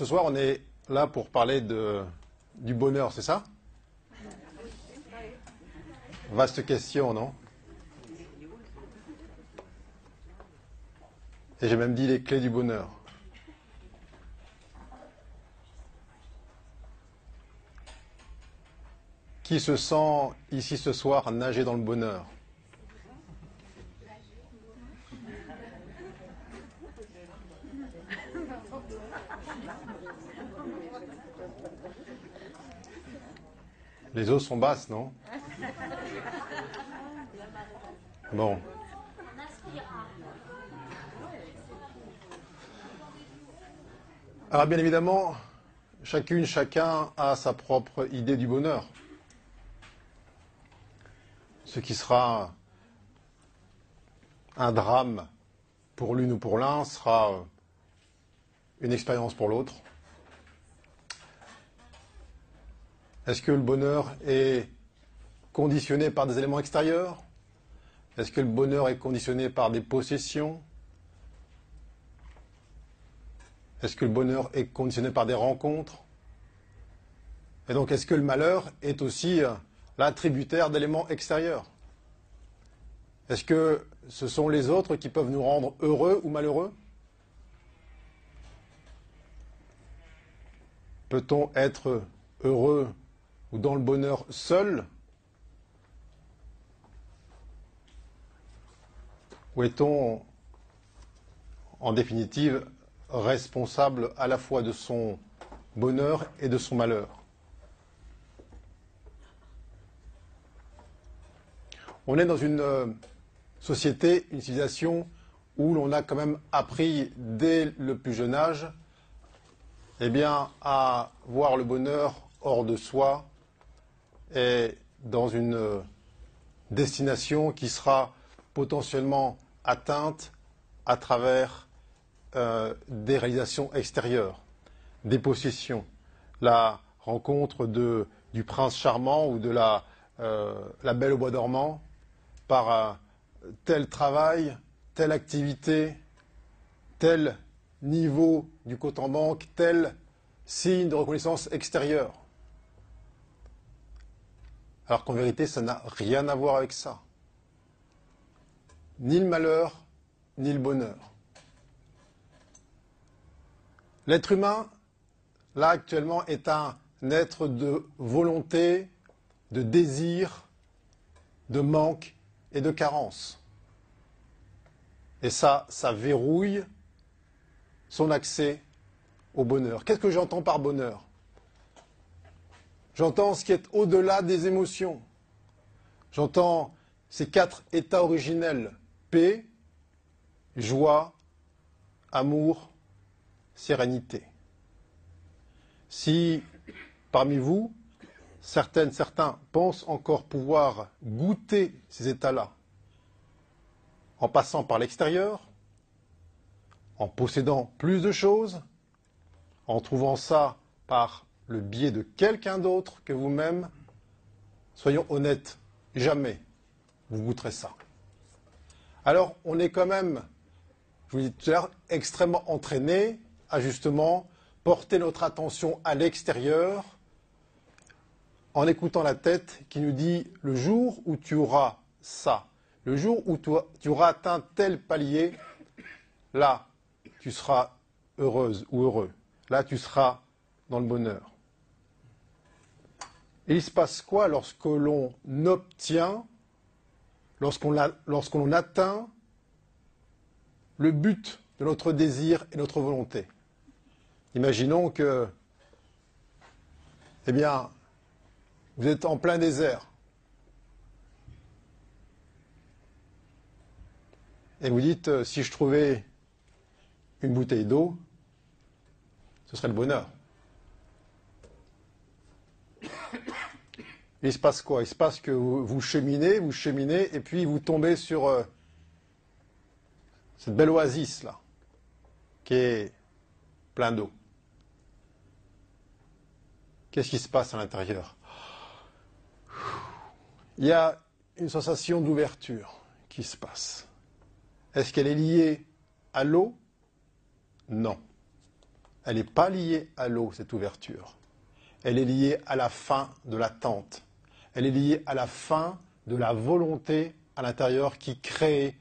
Ce soir, on est là pour parler du bonheur, c'est ça? Vaste question, non? Et j'ai même dit les clés du bonheur. Qui se sent ici ce soir nager dans le bonheur? Les eaux sont basses, non Bon. Alors bien évidemment, chacune, chacun a sa propre idée du bonheur. Ce qui sera un drame pour l'une ou pour l'un sera une expérience pour l'autre. Est-ce que le bonheur est conditionné par des éléments extérieurs? Est-ce que le bonheur est conditionné par des possessions? Est-ce que le bonheur est conditionné par des rencontres? Et donc, est-ce que le malheur est aussi euh, l'attributaire d'éléments extérieurs? Est-ce que ce sont les autres qui peuvent nous rendre heureux ou malheureux? Peut-on être heureux ou dans le bonheur seul Ou est-on en définitive responsable à la fois de son bonheur et de son malheur? On est dans une euh, société, une civilisation où l'on a quand même appris dès le plus jeune âge eh bien, à voir le bonheur hors de soi et dans une euh, destination qui sera potentiellement atteinte à travers euh, des réalisations extérieures, des possessions, la rencontre du prince charmant ou de la, euh, belle au bois dormant par tel travail, telle activité, tel niveau du compte en banque, tel signe de reconnaissance extérieure. Alors qu'en vérité, ça n'a rien à voir avec ça. Ni le malheur, ni le bonheur. L'être humain, là actuellement, est un être de volonté, de désir, de manque et de carence. Et ça, ça verrouille son accès au bonheur. Qu'est-ce que j'entends par bonheur? J'entends ce qui est au-delà des émotions. J'entends ces quatre états originels paix, joie, amour, sérénité. Si parmi vous, certaines, certains pensent encore pouvoir goûter ces états-là en passant par l'extérieur, en possédant plus de choses, en trouvant ça par le biais de quelqu'un d'autre que vous-même, soyons honnêtes, jamais vous goûterez ça. Alors, on est quand même, je vous dis tout à l'heure, extrêmement entraîné à justement porter notre attention à l'extérieur en écoutant la tête qui nous dit le jour où tu auras ça, le jour où tu auras atteint tel palier, là, tu seras heureuse ou heureux. Là, tu seras dans le bonheur. Il se passe quoi lorsque l'on obtient, lorsqu'on atteint le but de notre désir et notre volonté? Imaginons que, eh bien, vous êtes en plein désert. Et vous dites, euh, si je trouvais une bouteille d'eau, ce serait le bonheur. Il se passe quoi? Il se passe que vous, cheminez, vous cheminez, et puis vous tombez sur euh, cette belle oasis là, qui est plein d'eau. Qu'est-ce qui se passe à l'intérieur? Il y a une sensation d'ouverture qui se passe. Est-ce qu'elle est liée à l'eau? Non. elle n'est pas liée à l'eau, cette ouverture. Elle est liée à la fin de l'attente. Elle est liée à la fin de la volonté à l'intérieur qui crée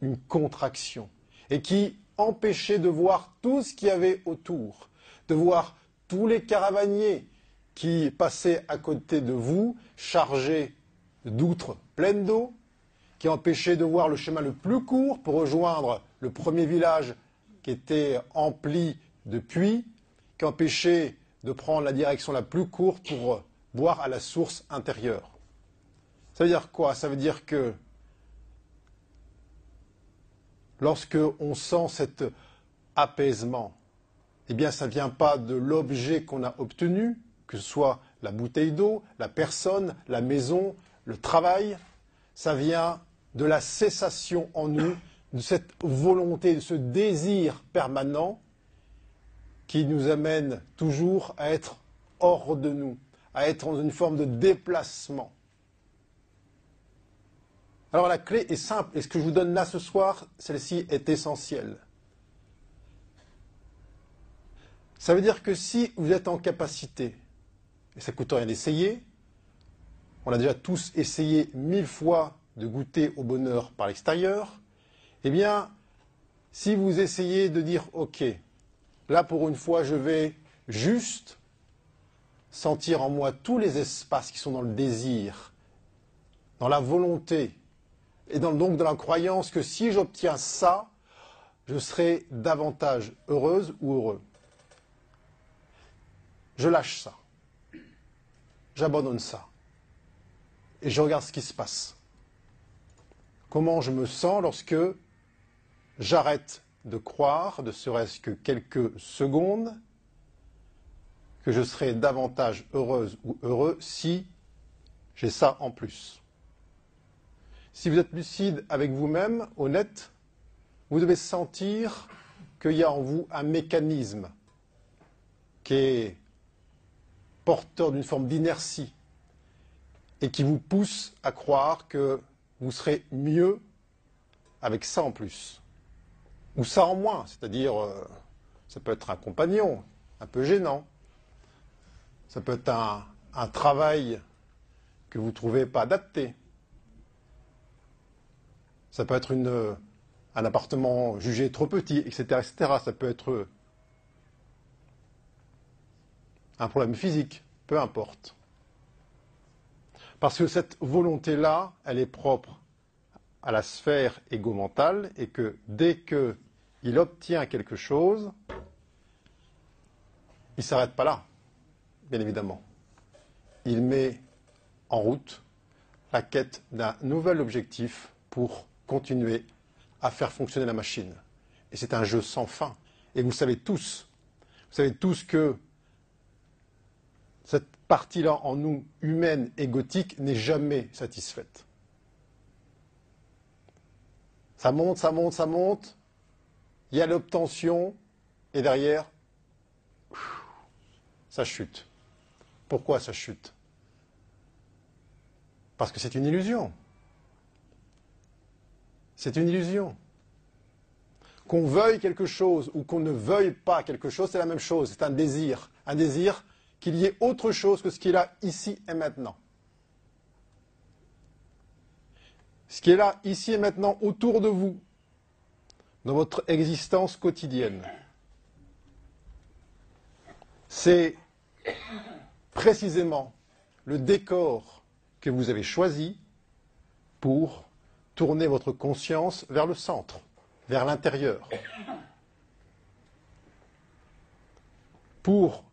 une contraction et qui empêchait de voir tout ce qu'il y avait autour, de voir tous les caravaniers qui passaient à côté de vous chargés d'outres pleines d'eau, qui empêchaient de voir le chemin le plus court pour rejoindre le premier village qui était empli de puits, qui empêchait de prendre la direction la plus courte pour boire à la source intérieure. Ça veut dire quoi? Ça veut dire que lorsque on sent cet apaisement, eh bien, ça ne vient pas de l'objet qu'on a obtenu, que ce soit la bouteille d'eau, la personne, la maison, le travail, ça vient de la cessation en nous, de cette volonté, de ce désir permanent qui nous amène toujours à être hors de nous, à être dans une forme de déplacement. Alors la clé est simple, et ce que je vous donne là ce soir, celle-ci est essentielle. Ça veut dire que si vous êtes en capacité, et ça coûte rien d'essayer, on a déjà tous essayé mille fois de goûter au bonheur par l'extérieur, eh bien, si vous essayez de dire, OK, là pour une fois, je vais juste sentir en moi tous les espaces qui sont dans le désir, dans la volonté, et donc dans la croyance que si j'obtiens ça, je serai davantage heureuse ou heureux. Je lâche ça. J'abandonne ça. Et je regarde ce qui se passe. Comment je me sens lorsque j'arrête de croire, de serait-ce que quelques secondes, que je serai davantage heureuse ou heureux si j'ai ça en plus. Si vous êtes lucide avec vous-même, honnête, vous devez sentir qu'il y a en vous un mécanisme qui est porteur d'une forme d'inertie et qui vous pousse à croire que vous serez mieux avec ça en plus. Ou ça en moins, c'est-à-dire, euh, ça peut être un compagnon, un peu gênant. Ça peut être un, travail que vous ne trouvez pas adapté. Ça peut être un appartement jugé trop petit, etc., etc. Ça peut être un problème physique, peu importe. Parce que cette volonté-là, elle est propre à la sphère égo-mentale et que dès qu'il obtient quelque chose, il ne s'arrête pas là, bien évidemment. Il met en route la quête d'un nouvel objectif pour continuer à faire fonctionner la machine. Et c'est un jeu sans fin. Et vous savez tous, vous savez tous que cette partie-là en nous, humaine et gothique, n'est jamais satisfaite. Ça monte, ça monte, ça monte. Il y a l'obtention, et derrière, ça chute. Pourquoi ça chute? Parce que c'est une illusion. C'est une illusion. Qu'on veuille quelque chose ou qu'on ne veuille pas quelque chose, c'est la même chose. C'est un désir. Un désir qu'il y ait autre chose que ce qui est là, ici et maintenant. Ce qui est là, ici et maintenant, autour de vous, dans votre existence quotidienne. C'est précisément le décor que vous avez choisi pour tournez votre conscience vers le centre, vers l'intérieur. Pour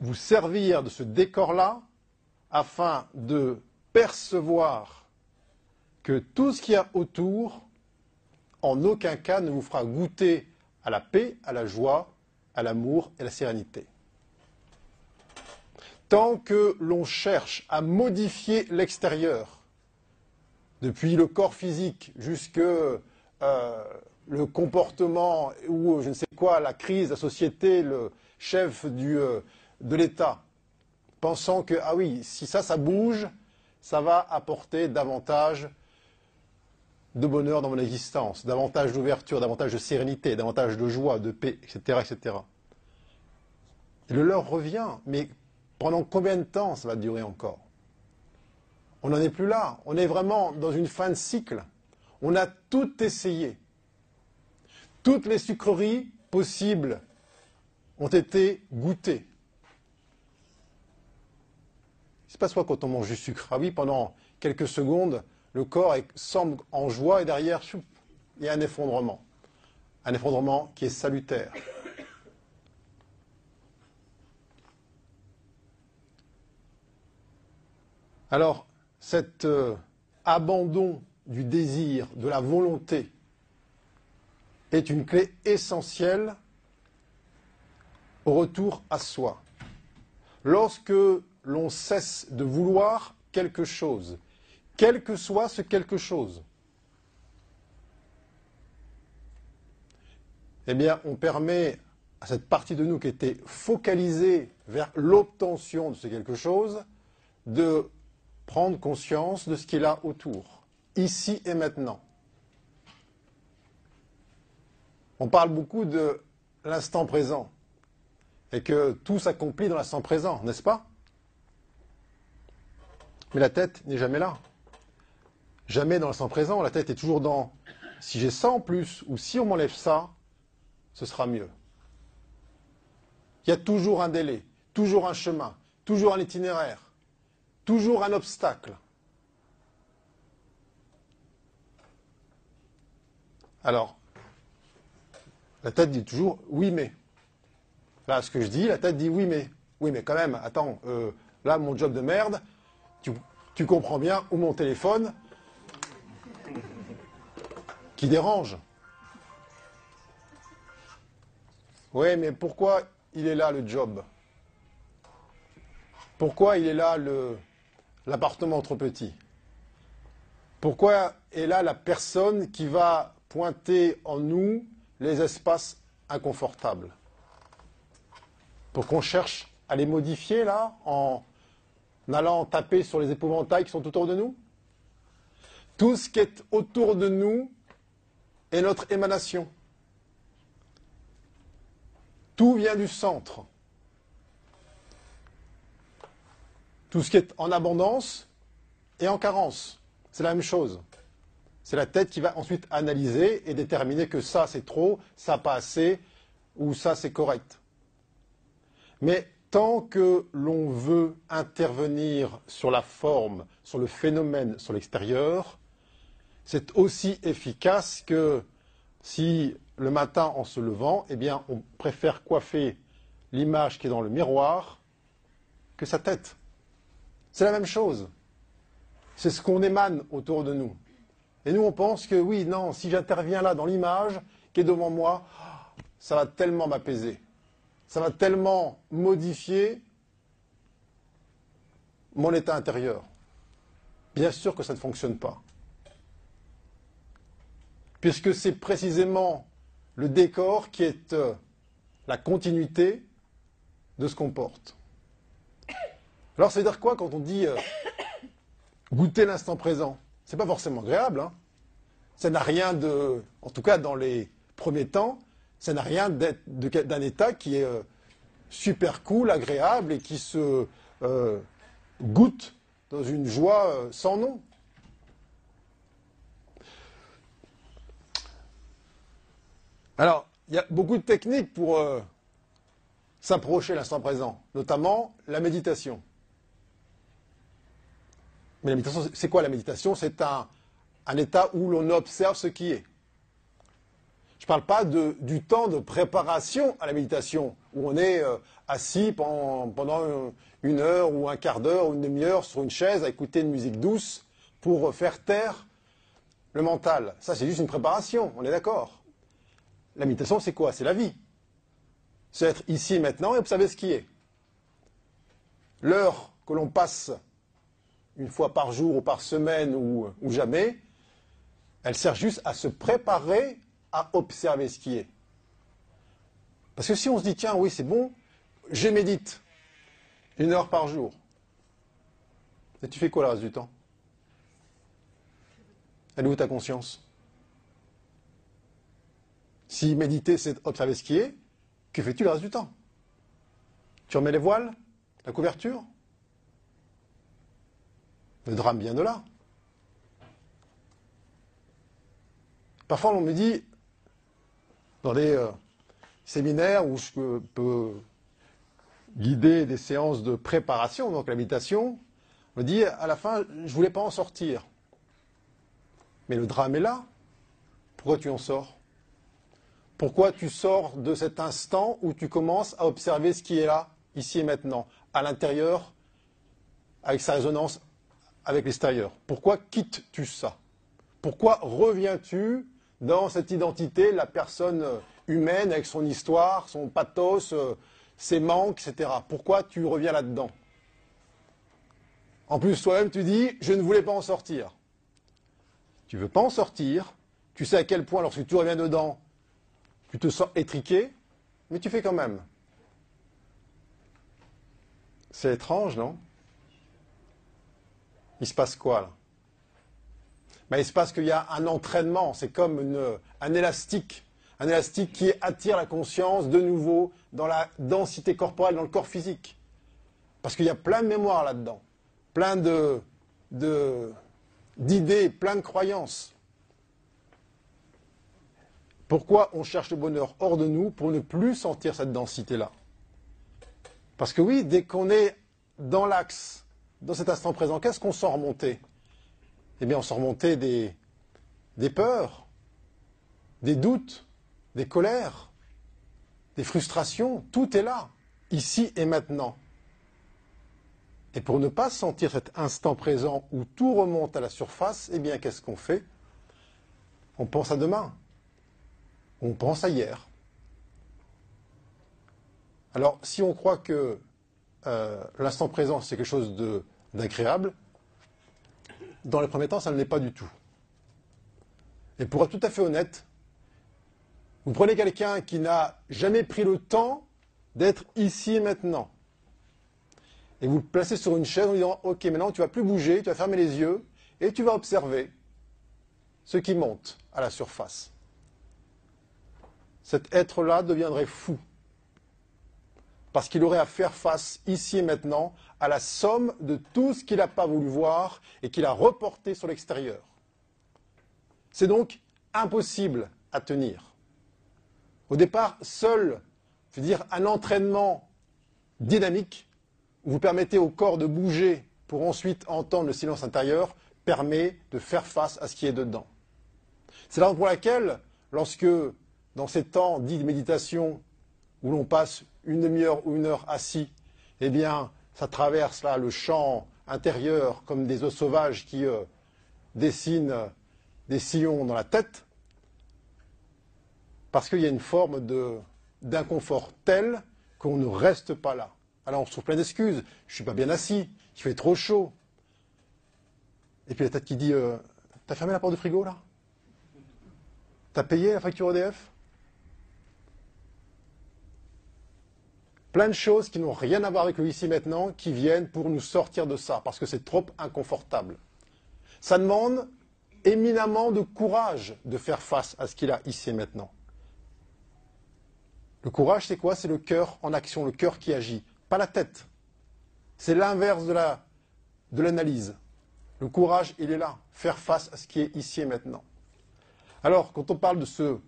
vous servir de ce décor-là afin de percevoir que tout ce qu'il y a autour, en aucun cas ne vous fera goûter à la paix, à la joie, à l'amour et à la sérénité. Tant que l'on cherche à modifier l'extérieur, depuis le corps physique jusque euh, le comportement ou je ne sais quoi, la crise, la société, le chef du, euh, de l'État, pensant que, ah oui, si ça, ça bouge, ça va apporter davantage de bonheur dans mon existence, davantage d'ouverture, davantage de sérénité, davantage de joie, de paix, etc., etc. Et le leur revient. Mais pendant combien de temps ça va durer encore? On n'en est plus là. On est vraiment dans une fin de cycle. On a tout essayé. Toutes les sucreries possibles ont été goûtées. Il se passe quoi quand on mange du sucre? Ah oui, pendant quelques secondes, le corps semble en joie et derrière, il y a un effondrement. Un effondrement qui est salutaire. Alors, cet euh, abandon du désir, de la volonté, est une clé essentielle au retour à soi. Lorsque l'on cesse de vouloir quelque chose, quel que soit ce quelque chose, eh bien, on permet à cette partie de nous qui était focalisée vers l'obtention de ce quelque chose de prendre conscience de ce qu'il a autour, ici et maintenant. On parle beaucoup de l'instant présent et que tout s'accomplit dans l'instant présent, n'est-ce pas? Mais la tête n'est jamais là. Jamais dans l'instant présent. La tête est toujours dans si j'ai ça en plus ou si on m'enlève ça, ce sera mieux. Il y a toujours un délai, toujours un chemin, toujours un itinéraire, toujours un obstacle. Alors, la tête dit toujours oui mais. Là, ce que je dis, la tête dit oui mais. Oui mais quand même, attends, euh, là mon job de merde, tu, tu comprends bien, ou mon téléphone qui dérange. Oui mais pourquoi il est là le job? Pourquoi il est là l'appartement trop petit Pourquoi est là la personne qui va pointer en nous les espaces inconfortables? Pour qu'on cherche à les modifier, là, en allant taper sur les épouvantails qui sont autour de nous? Tout ce qui est autour de nous est notre émanation. Tout vient du centre. Tout ce qui est en abondance et en carence, c'est la même chose. C'est la tête qui va ensuite analyser et déterminer que ça c'est trop, ça pas assez, ou ça c'est correct. Mais tant que l'on veut intervenir sur la forme, sur le phénomène, sur l'extérieur, c'est aussi efficace que si le matin en se levant, eh bien, on préfère coiffer l'image qui est dans le miroir que sa tête. C'est la même chose. C'est ce qu'on émane autour de nous. Et nous, on pense que oui, non, si j'interviens là dans l'image qui est devant moi, ça va tellement m'apaiser. Ça va tellement modifier mon état intérieur. Bien sûr que ça ne fonctionne pas. Puisque c'est précisément le décor qui est euh, la continuité de ce qu'on porte. Alors, ça veut dire quoi quand on dit euh, goûter l'instant présent? C'est pas forcément agréable. Hein. Ça n'a rien de, en tout cas dans les premiers temps, ça n'a rien d'un état qui est euh, super cool, agréable et qui se euh, goûte dans une joie sans nom. Alors, il y a beaucoup de techniques pour s'approcher l'instant présent, notamment la méditation. Mais la méditation, c'est quoi la méditation? C'est un, état où l'on observe ce qui est. Je ne parle pas du temps de préparation à la méditation, où on est euh, assis pendant, une heure ou un quart d'heure ou une demi-heure sur une chaise à écouter une musique douce pour faire taire le mental. Ça, c'est juste une préparation, on est d'accord. La méditation, c'est quoi? C'est la vie. C'est être ici et maintenant et observer ce qui est. L'heure que l'on passe une fois par jour ou par semaine ou, jamais, elle sert juste à se préparer à observer ce qui est. Parce que si on se dit, tiens, oui, c'est bon, je médite une heure par jour, et tu fais quoi le reste du temps? Elle est où ta conscience? Si méditer, c'est observer ce qui est, que fais-tu le reste du temps? Tu remets les voiles? La couverture? Le drame vient de là. Parfois, on me dit, dans des euh, séminaires où je peux guider des séances de préparation, donc l'habitation, on me dit, à la fin, je ne voulais pas en sortir. Mais le drame est là. Pourquoi tu en sors? Pourquoi tu sors de cet instant où tu commences à observer ce qui est là, ici et maintenant, à l'intérieur, avec sa résonance avec l'extérieur Pourquoi quittes-tu ça? Pourquoi reviens-tu dans cette identité, la personne humaine avec son histoire, son pathos, euh, ses manques, etc. Pourquoi tu reviens là-dedans? En plus, toi-même, tu dis, je ne voulais pas en sortir. Tu ne veux pas en sortir, tu sais à quel point, lorsque tu reviens dedans, tu te sens étriqué, mais tu fais quand même. C'est étrange, non? Il se passe quoi là? Ben, Il se passe qu'il y a un entraînement, c'est comme un élastique, un élastique qui attire la conscience de nouveau dans la densité corporelle, dans le corps physique. Parce qu'il y a plein de mémoires là-dedans, plein de, d'idées, plein de croyances. Pourquoi on cherche le bonheur hors de nous pour ne plus sentir cette densité-là? Parce que oui, dès qu'on est dans l'axe, dans cet instant présent, qu'est-ce qu'on sent remonter? Eh bien, on sent remonter des, peurs, des doutes, des colères, des frustrations, tout est là, ici et maintenant. Et pour ne pas sentir cet instant présent où tout remonte à la surface, eh bien, qu'est-ce qu'on fait? On pense à demain. On pense à hier. Alors, si on croit que euh, l'instant présent, c'est quelque chose d'agréable, dans les premiers temps, ça ne l'est pas du tout. Et pour être tout à fait honnête, vous prenez quelqu'un qui n'a jamais pris le temps d'être ici et maintenant. Et vous le placez sur une chaise en disant Ok, maintenant tu vas plus bouger, tu vas fermer les yeux et tu vas observer ce qui monte à la surface. Cet être-là deviendrait fou. Parce qu'il aurait à faire face ici et maintenant à la somme de tout ce qu'il n'a pas voulu voir et qu'il a reporté sur l'extérieur. C'est donc impossible à tenir. Au départ, seul, je veux dire, un entraînement dynamique, où vous permettez au corps de bouger pour ensuite entendre le silence intérieur, permet de faire face à ce qui est dedans. C'est la raison pour laquelle, lorsque, dans ces temps dits de méditation, où l'on passe une demi-heure ou une heure assis, eh bien, ça traverse là le champ intérieur comme des os sauvages qui euh, dessinent des sillons dans la tête, parce qu'il y a une forme d'inconfort tel qu'on ne reste pas là. Alors on se trouve plein d'excuses. Je ne suis pas bien assis, il fait trop chaud. Et puis la tête qui dit euh, T'as fermé la porte du frigo là? T'as payé la facture EDF Plein de choses qui n'ont rien à voir avec le ici maintenant, qui viennent pour nous sortir de ça, parce que c'est trop inconfortable. Ça demande éminemment de courage de faire face à ce qu'il a ici et maintenant. Le courage, c'est quoi? C'est le cœur en action, le cœur qui agit, pas la tête. C'est l'inverse de l'analyse. le courage, il est là, faire face à ce qui est ici et maintenant. Alors, quand on parle de ce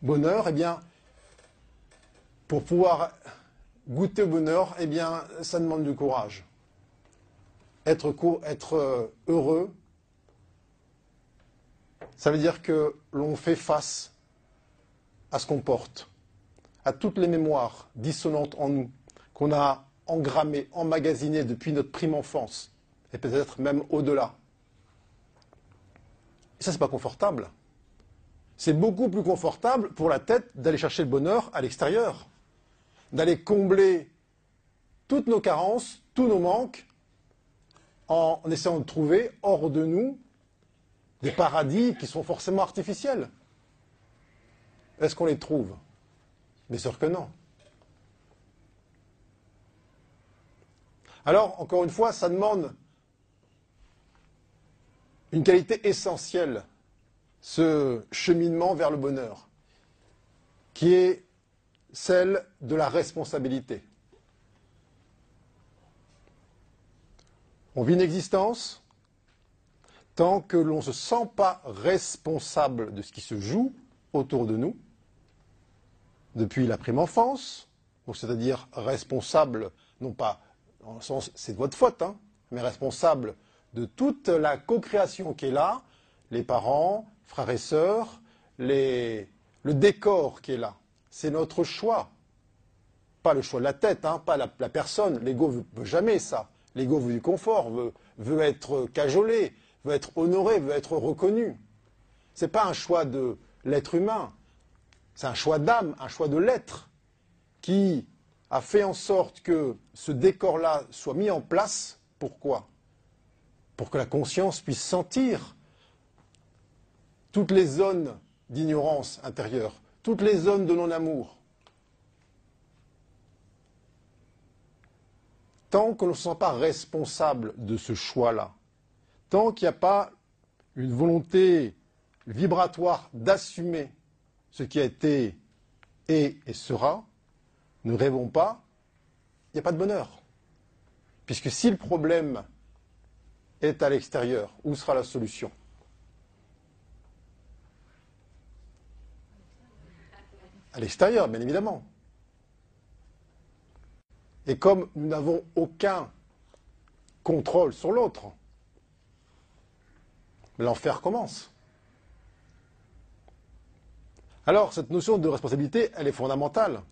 bonheur, eh bien, pour pouvoir goûter au bonheur, eh bien, ça demande du courage. Être, euh, heureux, ça veut dire que l'on fait face à ce qu'on porte à toutes les mémoires dissonantes en nous, qu'on a engrammées, emmagasinées depuis notre prime enfance, et peut-être même au-delà. Et ça, n'est pas confortable. C'est beaucoup plus confortable pour la tête d'aller chercher le bonheur à l'extérieur, d'aller combler toutes nos carences, tous nos manques, en essayant de trouver hors de nous des paradis qui sont forcément artificiels. Est-ce qu'on les trouve? Bien sûr que non. Alors, encore une fois, ça demande une qualité essentielle, ce cheminement vers le bonheur, qui est celle de la responsabilité. On vit une existence tant que l'on ne se sent pas responsable de ce qui se joue autour de nous, depuis la prime enfance, c'est-à-dire responsable, non pas dans le sens c'est de votre faute, hein, mais responsable de toute la co-création qui est là, les parents, frères et sœurs, les, le décor qui est là. C'est notre choix. Pas le choix de la tête, hein, pas la, personne. L'ego veut, veut jamais ça. L'ego veut du confort, veut, veut être cajolé, veut être honoré, veut être reconnu. Ce n'est pas un choix de l'être humain, c'est un choix d'âme, un choix de l'être qui a fait en sorte que ce décor-là soit mis en place. Pourquoi? Pour que la conscience puisse sentir toutes les zones d'ignorance intérieure, toutes les zones de non-amour. Tant qu'on ne se sent pas responsable de ce choix-là, tant qu'il n'y a pas une volonté vibratoire d'assumer ce qui a été, est et sera, ne rêvons pas, il n'y a pas de bonheur. Puisque si le problème est à l'extérieur, où sera la solution? À l'extérieur, bien évidemment. Et comme nous n'avons aucun contrôle sur l'autre, l'enfer commence. Alors, cette notion de responsabilité, elle est fondamentale.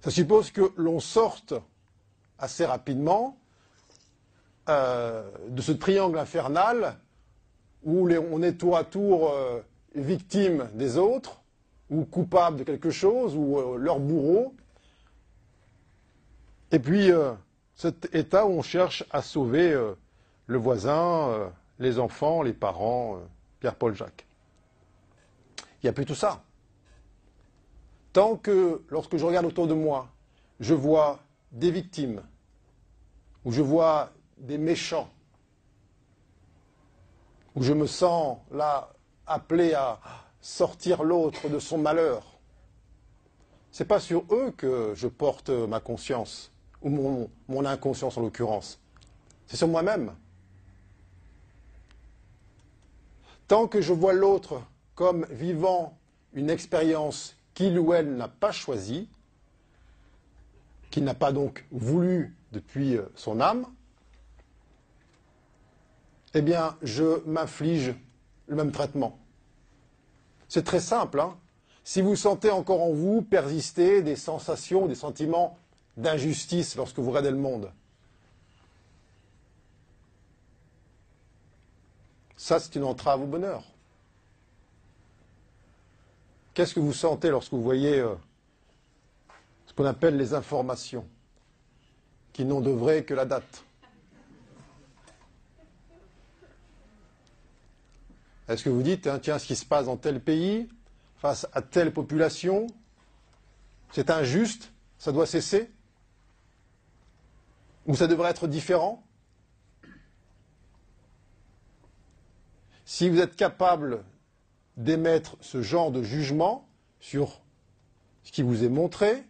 Ça suppose que l'on sorte assez rapidement euh, de ce triangle infernal où on est tour à tour euh, victime des autres, ou coupable de quelque chose, ou euh, leur bourreau. Et puis, cet état où on cherche à sauver le voisin, les enfants, les parents, Pierre-Paul Jacques. Il n'y a plus tout ça. Tant que, lorsque je regarde autour de moi, je vois des victimes, ou je vois des méchants, où je me sens là appelé à sortir l'autre de son malheur, ce n'est pas sur eux que je porte ma conscience, ou mon, inconscience en l'occurrence. C'est sur moi-même. Tant que je vois l'autre comme vivant une expérience qu'il ou elle n'a pas choisie, qu'il n'a pas donc voulu depuis euh, son âme, eh bien, je m'inflige le même traitement. C'est très simple. Hein si vous sentez encore en vous persister des sensations, des sentiments d'injustice lorsque vous regardez le monde, ça, c'est une entrave au bonheur. Qu'est-ce que vous sentez lorsque vous voyez euh, ce qu'on appelle les informations, qui n'ont de vrai que la date? Est-ce que vous dites, hein, tiens, ce qui se passe dans tel pays, face à telle population, c'est injuste, ça doit cesser Ou ça devrait être différent? Si vous êtes capable d'émettre ce genre de jugement sur ce qui vous est montré,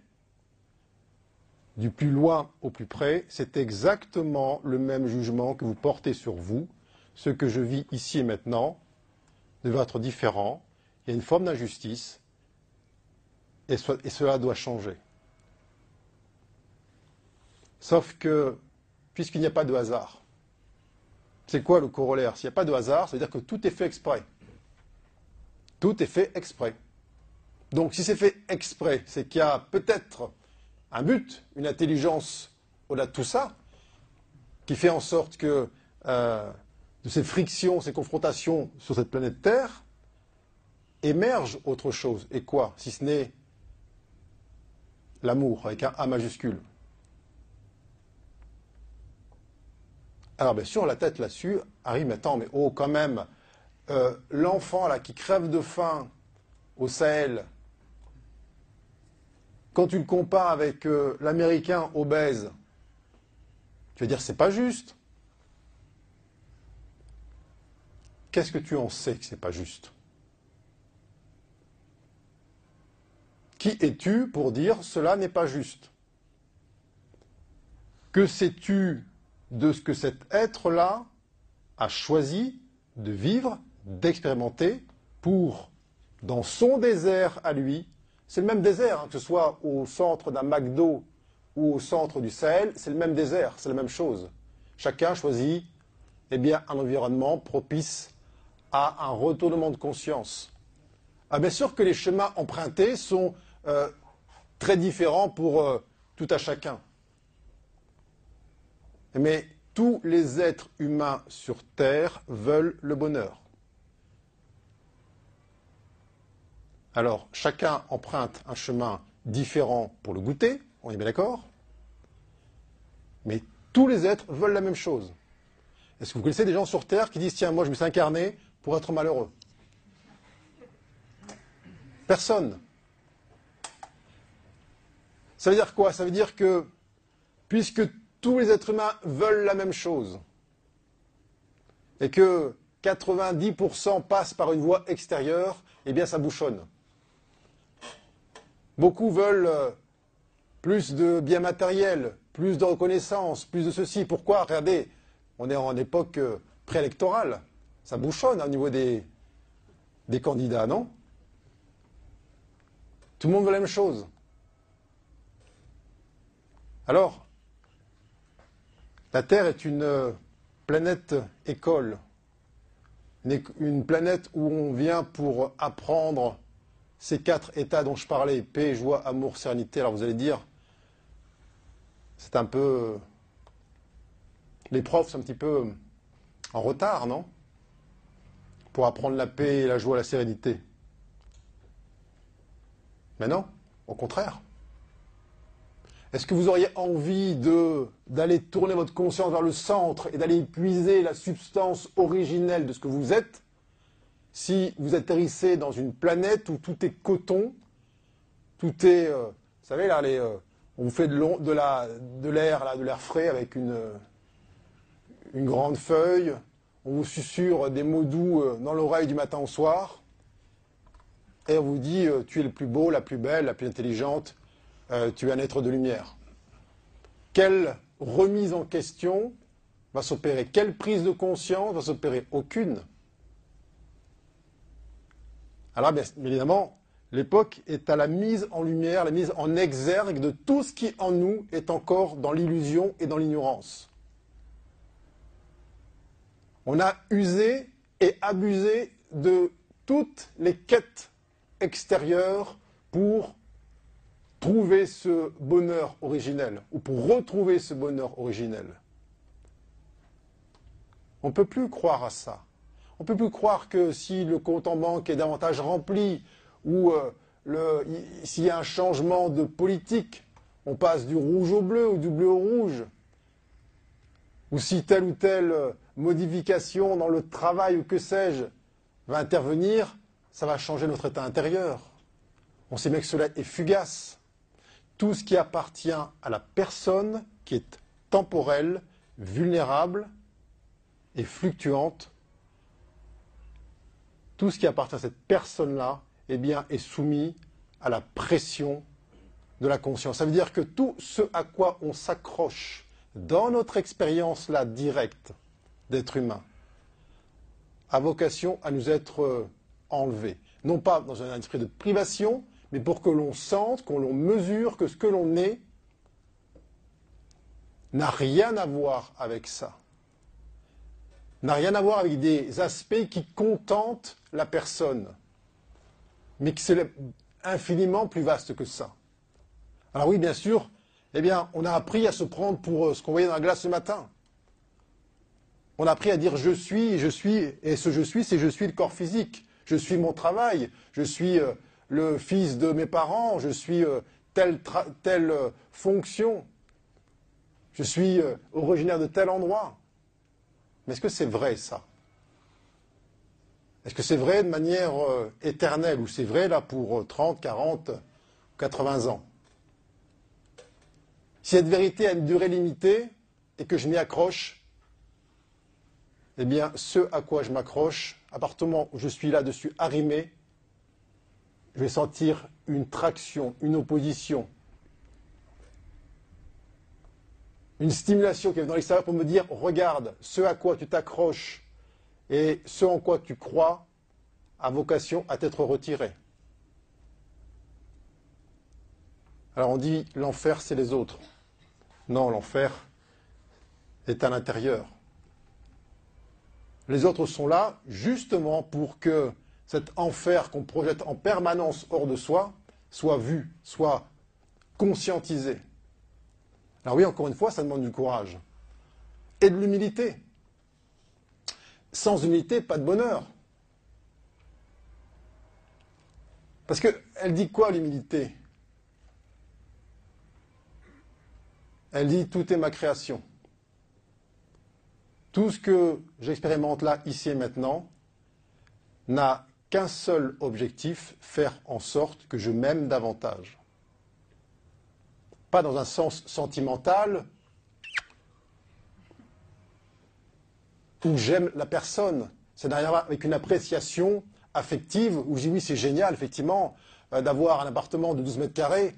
du plus loin au plus près, c'est exactement le même jugement que vous portez sur vous. Ce que je vis ici et maintenant devrait être différent. Il y a une forme d'injustice et, et cela doit changer. Sauf que, puisqu'il n'y a pas de hasard, c'est quoi le corollaire? S'il n'y a pas de hasard, ça veut dire que tout est fait exprès. Tout est fait exprès. Donc si c'est fait exprès, c'est qu'il y a peut-être un but, une intelligence au-delà de tout ça, qui fait en sorte que euh, de ces frictions, ces confrontations sur cette planète Terre, émerge autre chose. Et quoi Si ce n'est l'amour, avec un A majuscule. Alors bien sûr, la tête là-dessus arrive, mais attends, mais oh quand même, euh, l'enfant là qui crève de faim au Sahel, quand tu le compares avec euh, l'Américain obèse, tu vas dire c'est pas juste. Qu'est-ce que tu en sais que c'est pas juste? Qui es-tu pour dire cela n'est pas juste? Que sais-tu de ce que cet être-là a choisi de vivre, d'expérimenter pour, dans son désert à lui, c'est le même désert, hein, que ce soit au centre d'un McDo ou au centre du Sahel, c'est le même désert, c'est la même chose. Chacun choisit eh bien, un environnement propice à un retournement de conscience. Ah, bien sûr que les chemins empruntés sont euh, très différents pour euh, tout à chacun. Mais tous les êtres humains sur Terre veulent le bonheur. Alors, chacun emprunte un chemin différent pour le goûter, on est bien d'accord Mais tous les êtres veulent la même chose. Est-ce que vous connaissez des gens sur Terre qui disent Tiens, moi je me suis incarné pour être malheureux Personne. Ça veut dire quoi? Ça veut dire que, puisque tous les êtres humains veulent la même chose, et que 90% passent par une voie extérieure, eh bien ça bouchonne. Beaucoup veulent euh, plus de biens matériels, plus de reconnaissance, plus de ceci. Pourquoi? Regardez, on est en époque euh, préélectorale. Ça bouchonne au niveau des, des candidats, non? Tout le monde veut la même chose. Alors, la Terre est une euh, planète école, une planète où on vient pour apprendre ces quatre états dont je parlais, paix, joie, amour, sérénité. Alors vous allez dire, c'est un peu... Les profs sont un petit peu en retard, non? Pour apprendre la paix, la joie, la sérénité. Mais non, au contraire. Est-ce que vous auriez envie d'aller tourner votre conscience vers le centre et d'aller épuiser la substance originelle de ce que vous êtes? Si vous atterrissez dans une planète où tout est coton, tout est, euh, vous savez là, euh, on vous fait de, l'air, de l'air frais avec une, une grande feuille, on vous susurre des mots doux euh, dans l'oreille du matin au soir, et on vous dit tu es le plus beau, la plus belle, la plus intelligente, euh, tu es un être de lumière. Quelle remise en question va s'opérer? Quelle prise de conscience va s'opérer? Aucune. Alors, bien évidemment, l'époque est à la mise en lumière, la mise en exergue de tout ce qui en nous est encore dans l'illusion et dans l'ignorance. On a usé et abusé de toutes les quêtes extérieures pour trouver ce bonheur originel, ou pour retrouver ce bonheur originel. On ne peut plus croire à ça. On ne peut plus croire que si le compte en banque est davantage rempli, ou euh, s'il y a un changement de politique, on passe du rouge au bleu ou du bleu au rouge, ou si telle ou telle euh, modification dans le travail ou que sais-je va intervenir, ça va changer notre état intérieur. On sait bien que cela est fugace tout ce qui appartient à la personne qui est temporelle, vulnérable et fluctuante, tout ce qui appartient à cette personne-là, eh bien, est soumis à la pression de la conscience. Ça veut dire que tout ce à quoi on s'accroche dans notre expérience là directe d'être humain a vocation à nous être euh, enlevé. Non pas dans un esprit de privation, mais pour que l'on sente, qu'on l'on mesure que ce que l'on est n'a rien à voir avec ça. N'a rien à voir avec des aspects qui contentent la personne, mais qui c'est infiniment plus vaste que ça. Alors oui, bien sûr, eh bien, on a appris à se prendre pour euh, ce qu'on voyait dans la glace ce matin. On a appris à dire je suis, je suis, et ce je suis, c'est je suis le corps physique. Je suis mon travail, je suis euh, le fils de mes parents, je suis euh, telle, telle euh, fonction, je suis originaire de tel endroit. Mais est-ce que c'est vrai ça? Est-ce que c'est vrai de manière éternelle ou c'est vrai là pour 30, 40, 80 ans? Si cette vérité a une durée limitée et que je m'y accroche, eh bien, ce à quoi je m'accroche, à partir du moment où je suis là-dessus arrimé, je vais sentir une traction, une opposition. une stimulation qui est dans l'extérieur pour me dire regarde, ce à quoi tu t'accroches et ce en quoi tu crois a vocation à t'être retiré. Alors on dit l'enfer c'est les autres. Non, l'enfer est à l'intérieur. Les autres sont là justement pour que cet enfer qu'on projette en permanence hors de soi soit vu, soit conscientisé. Alors oui, encore une fois, ça demande du courage et de l'humilité. Sans humilité, pas de bonheur. Parce qu'elle dit quoi l'humilité? Elle dit tout est ma création. Tout ce que j'expérimente là, ici et maintenant, n'a qu'un seul objectif, faire en sorte que je m'aime davantage. Pas dans un sens sentimental, où j'aime la personne. C'est derrière avec une appréciation affective, où je dis oui, c'est génial, effectivement, euh, d'avoir un appartement de 12 mètres carrés,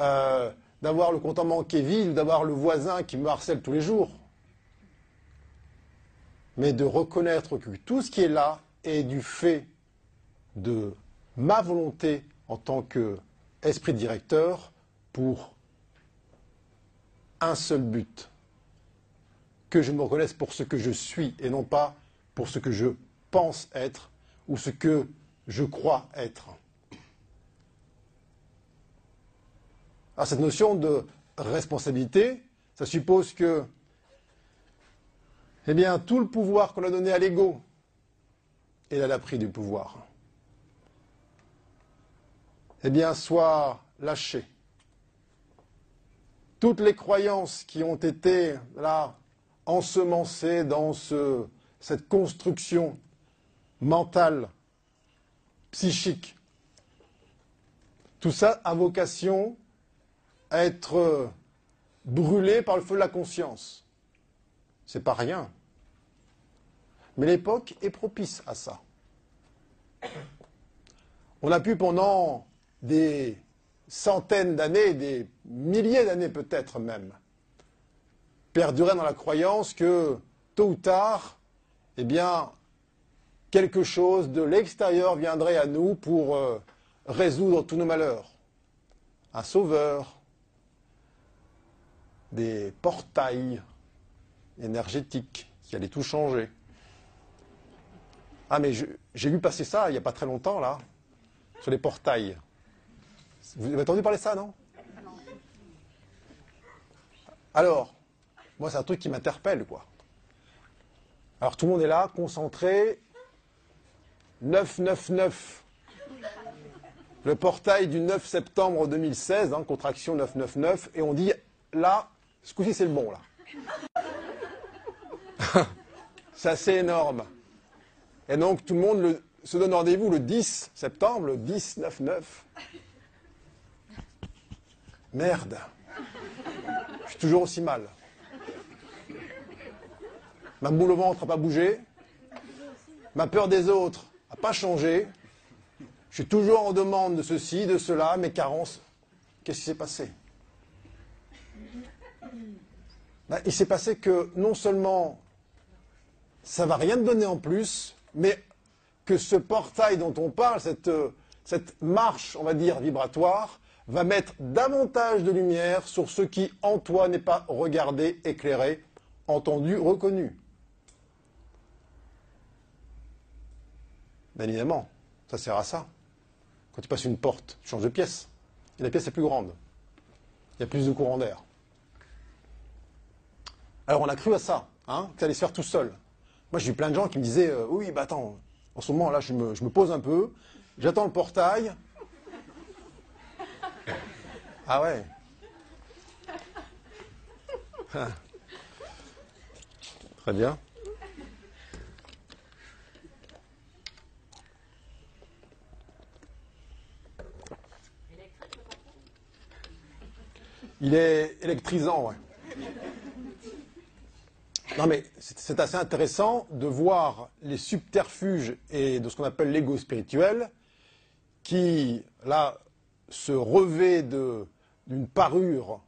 euh, d'avoir le compte en banque d'avoir le voisin qui me harcèle tous les jours. Mais de reconnaître que tout ce qui est là est du fait de ma volonté en tant qu'esprit directeur pour un seul but, que je me reconnaisse pour ce que je suis et non pas pour ce que je pense être ou ce que je crois être. Alors cette notion de responsabilité, ça suppose que eh bien, tout le pouvoir qu'on a donné à l'ego, il a pris du pouvoir eh bien, soit lâché. Toutes les croyances qui ont été là ensemencées dans cette construction mentale, psychique, tout ça a vocation à être brûlé par le feu de la conscience. C'est pas rien. Mais l'époque est propice à ça. On a pu pendant des centaines d'années, des milliers d'années peut-être même, perdurer dans la croyance que tôt ou tard, eh bien, quelque chose de l'extérieur viendrait à nous pour euh, résoudre tous nos malheurs. Un sauveur, des portails énergétiques qui allaient tout changer. Ah mais j'ai vu passer ça il n'y a pas très longtemps là, sur les portails. Vous avez entendu parler de ça, non? Alors, moi, c'est un truc qui m'interpelle, quoi. Alors, tout le monde est là, concentré. 999. Le portail du 9 septembre 2016, hein, contraction 999, et on dit, là, ce coup-ci, c'est le bon, là. c'est assez énorme. Et donc, tout le monde se donne rendez-vous le 10 septembre, le 10-9-9. Merde. Je suis toujours aussi mal. Ma boule au ventre n'a pas bougé. Ma peur des autres n'a pas changé. Je suis toujours en demande de ceci, de cela, mes carences. Qu'est-ce qui s'est passé? Ben, Il s'est passé que non seulement ça ne va rien me donner en plus, mais que ce portail dont on parle, cette, cette marche, on va dire, vibratoire, va mettre davantage de lumière sur ce qui en toi n'est pas regardé, éclairé, entendu, reconnu. Bien évidemment, ça sert à ça. Quand tu passes une porte, tu changes de pièce. Et la pièce est plus grande. Il y a plus de courant d'air. Alors on a cru à ça, hein, que ça allait se faire tout seul. Moi j'ai eu plein de gens qui me disaient euh, Oui, bah attends, en ce moment là je me, je me pose un peu, j'attends le portail, ah ouais Très bien. Il est électrisant, ouais. Non mais c'est assez intéressant de voir les subterfuges et de ce qu'on appelle l'ego spirituel qui, là, se revêt d'une parure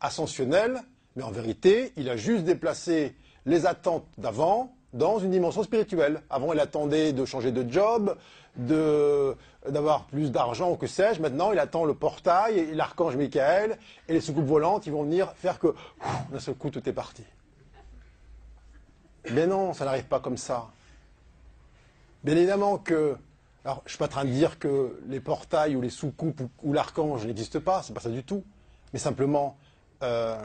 ascensionnelle, Mais en vérité, il a juste déplacé les attentes d'avant dans une dimension spirituelle. Avant, il attendait de changer de job, d'avoir plus d'argent, que sais-je. Maintenant, il attend le portail, l'archange Michael, et les soucoupes volantes, ils vont venir faire que, d'un seul coup, tout est parti. Mais non, ça n'arrive pas comme ça. Bien évidemment que, alors je ne suis pas en train de dire que les portails ou les soucoupes ou, l'archange n'existent pas, c'est pas ça du tout. Mais simplement, euh,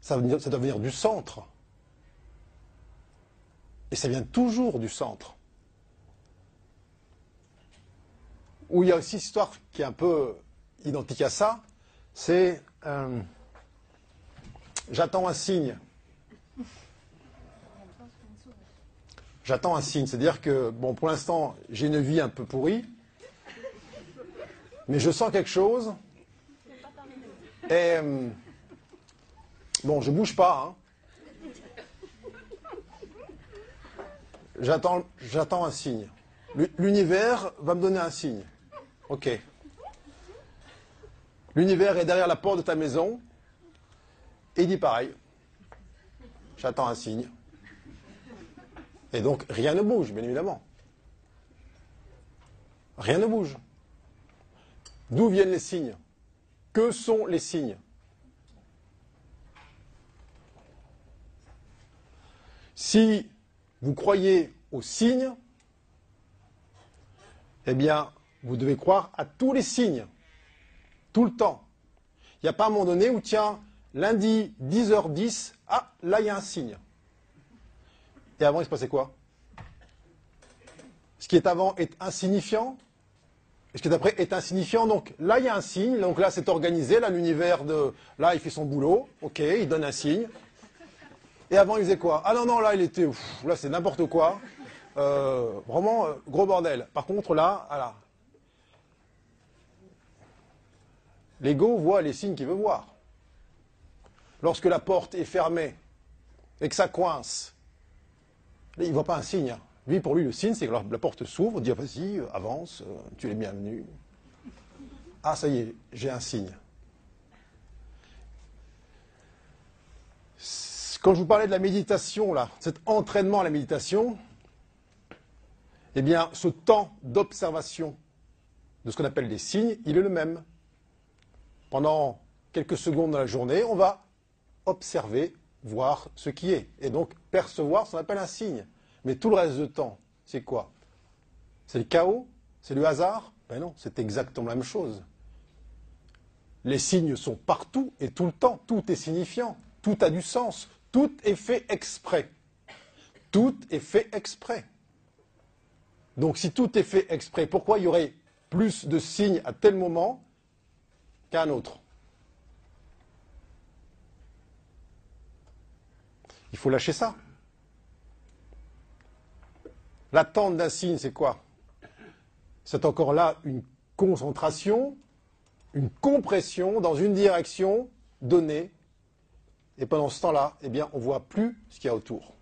ça, ça doit venir du centre. Et ça vient toujours du centre. Où il y a aussi une histoire qui est un peu identique à ça, c'est euh, j'attends un signe. J'attends un signe, c'est-à-dire que, bon, pour l'instant, j'ai une vie un peu pourrie, mais je sens quelque chose, et, euh, bon, je bouge pas, hein, J'attends, j'attends un signe. L'univers va me donner un signe. Ok. L'univers est derrière la porte de ta maison et il dit pareil. J'attends un signe. Et donc rien ne bouge, bien évidemment. Rien ne bouge. D'où viennent les signes? Que sont les signes? Si vous croyez aux signes, eh bien, vous devez croire à tous les signes, tout le temps. Il n'y a pas un moment donné où, tiens, lundi, 10h10, ah, là, il y a un signe. Et avant, il se passait quoi? Ce qui est avant est insignifiant, et ce qui est après est insignifiant. Donc là, il y a un signe, donc là, c'est organisé, là, l'univers de... Là, il fait son boulot, ok, il donne un signe. Et avant, il faisait quoi? Ah non, non, là, il était. là, c'est n'importe quoi. Euh, vraiment, euh, gros bordel. Par contre, là, voilà. L'ego voit les signes qu'il veut voir. Lorsque la porte est fermée et que ça coince, il ne voit pas un signe. Hein. Lui, pour lui, le signe, c'est que la porte s'ouvre, dit vas-y, avance, euh, tu es bienvenu. Ah, ça y est, j'ai un signe. Quand je vous parlais de la méditation, là, cet entraînement à la méditation, eh bien, ce temps d'observation de ce qu'on appelle des signes, il est le même. Pendant quelques secondes dans la journée, on va observer, voir ce qui est. Et donc, percevoir ce qu'on appelle un signe. Mais tout le reste du temps, c'est quoi? C'est le chaos? C'est le hasard? Ben non, c'est exactement la même chose. Les signes sont partout et tout le temps. Tout est signifiant. Tout a du sens. Tout est fait exprès. Tout est fait exprès. Donc si tout est fait exprès, pourquoi il y aurait plus de signes à tel moment qu'à un autre? Il faut lâcher ça. L'attente d'un signe, c'est quoi? C'est encore là une concentration, une compression dans une direction donnée et pendant ce temps-là, eh bien, on ne voit plus ce qu'il y a autour.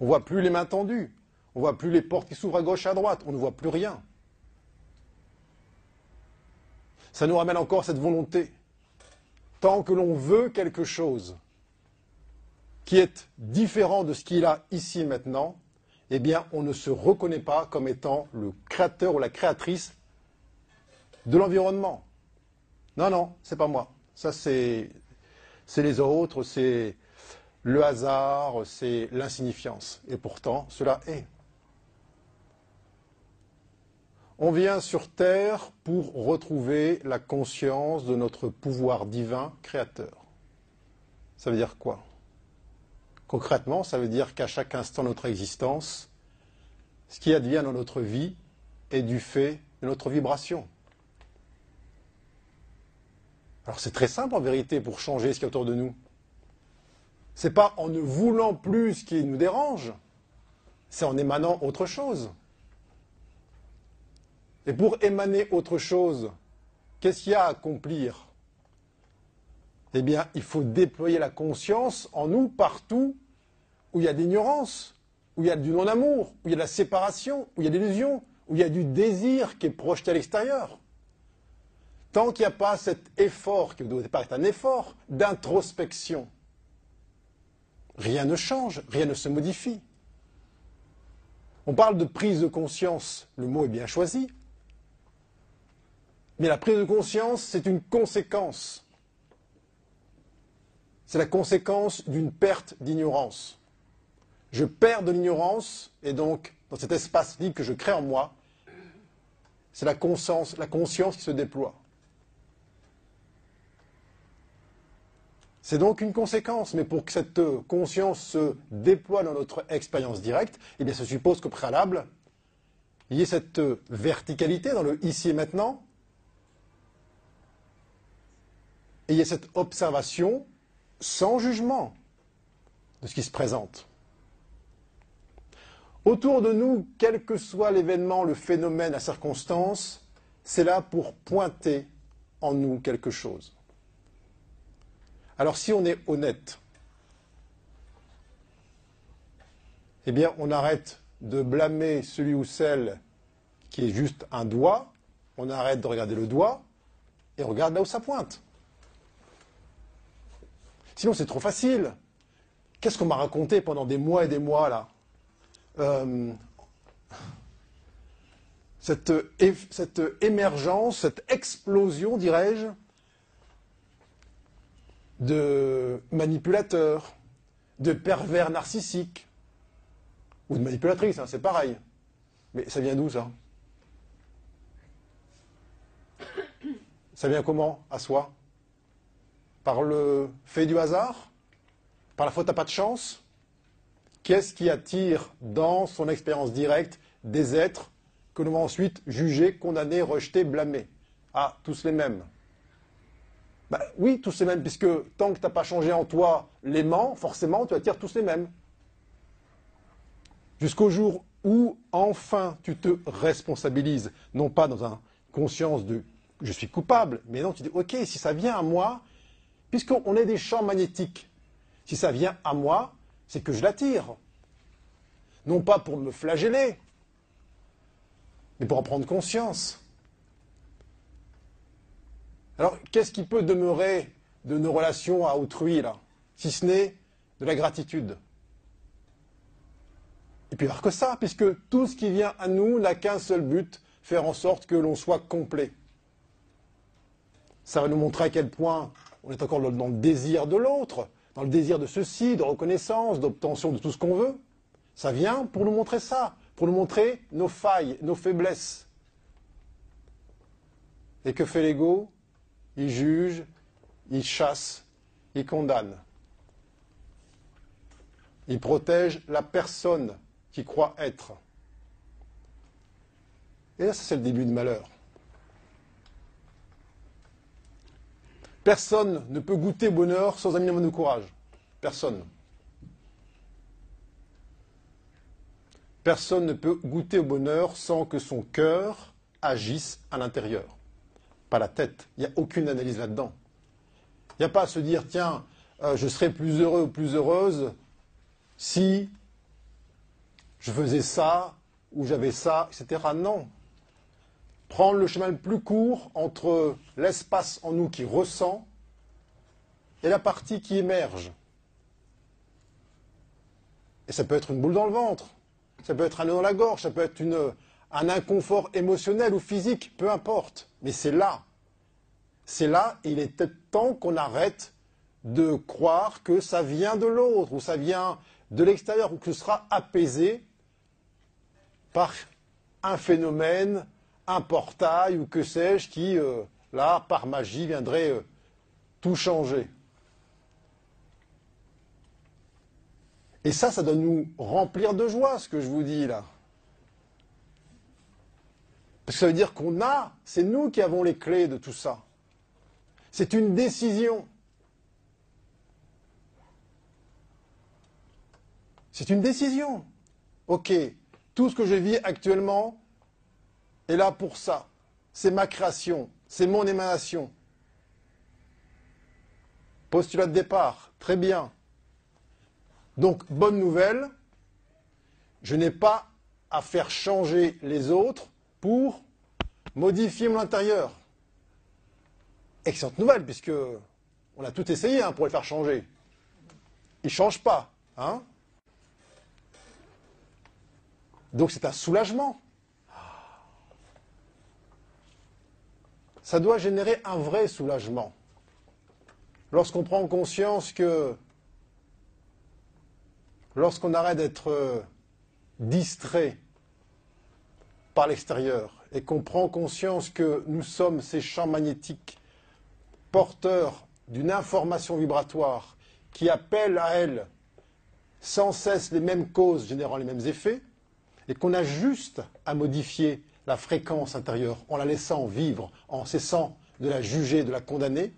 On ne voit plus les mains tendues. On ne voit plus les portes qui s'ouvrent à gauche et à droite. On ne voit plus rien. Ça nous ramène encore cette volonté. Tant que l'on veut quelque chose qui est différent de ce qu'il a ici maintenant, eh bien, on ne se reconnaît pas comme étant le créateur ou la créatrice de l'environnement. Non, non, c'est pas moi. Ça, c'est c'est les autres, c'est le hasard, c'est l'insignifiance. Et pourtant, cela est. On vient sur Terre pour retrouver la conscience de notre pouvoir divin créateur. Ça veut dire quoi? Concrètement, ça veut dire qu'à chaque instant de notre existence, ce qui advient dans notre vie est du fait de notre vibration. Alors c'est très simple en vérité pour changer ce qui est autour de nous. Ce n'est pas en ne voulant plus ce qui nous dérange, c'est en émanant autre chose. Et pour émaner autre chose, qu'est-ce qu'il y a à accomplir? Eh bien, il faut déployer la conscience en nous partout où il y a d'ignorance, où il y a du non-amour, où il y a de la séparation, où il y a de l'illusion, où il y a du désir qui est projeté à l'extérieur. tant qu'il n'y a pas cet effort, qui au départ est un effort d'introspection, rien ne change, rien ne se modifie. On parle de prise de conscience, le mot est bien choisi, mais la prise de conscience, c'est une conséquence. C'est la conséquence d'une perte d'ignorance. Je perds de l'ignorance, et donc, dans cet espace libre que je crée en moi, c'est la conscience, la conscience qui se déploie. C'est donc une conséquence, mais pour que cette conscience se déploie dans notre expérience directe, eh bien, ça suppose qu'au préalable, il y ait cette verticalité dans le ici et maintenant, et il y ait cette observation sans jugement de ce qui se présente. Autour de nous, quel que soit l'événement, le phénomène, la circonstance, c'est là pour pointer en nous quelque chose. Alors si on est honnête, eh bien on arrête de blâmer celui ou celle qui est juste un doigt, on arrête de regarder le doigt et regarde là où ça pointe. Sinon c'est trop facile. Qu'est-ce qu'on m'a raconté pendant des mois et des mois là? Euh, cette, émergence, cette explosion, dirais-je, de manipulateurs, de pervers narcissiques, ou de manipulatrices, hein, c'est pareil. Mais ça vient d'où ça? Ça vient comment à soi? Par le fait du hasard? Par la faute à pas de chance? Qu'est-ce qui attire dans son expérience directe des êtres que l'on va ensuite juger, condamner, rejeter, blâmer? Ah, tous les mêmes. Bah, oui, tous les mêmes, puisque tant que tu n'as pas changé en toi l'aimant, forcément, tu attires tous les mêmes. Jusqu'au jour où, enfin, tu te responsabilises, non pas dans une conscience de je suis coupable, mais non, tu dis, ok, si ça vient à moi, puisqu'on est des champs magnétiques, si ça vient à moi, c'est que je l'attire. Non pas pour me flageller, mais pour en prendre conscience. Alors, qu'est-ce qui peut demeurer de nos relations à autrui, si ce n'est de la gratitude? Et puis, alors que ça, puisque tout ce qui vient à nous n'a qu'un seul but, faire en sorte que l'on soit complet. Ça va nous montrer à quel point on est encore dans le désir de l'autre, dans le désir de ceci, de reconnaissance, d'obtention de tout ce qu'on veut. Ça vient pour nous montrer ça, pour nous montrer nos failles, nos faiblesses. Et que fait l'ego? Il juge, il chasse, il condamne. Il protège la personne qui croit être. Et là, c'est le début du malheur. Personne ne peut goûter bonheur sans un minimum de courage. Personne. Personne ne peut goûter au bonheur sans que son cœur agisse à l'intérieur pas la tête. Il n'y a aucune analyse là-dedans. Il n'y a pas à se dire, tiens, euh, je serais plus heureux ou plus heureuse si je faisais ça ou j'avais ça, etc. Non. Prendre le chemin le plus court entre l'espace en nous qui ressent et la partie qui émerge. Et ça peut être une boule dans le ventre, ça peut être un nœud dans la gorge, ça peut être un inconfort émotionnel ou physique, peu importe. Mais c'est là. C'est là, il est temps qu'on arrête de croire que ça vient de l'autre, ou ça vient de l'extérieur, ou que ce sera apaisé par un phénomène, un portail, ou que sais-je, qui, euh, là, par magie, viendrait euh, tout changer. Et ça, ça doit nous remplir de joie, ce que je vous dis là. Parce que ça veut dire qu'on a, c'est nous qui avons les clés de tout ça. C'est une décision. C'est une décision. Ok, tout ce que je vis actuellement est là pour ça. C'est ma création, c'est mon émanation. Postulat de départ, très bien. Donc, bonne nouvelle, je n'ai pas à faire changer les autres pour modifier mon intérieur. excellente nouvelle, puisque on a tout essayé hein, pour le faire changer. Il ne change pas. Hein Donc c'est un soulagement. Ça doit générer un vrai soulagement. Lorsqu'on prend conscience que lorsqu'on arrête d'être distrait par l'extérieur et qu'on prend conscience que nous sommes ces champs magnétiques porteurs d'une information vibratoire qui appelle à elle sans cesse les mêmes causes générant les mêmes effets, et qu'on a juste à modifier la fréquence intérieure en la laissant vivre, en cessant de la juger, de la condamner,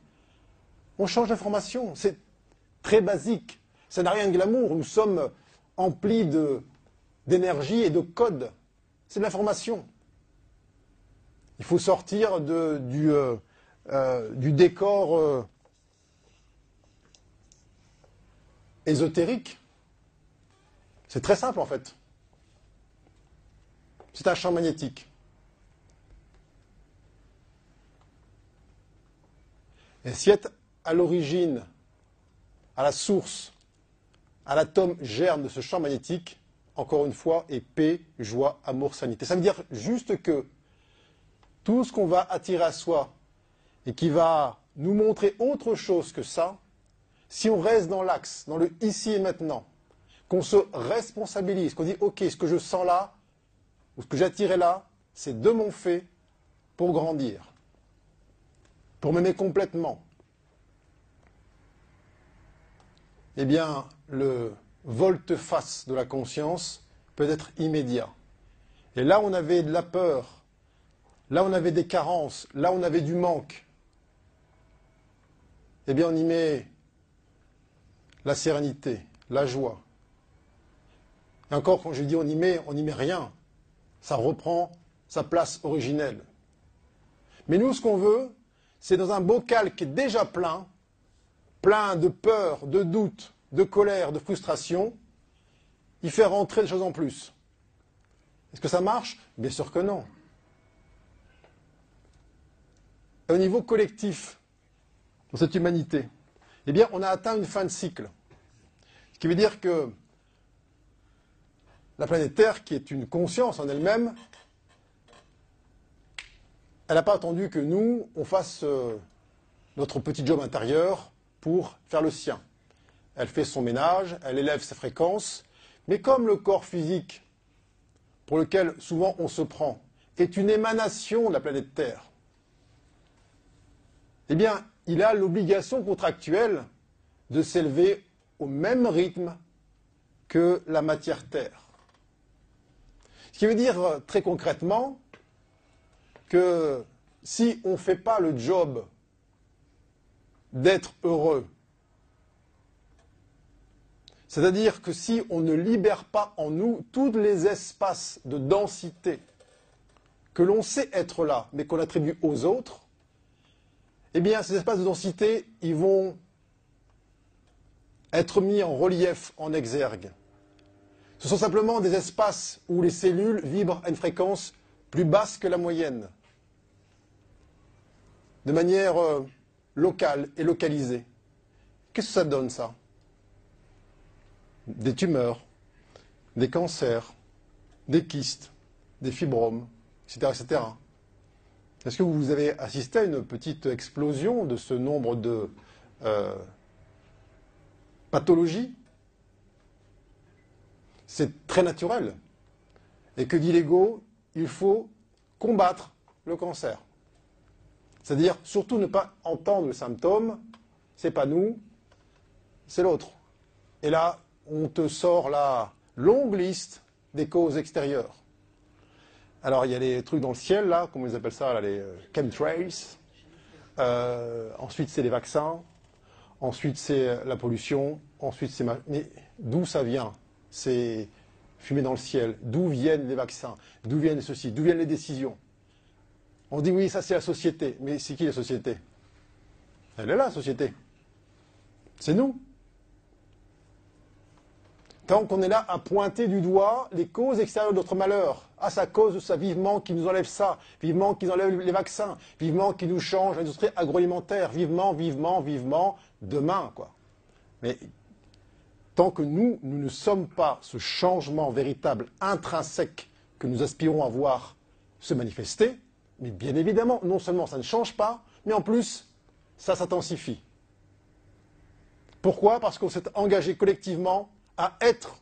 on change d'information. C'est très basique. Ça n'a rien de glamour. Nous sommes emplis d'énergie et de code. C'est de l'information. Il faut sortir euh, euh, du, décor euh, ésotérique. C'est très simple en fait. C'est un champ magnétique. Et si est à l'origine, à la source, à l'atome germe de ce champ magnétique, encore une fois, est paix, joie, amour, sanité. Ça veut dire juste que tout ce qu'on va attirer à soi et qui va nous montrer autre chose que ça, si on reste dans l'axe, dans le ici et maintenant, qu'on se responsabilise, qu'on dit ok, ce que je sens là, ou ce que attiré là, c'est de mon fait pour grandir, pour m'aimer complètement. Eh bien, le volte-face de la conscience peut être immédiat. Et là, on avait de la peur, là, on avait des carences, là, on avait du manque. Eh bien, on y met la sérénité, la joie. Et encore, quand je dis on y met, on n'y met rien. Ça reprend sa place originelle. Mais nous, ce qu'on veut, c'est dans un bocal qui est déjà plein, plein de peur, de doute, de colère, de frustration, y faire rentrer des choses en plus. Est-ce que ça marche? Bien sûr que non. au niveau collectif, dans cette humanité, eh bien, on a atteint une fin de cycle. Ce qui veut dire que la planète Terre, qui est une conscience en elle-même, elle n'a pas attendu que nous, on fasse euh, notre petit job intérieur pour faire le sien. Elle fait son ménage, elle élève ses fréquences, mais comme le corps physique, pour lequel souvent on se prend, est une émanation de la planète Terre, eh bien, il a l'obligation contractuelle de s'élever au même rythme que la matière terre. Ce qui veut dire euh, très concrètement que si on ne fait pas le job d'être heureux, c'est-à-dire que si on ne libère pas en nous tous les espaces de densité que l'on sait être là, mais qu'on attribue aux autres, eh bien, ces espaces de densité, ils vont être mis en relief, en exergue. Ce sont simplement des espaces où les cellules vibrent à une fréquence plus basse que la moyenne, de manière euh, locale et localisée. Qu'est-ce que ça donne, ça? Des tumeurs, des cancers, des kystes, des fibromes, etc. etc. Est-ce que vous avez assisté à une petite explosion de ce nombre de euh, pathologies? C'est très naturel. Et que dit l'ego? Il faut combattre le cancer. C'est-à-dire surtout ne pas entendre le symptôme, c'est pas nous, c'est l'autre. Et là, on te sort la longue liste des causes extérieures. Alors, il y a les trucs dans le ciel, là, comment ils appellent ça, là, les euh, chemtrails. Euh, ensuite, c'est les vaccins. Ensuite, c'est la pollution. Ensuite, c'est... Mais d'où ça vient? C'est fumé dans le ciel. D'où viennent les vaccins? D'où viennent ceci? D'où viennent les décisions? On dit oui, ça c'est la société. Mais c'est qui la société? Elle est là, la société. C'est nous. tant qu'on est là à pointer du doigt les causes extérieures de notre malheur. Ah, ça cause de ça, vivement qu'ils nous enlèvent ça, vivement qu'ils enlèvent les vaccins, vivement qu'ils nous changent l'industrie agroalimentaire, vivement, vivement, vivement, demain, quoi. Mais tant que nous, nous ne sommes pas ce changement véritable, intrinsèque, que nous aspirons à voir se manifester, mais bien évidemment, non seulement ça ne change pas, mais en plus, ça s'intensifie. Pourquoi? Parce qu'on s'est engagé collectivement à être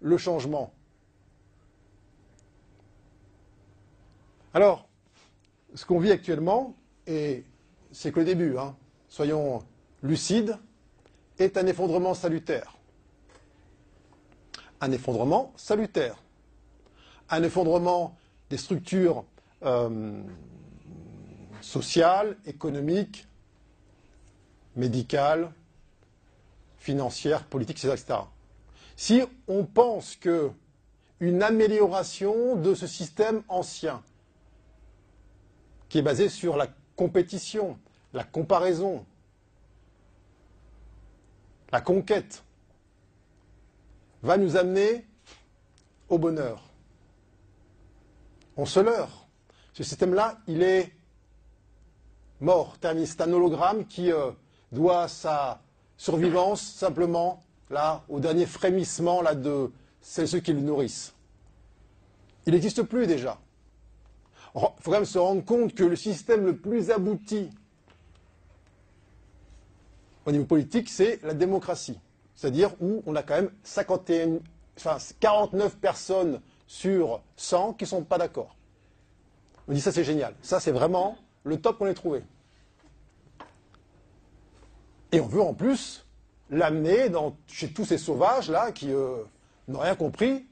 le changement. Alors, ce qu'on vit actuellement, et c'est que le début, hein, soyons lucides, est un effondrement salutaire. Un effondrement salutaire. Un effondrement des structures euh, sociales, économiques, médicales, financières, politiques, etc. Si on pense que une amélioration de ce système ancien, qui est basé sur la compétition, la comparaison, la conquête, va nous amener au bonheur. On se leurre. Ce système-là, il est mort. C'est un hologramme qui euh, doit sa survivance simplement là, au dernier frémissement là, de ceux qui le nourrissent. Il n'existe plus déjà. Il faut quand même se rendre compte que le système le plus abouti au niveau politique, c'est la démocratie. C'est-à-dire où on a quand même 51, enfin 49 personnes sur 100 qui ne sont pas d'accord. On dit ça c'est génial. Ça c'est vraiment le top qu'on ait trouvé. Et on veut en plus l'amener chez tous ces sauvages-là qui euh, n'ont rien compris.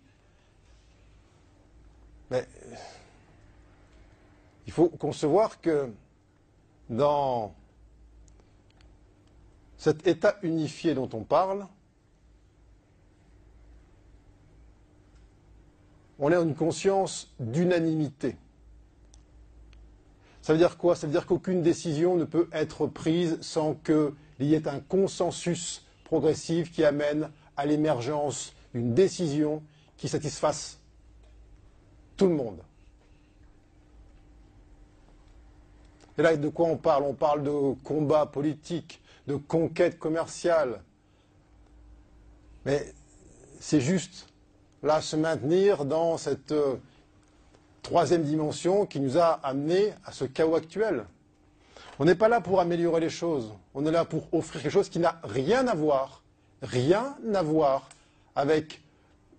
Mais il faut concevoir que dans cet état unifié dont on parle, on a une conscience d'unanimité. Ça veut dire quoi? Ça veut dire qu'aucune décision ne peut être prise sans qu'il y ait un consensus progressive qui amène à l'émergence d'une décision qui satisfasse tout le monde. Et là, de quoi on parle? On parle de combat politique, de conquête commerciale. Mais c'est juste, là, se maintenir dans cette euh, troisième dimension qui nous a amené à ce chaos actuel. On n'est pas là pour améliorer les choses. On est là pour offrir quelque chose qui n'a rien à voir, rien à voir avec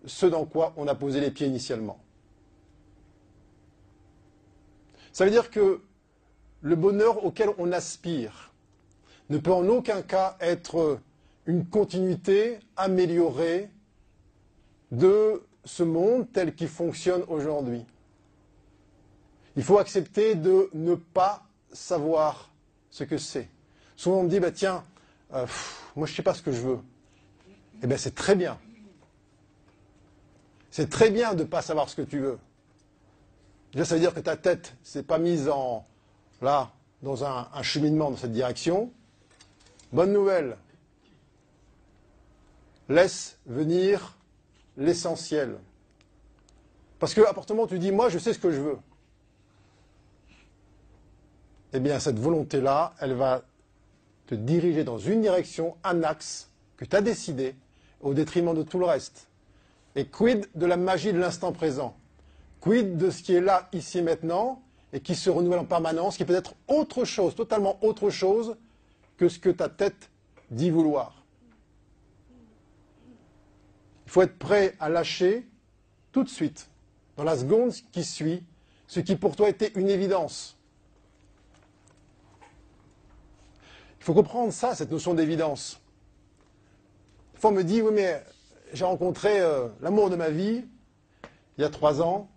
ce dans quoi on a posé les pieds initialement. Ça veut dire que le bonheur auquel on aspire ne peut en aucun cas être une continuité améliorée de ce monde tel qu'il fonctionne aujourd'hui. Il faut accepter de ne pas savoir ce que c'est. Souvent on me dit, bah, tiens, euh, moi je ne sais pas ce que je veux. Eh bien c'est très bien. C'est très bien de ne pas savoir ce que tu veux. Déjà, ça veut dire que ta tête s'est pas mise en là dans un, un, cheminement dans cette direction. Bonne nouvelle. Laisse venir l'essentiel. Parce que appartement, tu dis, moi je sais ce que je veux eh bien, cette volonté-là, elle va te diriger dans une direction, un axe que tu as décidé, au détriment de tout le reste. Et quid de la magie de l'instant présent? Quid de ce qui est là, ici, maintenant, et qui se renouvelle en permanence, qui peut être autre chose, totalement autre chose que ce que ta tête dit vouloir? Il faut être prêt à lâcher tout de suite, dans la seconde qui suit, ce qui pour toi était une évidence. Il faut comprendre ça, cette notion d'évidence. Fois, on me dit, oui, mais j'ai rencontré euh, l'amour de ma vie il y a trois ans.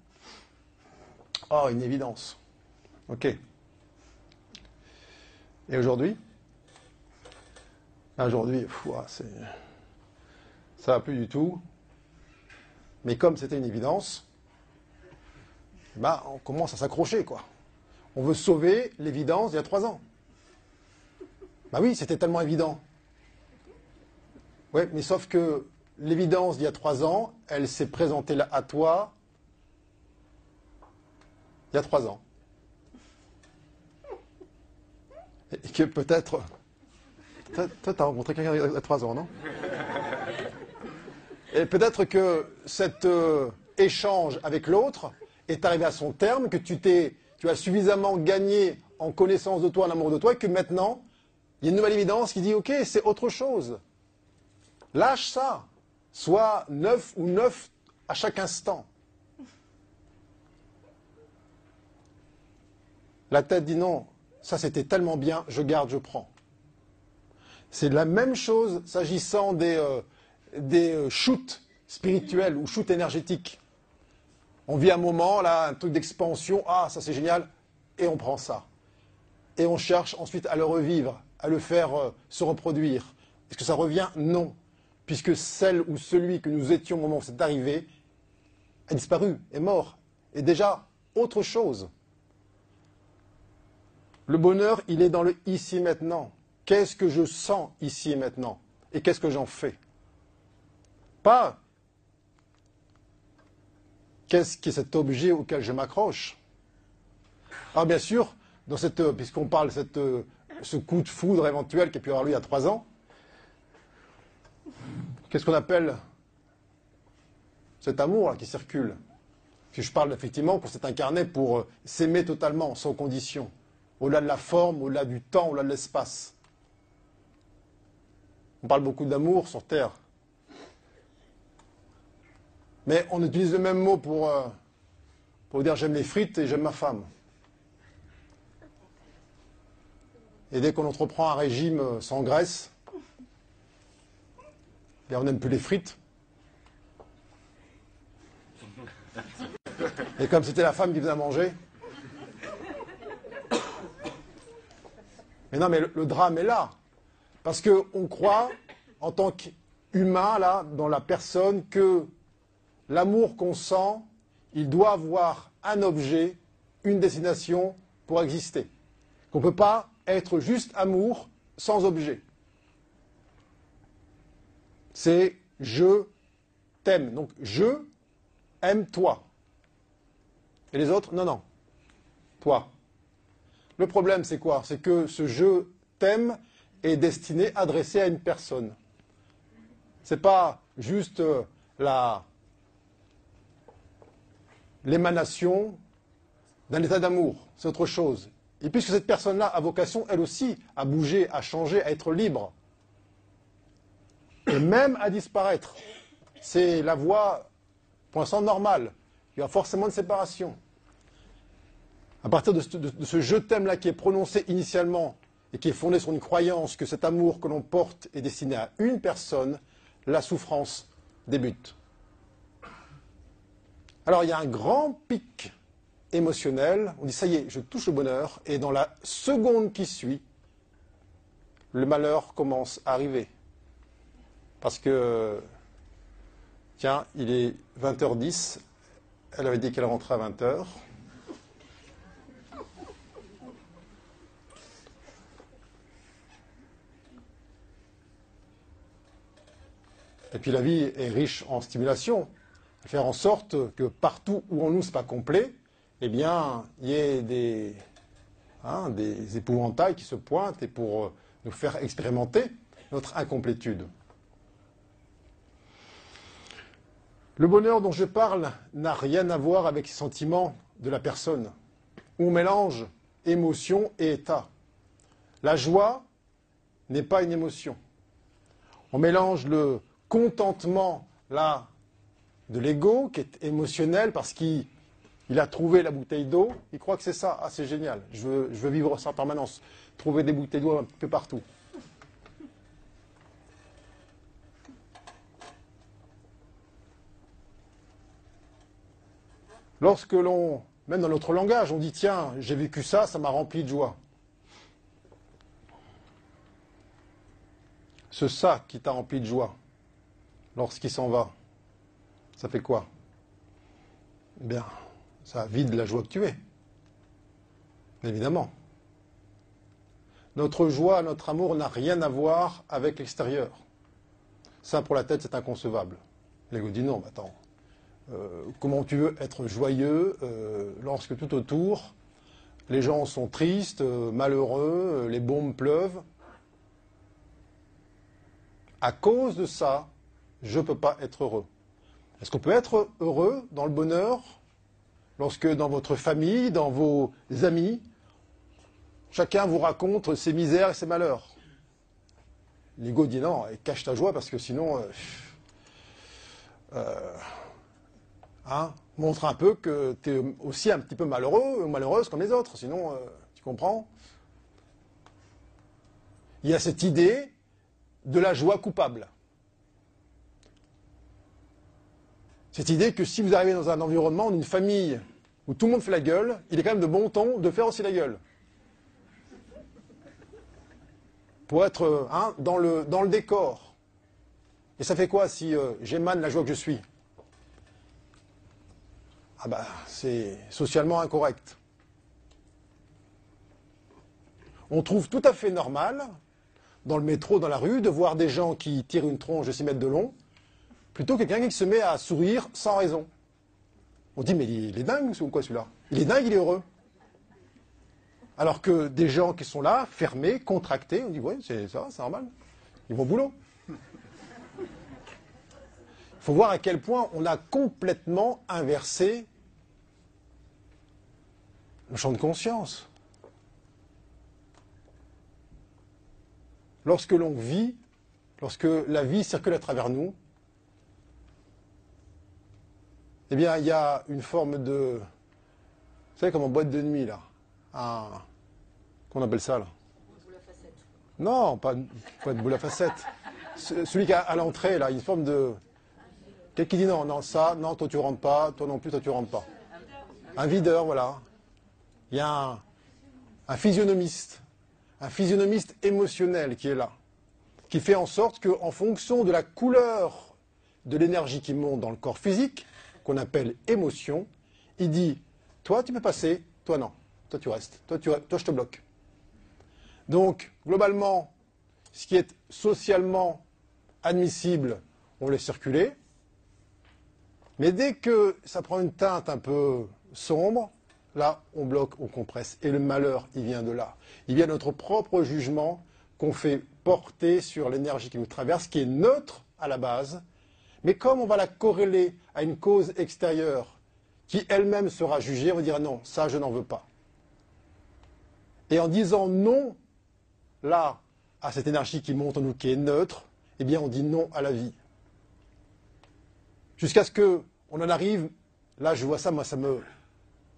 Oh, une évidence. OK. Et aujourd'hui? Aujourd'hui, ça ça va plus du tout. Mais comme c'était une évidence, bah, on commence à s'accrocher, quoi. On veut sauver l'évidence d'il y a trois ans. Bah oui, c'était tellement évident. Oui, mais sauf que l'évidence d'il y a trois ans, elle s'est présentée là à toi il y a trois ans. Et que peut-être. Toi, tu as rencontré quelqu'un il y a trois ans, non? Et peut-être que cet euh, échange avec l'autre est arrivé à son terme, que tu, as suffisamment gagné en connaissance de toi, en amour de toi, et que maintenant, il y a une nouvelle évidence qui dit Ok, c'est autre chose. Lâche ça. Sois neuf ou neuf à chaque instant. La tête dit non, ça c'était tellement bien, je garde, je prends. C'est la même chose s'agissant des, euh, des euh, shoots spirituels ou shoots énergétiques. On vit un moment, là, un truc d'expansion, ah, ça c'est génial, et on prend ça. Et on cherche ensuite à le revivre, à le faire euh, se reproduire. Est-ce que ça revient? Non. Puisque celle ou celui que nous étions au moment où c'est arrivé a disparu, est mort, est déjà autre chose. Le bonheur, il est dans le ici maintenant. Qu'est-ce que je sens ici et maintenant? Et qu'est-ce que j'en fais? Pas qu'est-ce qui est cet objet auquel je m'accroche? Alors bien sûr, dans cette, puisqu'on parle de cette, ce coup de foudre éventuel qui a pu avoir lieu il y a trois ans, qu'est-ce qu'on appelle cet amour qui circule? Si je parle effectivement qu'on s'est incarné pour euh, s'aimer totalement, sans condition au-delà de la forme, au-delà du temps, au-delà de l'espace. On parle beaucoup d'amour sur Terre. Mais on utilise le même mot pour, euh, pour dire j'aime les frites et j'aime ma femme. Et dès qu'on entreprend un régime euh, sans graisse, bien on n'aime plus les frites. Et comme c'était la femme qui faisait manger, Mais non, mais le, drame est là. Parce qu'on croit, en tant qu'humain, là, dans la personne, que l'amour qu'on sent, il doit avoir un objet, une destination pour exister. Qu'on ne peut pas être juste amour sans objet. C'est je t'aime. Donc je aime toi. Et les autres, non, non. Toi. Le problème, c'est quoi? C'est que ce jeu thème est destiné, adressé à une personne. Ce n'est pas juste euh, la, l'émanation d'un état d'amour, c'est autre chose. Et puisque cette personne-là a vocation, elle aussi, à bouger, à changer, à être libre, et même à disparaître, c'est la voie, pour l'instant, normale. Il y a forcément une séparation à partir de ce, je t'aime-là qui est prononcé initialement et qui est fondé sur une croyance que cet amour que l'on porte est destiné à une personne, la souffrance débute. Alors il y a un grand pic émotionnel, on dit ça y est, je touche le bonheur, et dans la seconde qui suit, le malheur commence à arriver. Parce que, tiens, il est 20h10, elle avait dit qu'elle rentrait à 20h. Et puis la vie est riche en stimulation. Faire en sorte que partout où on nous, pas complet, eh bien, il y ait des, hein, épouvantails qui se pointent et pour euh, nous faire expérimenter notre incomplétude. Le bonheur dont je parle n'a rien à voir avec les sentiments de la personne. On mélange émotion et état. La joie n'est pas une émotion. On mélange le contentement là de l'ego qui est émotionnel parce qu'il a trouvé la bouteille d'eau, il croit que c'est ça. Ah, c'est génial, je veux, vivre ça en permanence. Trouver des bouteilles d'eau un peu partout. Lorsque l'on, même dans notre langage, on dit tiens, j'ai vécu ça, ça m'a rempli de joie. Ce ça qui t'a rempli de joie, lorsqu'il s'en va, ça fait quoi? Eh bien, ça vide la joie que tu es. Évidemment. Notre joie, notre amour n'a rien à voir avec l'extérieur. Ça, pour la tête, c'est inconcevable. L'ego dit non, attends. Euh, comment tu veux être joyeux euh, lorsque tout autour, les gens sont tristes, euh, malheureux, les bombes pleuvent? À cause de ça, je ne peux pas être heureux. Est-ce qu'on peut être heureux dans le bonheur lorsque dans votre famille, dans vos amis, chacun vous raconte ses misères et ses malheurs? L'ego dit non, cache ta joie parce que sinon, euh, euh, hein, montre un peu que tu es aussi un petit peu malheureux ou malheureuse comme les autres, sinon, euh, tu comprends? Il y a cette idée de la joie coupable. Cette idée que si vous arrivez dans un environnement, d'une famille où tout le monde fait la gueule, il est quand même de bon ton de faire aussi la gueule. Pour être hein, dans, le, dans le décor. Et ça fait quoi si euh, j'émane la joie que je suis? Ah bah, c'est socialement incorrect. On trouve tout à fait normal, dans le métro, dans la rue, de voir des gens qui tirent une tronche de 6 mètres de long, plutôt que quelqu'un qui se met à sourire sans raison. On dit, mais il est dingue ou quoi celui-là? Il est dingue, il est heureux. Alors que des gens qui sont là, fermés, contractés, on dit, oui, c'est ça, c'est normal. Ils vont au boulot. Il faut voir à quel point on a complètement inversé le champ de conscience. Lorsque l'on vit, lorsque la vie circule à travers nous, eh bien, il y a une forme de. Vous savez, comme en boîte de nuit, là. Un. Qu'on appelle ça, là? Non, pas, de boule à facette. Celui qui est à l'entrée, là, une forme de. Quelqu'un qui dit non, non, ça, non, toi tu rentres pas, toi non plus, toi tu rentres pas. Un videur, voilà. Il y a un, un physionomiste, un physionomiste émotionnel qui est là, qui fait en sorte qu'en fonction de la couleur de l'énergie qui monte dans le corps physique, qu'on appelle émotion, il dit Toi, tu peux passer, toi, non. Toi, tu restes. Toi, tu, toi je te bloque. Donc, globalement, ce qui est socialement admissible, on laisse circuler. Mais dès que ça prend une teinte un peu sombre, là, on bloque, on compresse. Et le malheur, il vient de là. Il vient de notre propre jugement qu'on fait porter sur l'énergie qui nous traverse, qui est neutre à la base, mais comme on va la corréler à une cause extérieure qui elle-même sera jugée, on va dire non, ça je n'en veux pas. Et en disant non, là, à cette énergie qui monte en nous, qui est neutre, eh bien on dit non à la vie. Jusqu'à ce qu'on en arrive, là je vois ça, moi ça me,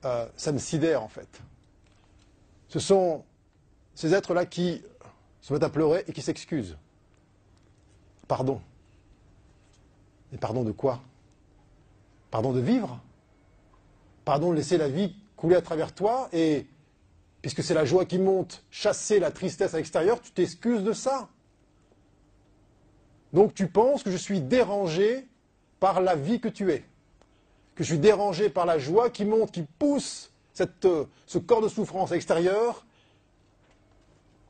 euh, ça me sidère en fait. Ce sont ces êtres-là qui se mettent à pleurer et qui s'excusent. Pardon. Mais pardon de quoi? Pardon de vivre? Pardon de laisser la vie couler à travers toi et, puisque c'est la joie qui monte, chasser la tristesse à l'extérieur, tu t'excuses de ça. Donc tu penses que je suis dérangé par la vie que tu es, que je suis dérangé par la joie qui monte, qui pousse euh, ce corps de souffrance extérieur.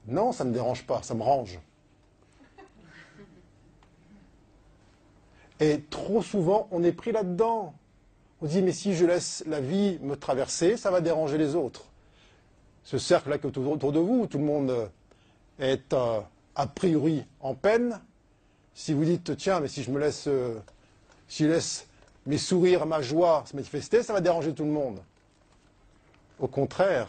Non, ça ne me dérange pas, ça me range. Et trop souvent, on est pris là-dedans. On dit, mais si je laisse la vie me traverser, ça va déranger les autres. Ce cercle-là qui est autour de vous, tout le monde est euh, a priori en peine, si vous dites, tiens, mais si je me laisse, euh, si je laisse mes sourires, ma joie se manifester, ça va déranger tout le monde. Au contraire,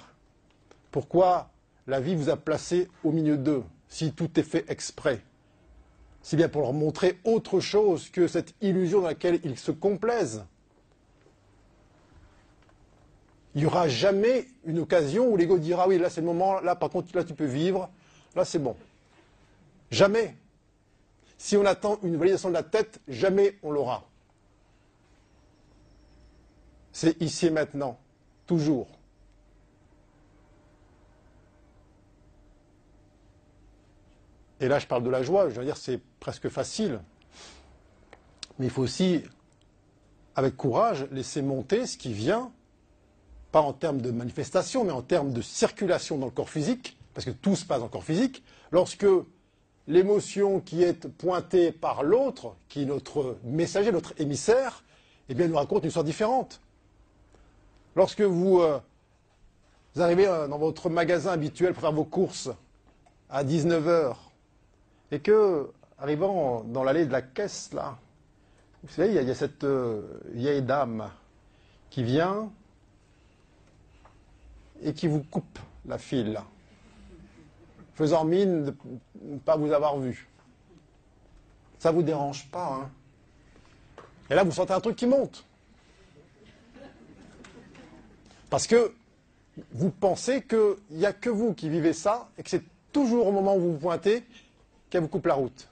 pourquoi la vie vous a placé au milieu d'eux, si tout est fait exprès? C'est bien pour leur montrer autre chose que cette illusion dans laquelle ils se complaisent. Il n'y aura jamais une occasion où l'ego dira oui, là c'est le moment, là par contre, là tu peux vivre, là c'est bon. Jamais. Si on attend une validation de la tête, jamais on l'aura. C'est ici et maintenant, toujours. Et là, je parle de la joie, je veux dire, c'est presque facile. Mais il faut aussi, avec courage, laisser monter ce qui vient, pas en termes de manifestation, mais en termes de circulation dans le corps physique, parce que tout se passe dans le corps physique. Lorsque l'émotion qui est pointée par l'autre, qui est notre messager, notre émissaire, eh bien, nous raconte une histoire différente. Lorsque vous, euh, vous arrivez euh, dans votre magasin habituel pour faire vos courses à 19h, et que, arrivant dans l'allée de la caisse, là, vous savez, il y, a, cette euh, vieille dame qui vient et qui vous coupe la file, faisant mine de ne pas vous avoir vu. Ça ne vous dérange pas, hein? Et là, vous sentez un truc qui monte. Parce que vous pensez qu'il n'y a que vous qui vivez ça et que c'est toujours au moment où vous vous pointez qu'elle vous coupe la route.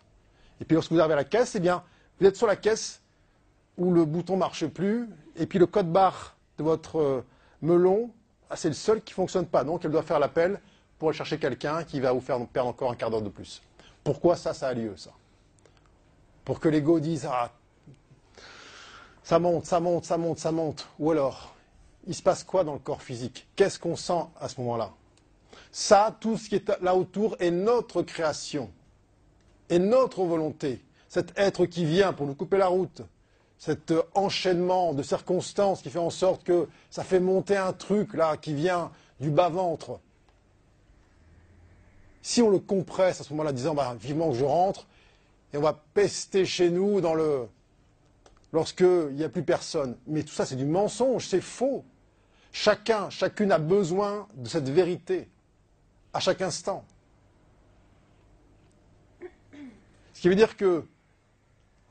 Et puis lorsque vous arrivez à la caisse, eh bien, vous êtes sur la caisse où le bouton ne marche plus et puis le code barre de votre euh, melon, ah, c'est le seul qui ne fonctionne pas. Donc elle doit faire l'appel pour aller chercher quelqu'un qui va vous faire perdre encore un quart d'heure de plus. Pourquoi ça, ça a lieu, ça? Pour que l'ego dise Ah, ça monte, ça monte, ça monte, ça monte. Ou alors, il se passe quoi dans le corps physique? Qu'est-ce qu'on sent à ce moment-là? Ça, tout ce qui est là autour est notre création, est notre volonté. Cet être qui vient pour nous couper la route, cet enchaînement de circonstances qui fait en sorte que ça fait monter un truc là qui vient du bas-ventre. Si on le compresse à ce moment-là, disant bah, vivement que je rentre, et on va pester chez nous dans le lorsqu'il n'y a plus personne. Mais tout ça, c'est du mensonge, c'est faux. Chacun, chacune a besoin de cette vérité à chaque instant. Ce qui veut dire que,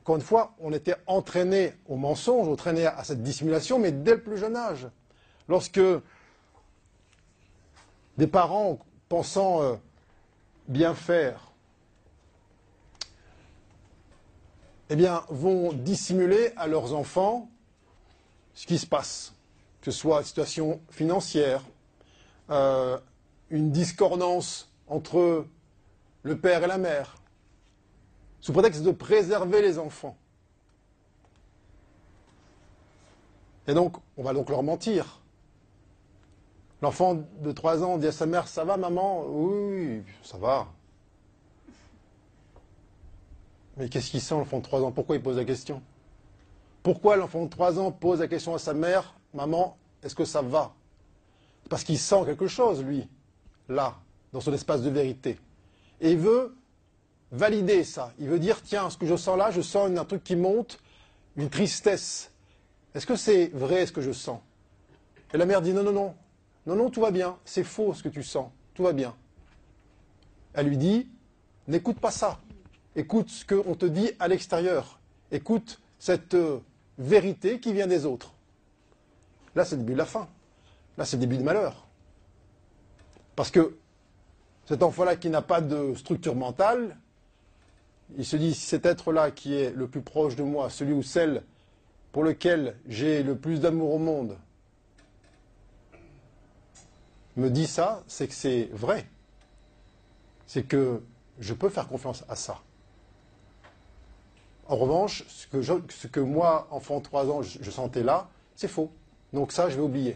encore une fois, on était entraîné au mensonge, entraîné à cette dissimulation, mais dès le plus jeune âge. Lorsque des parents, pensant euh, bien faire, eh vont dissimuler à leurs enfants ce qui se passe que ce soit une situation financière, euh, une discordance entre le père et la mère, sous prétexte de préserver les enfants. Et donc, on va donc leur mentir. L'enfant de 3 ans dit à sa mère Ça va, maman? Oui, ça va. Mais qu'est-ce qu'il sent, l'enfant de 3 ans? Pourquoi il pose la question? Pourquoi l'enfant de 3 ans pose la question à sa mère Maman, est-ce que ça va? Parce qu'il sent quelque chose, lui, là, dans son espace de vérité. Et il veut valider ça. Il veut dire, tiens, ce que je sens là, je sens un truc qui monte, une tristesse. Est-ce que c'est vrai ce que je sens? Et la mère dit, non, non, non, non, non, tout va bien, c'est faux ce que tu sens, tout va bien. Elle lui dit, n'écoute pas ça, écoute ce qu'on te dit à l'extérieur, écoute cette euh, vérité qui vient des autres. Là, c'est le début de la fin. Là, c'est le début du malheur. Parce que cet enfant-là qui n'a pas de structure mentale, il se dit, si cet être-là qui est le plus proche de moi, celui ou celle pour lequel j'ai le plus d'amour au monde, me dit ça, c'est que c'est vrai. C'est que je peux faire confiance à ça. En revanche, ce que, moi, enfant de 3 ans, je sentais là, c'est faux. Donc ça, je vais oublier.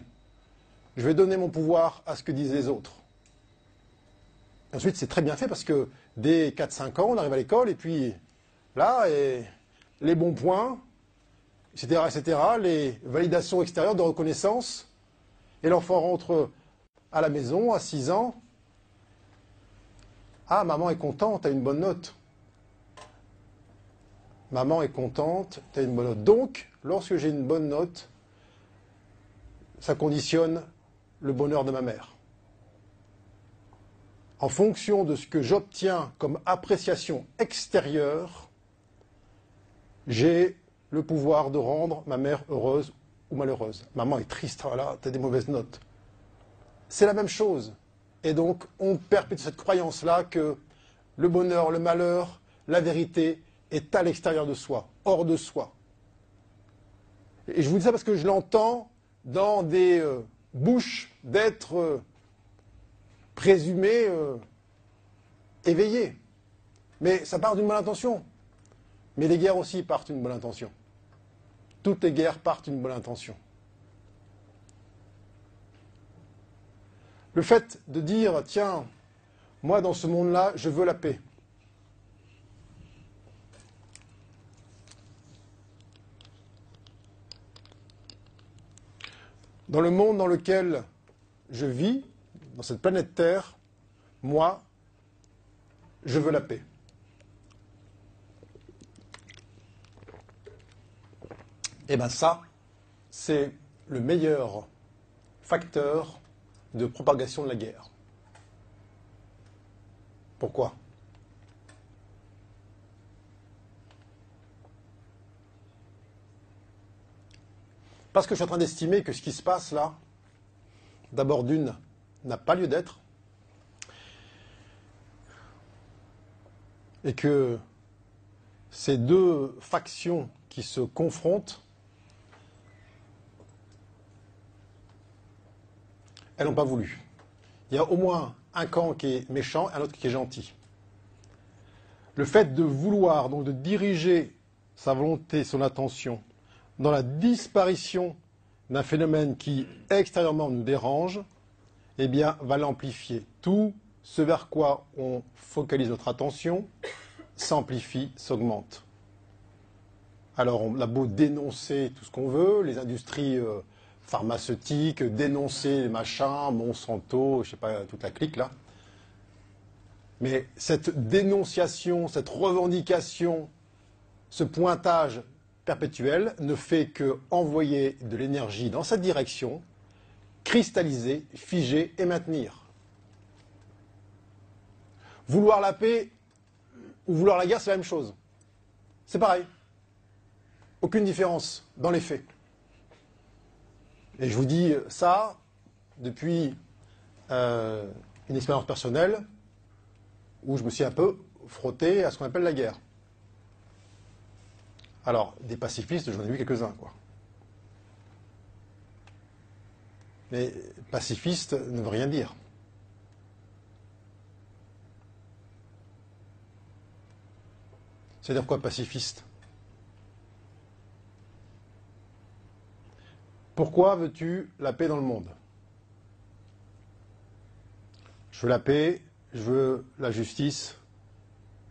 Je vais donner mon pouvoir à ce que disent les autres. Ensuite, c'est très bien fait parce que dès 4-5 ans, on arrive à l'école et puis là, les bons points, etc., etc., les validations extérieures de reconnaissance, et l'enfant rentre à la maison à 6 ans. Ah, maman est contente, as une bonne note. Maman est contente, tu as une bonne note. Donc, lorsque j'ai une bonne note, ça conditionne le bonheur de ma mère. En fonction de ce que j'obtiens comme appréciation extérieure, j'ai le pouvoir de rendre ma mère heureuse ou malheureuse. Maman est triste, voilà, tu as des mauvaises notes. C'est la même chose. Et donc, on perpétue cette croyance-là que le bonheur, le malheur, la vérité est à l'extérieur de soi, hors de soi. Et je vous dis ça parce que je l'entends dans des euh, bouches d'êtres euh, présumé euh, éveillé. Mais ça part d'une bonne intention. Mais les guerres aussi partent d'une bonne intention. Toutes les guerres partent d'une bonne intention. Le fait de dire, tiens, moi dans ce monde-là, je veux la paix. Dans le monde dans lequel je vis, dans cette planète Terre, moi, je veux la paix. Et eh bien ça, c'est le meilleur facteur de propagation de la guerre. Pourquoi? Parce que je suis en train d'estimer que ce qui se passe là, d'abord d'une, n'a pas lieu d'être, et que ces deux factions qui se confrontent, elles n'ont pas voulu. Il y a au moins un camp qui est méchant et un autre qui est gentil. Le fait de vouloir, donc de diriger sa volonté, son attention dans la disparition d'un phénomène qui extérieurement nous dérange, eh bien, va l'amplifier. Tout ce vers quoi on focalise notre attention s'amplifie, s'augmente. Alors, on a beau dénoncer tout ce qu'on veut, les industries euh, pharmaceutiques, dénoncer les machins, Monsanto, je sais pas, toute la clique là. Mais cette dénonciation, cette revendication, ce pointage perpétuel ne fait que envoyer de l'énergie dans cette direction, cristalliser, figer et maintenir. Vouloir la paix ou vouloir la guerre, c'est la même chose. C'est pareil. Aucune différence dans les faits. Et je vous dis ça depuis euh, une expérience personnelle où je me suis un peu frotté à ce qu'on appelle la guerre. Alors, des pacifistes, j'en ai vu quelques-uns, quoi. Mais pacifiste ne veut rien dire. C'est-à-dire quoi pacifiste? Pourquoi veux-tu la paix dans le monde? Je veux la paix, je veux la justice,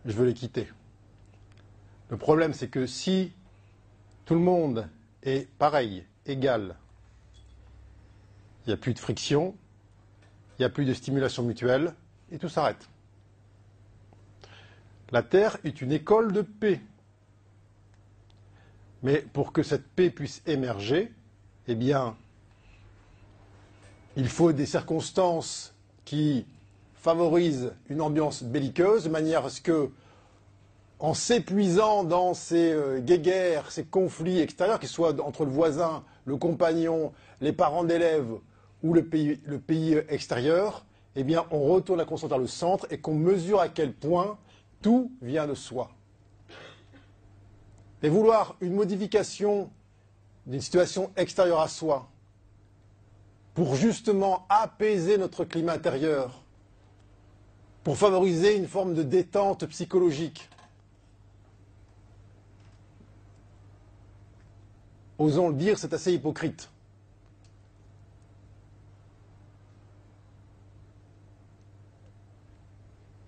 je veux l'équité. Le problème, c'est que si tout le monde est pareil, égal, il n'y a plus de friction, il n'y a plus de stimulation mutuelle, et tout s'arrête. La Terre est une école de paix. Mais pour que cette paix puisse émerger, eh bien, il faut des circonstances qui favorisent une ambiance belliqueuse, de manière à ce que en s'épuisant dans ces euh, guéguerres, ces conflits extérieurs, qu'ils soient entre le voisin, le compagnon, les parents d'élèves ou le pays, le pays extérieur, eh bien, on retourne la conscience vers le centre et qu'on mesure à quel point tout vient de soi. Et vouloir une modification d'une situation extérieure à soi pour justement apaiser notre climat intérieur, pour favoriser une forme de détente psychologique, osons le dire, c'est assez hypocrite.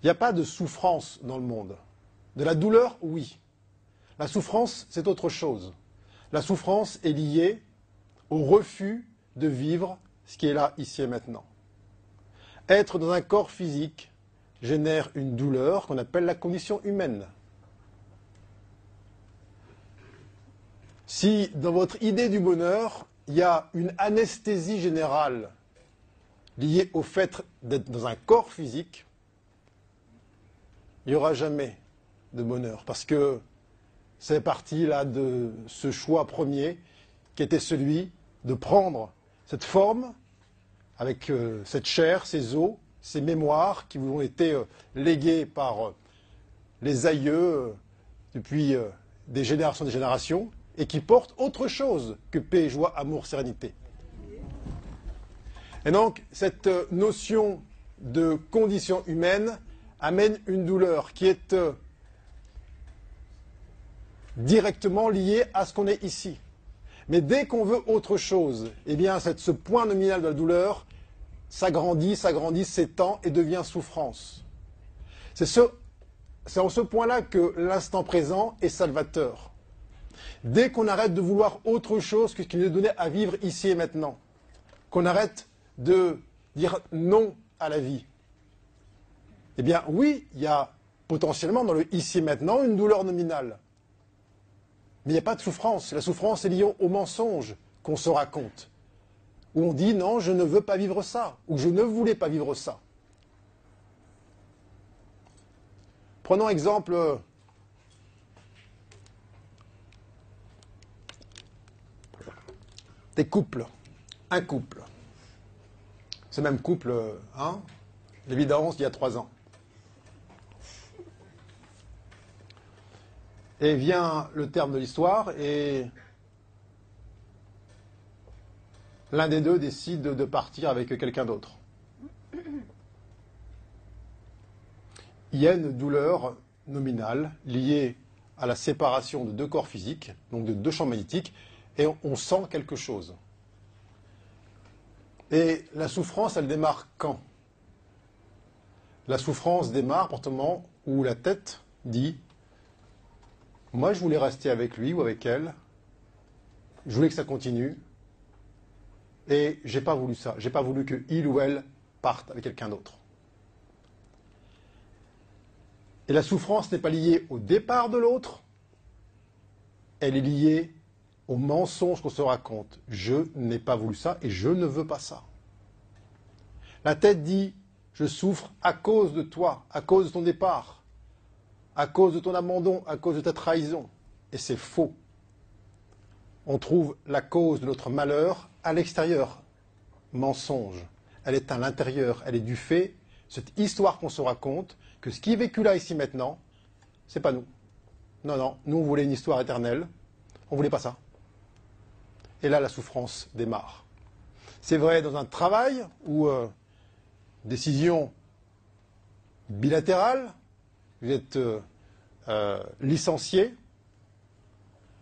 Il n'y a pas de souffrance dans le monde. De la douleur, oui. La souffrance, c'est autre chose. La souffrance est liée au refus de vivre ce qui est là, ici et maintenant. Être dans un corps physique génère une douleur qu'on appelle la condition humaine. Si dans votre idée du bonheur, il y a une anesthésie générale liée au fait d'être dans un corps physique, il n'y aura jamais de bonheur. Parce que c'est parti là de ce choix premier qui était celui de prendre cette forme avec euh, cette chair, ces os, ces mémoires qui vous ont été euh, léguées par euh, les aïeux depuis des générations et des générations, et qui porte autre chose que paix, joie, amour, sérénité. Et donc, cette notion de condition humaine amène une douleur qui est euh, directement liée à ce qu'on est ici. Mais dès qu'on veut autre chose, eh bien, ce point nominal de la douleur s'agrandit, s'agrandit, s'étend et devient souffrance. C'est en ce point-là que l'instant présent est salvateur. Dès qu'on arrête de vouloir autre chose que ce qui nous est donné à vivre ici et maintenant, qu'on arrête de dire non à la vie Eh bien oui, il y a potentiellement dans le ici et maintenant une douleur nominale. Mais il n'y a pas de souffrance. La souffrance est liée au mensonge qu'on se raconte. Où on dit non, je ne veux pas vivre ça, ou je ne voulais pas vivre ça. Prenons exemple des couples. Un couple. Ce même couple, hein, l'évidence, il y a trois ans. Et vient le terme de l'histoire et l'un des deux décide de partir avec quelqu'un d'autre. Il y a une douleur nominale liée à la séparation de deux corps physiques, donc de deux champs magnétiques, et on sent quelque chose. Et la souffrance, elle démarre quand? La souffrance démarre à partir moment où la tête dit Moi, je voulais rester avec lui ou avec elle, je voulais que ça continue, et j'ai pas voulu ça. J'ai pas voulu que il ou elle parte avec quelqu'un d'autre. Et la souffrance n'est pas liée au départ de l'autre, elle est liée au mensonge qu'on se raconte. Je n'ai pas voulu ça et je ne veux pas ça. La tête dit Je souffre à cause de toi, à cause de ton départ, à cause de ton abandon, à cause de ta trahison. Et c'est faux. On trouve la cause de notre malheur à l'extérieur. Mensonge. Elle est à l'intérieur. Elle est du fait, cette histoire qu'on se raconte, que ce qui est vécu là, ici, maintenant, c'est pas nous. Non, non, nous, on voulait une histoire éternelle. On voulait pas ça. Et là, la souffrance démarre. C'est vrai dans un travail où euh, décision bilatérale, vous êtes euh, euh, licencié,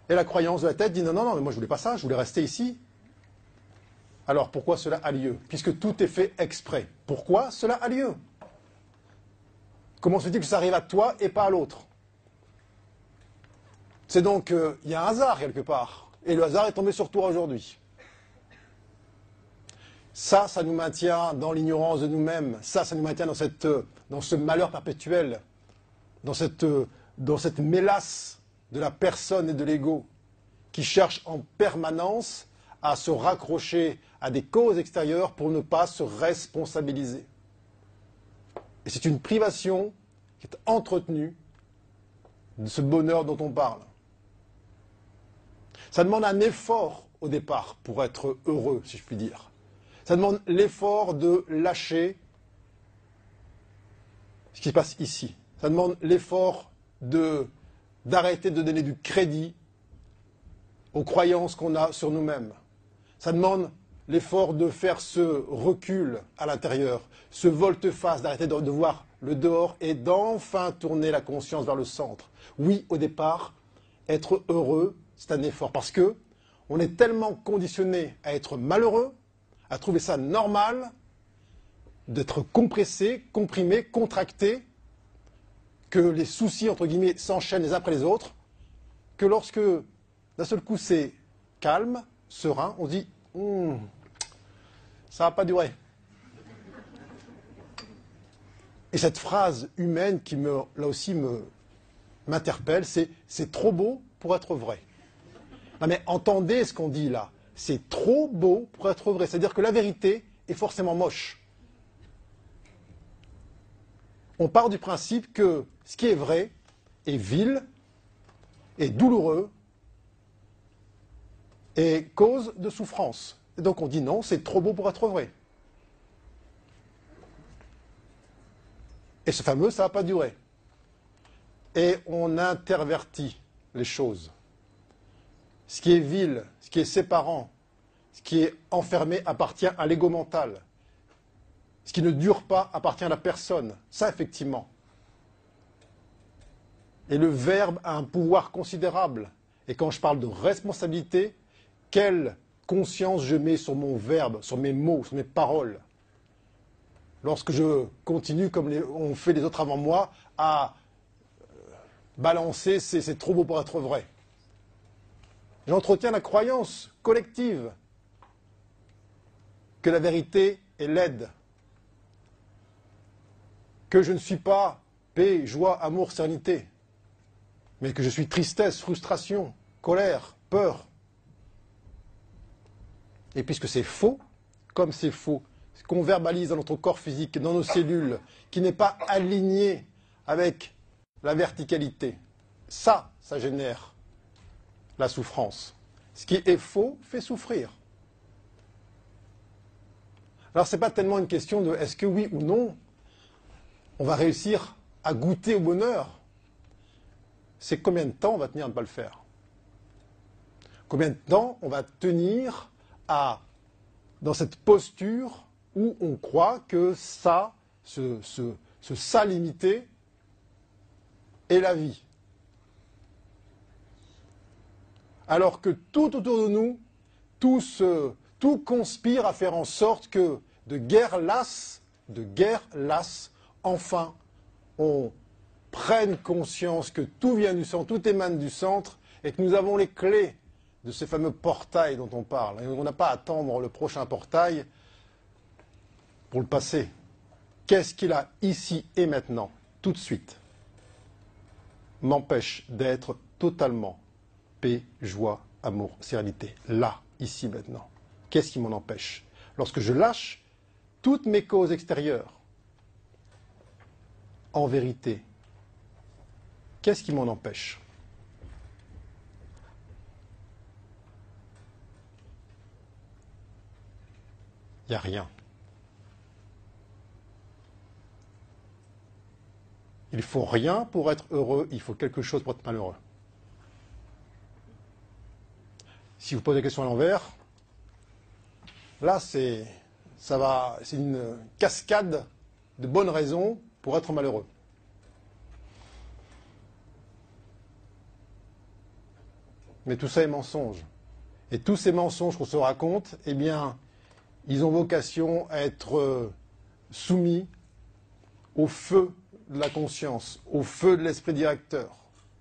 et la croyance de la tête dit non, non, non, moi je voulais pas ça, je voulais rester ici. Alors pourquoi cela a lieu? Puisque tout est fait exprès. Pourquoi cela a lieu? Comment se dit que ça arrive à toi et pas à l'autre? C'est donc, euh, il y a un hasard quelque part. Et le hasard est tombé sur toi aujourd'hui. Ça, ça nous maintient dans l'ignorance de nous-mêmes. Ça, ça nous maintient dans ce malheur perpétuel, dans cette, dans cette mélasse de la personne et de l'ego, qui cherche en permanence à se raccrocher à des causes extérieures pour ne pas se responsabiliser. Et c'est une privation qui est entretenue de ce bonheur dont on parle. Ça demande un effort au départ pour être heureux, si je puis dire. Ça demande l'effort de lâcher ce qui se passe ici. Ça demande l'effort d'arrêter de donner du crédit aux croyances qu'on a sur nous-mêmes. Ça demande l'effort de faire ce recul à l'intérieur, ce volte-face, d'arrêter de, voir le dehors et d'enfin tourner la conscience vers le centre. Oui, au départ, être heureux, c'est un effort parce que on est tellement conditionné à être malheureux, à trouver ça normal, d'être compressé, comprimé, contracté, que les soucis, entre guillemets, s'enchaînent les uns après les autres, que lorsque d'un seul coup c'est calme, serein, on dit hum, ça va pas durer. Et cette phrase humaine qui me, là aussi m'interpelle, c'est c'est trop beau pour être vrai. Non mais entendez ce qu'on dit là. C'est trop beau pour être vrai. C'est-à-dire que la vérité est forcément moche. On part du principe que ce qui est vrai est vil, est douloureux et cause de souffrance. Et donc on dit non, c'est trop beau pour être vrai. Et ce fameux, ça ne va pas durer. Et on intervertit les choses. Ce qui est vil, ce qui est séparant, ce qui est enfermé appartient à l'ego mental. Ce qui ne dure pas appartient à la personne. Ça, effectivement. Et le verbe a un pouvoir considérable. Et quand je parle de responsabilité, quelle conscience je mets sur mon verbe, sur mes mots, sur mes paroles? Lorsque je continue, comme ont fait les autres avant moi, à euh, balancer c'est trop beau pour être vrai. J'entretiens la croyance collective que la vérité est laide, que je ne suis pas paix, joie, amour, sérénité, mais que je suis tristesse, frustration, colère, peur. Et puisque c'est faux, comme c'est faux, ce qu'on verbalise dans notre corps physique, dans nos cellules, qui n'est pas aligné avec la verticalité, ça, ça génère la souffrance. Ce qui est faux fait souffrir. Alors ce n'est pas tellement une question de est-ce que oui ou non on va réussir à goûter au bonheur. C'est combien de temps on va tenir à ne pas le faire Combien de temps on va tenir à, dans cette posture où on croit que ça, ce, ce est la vie alors que tout autour de nous, tout, tout conspire à faire en sorte que de guerre lasse, de guerre lasse, enfin, on prenne conscience que tout vient du centre, tout émane du centre, et que nous avons les clés de ces fameux portails dont on parle. On n'a pas à attendre le prochain portail pour le passer. Qu'est-ce qu'il a ici et maintenant, tout de suite, m'empêche d'être totalement paix, joie, amour, sérénité. Là, ici, maintenant. Qu'est-ce qui m'en empêche Lorsque je lâche toutes mes causes extérieures, en vérité, qu'est-ce qui m'en empêche? Il n'y a rien. Il faut rien pour être heureux, il faut quelque chose pour être malheureux. si vous posez la question à l'envers, là, c'est, ça va, c'est une cascade de bonnes raisons pour être malheureux. Mais tout ça est mensonge. Et tous ces mensonges qu'on se raconte, eh bien, ils ont vocation à être euh, soumis au feu de la conscience, au feu de l'esprit directeur.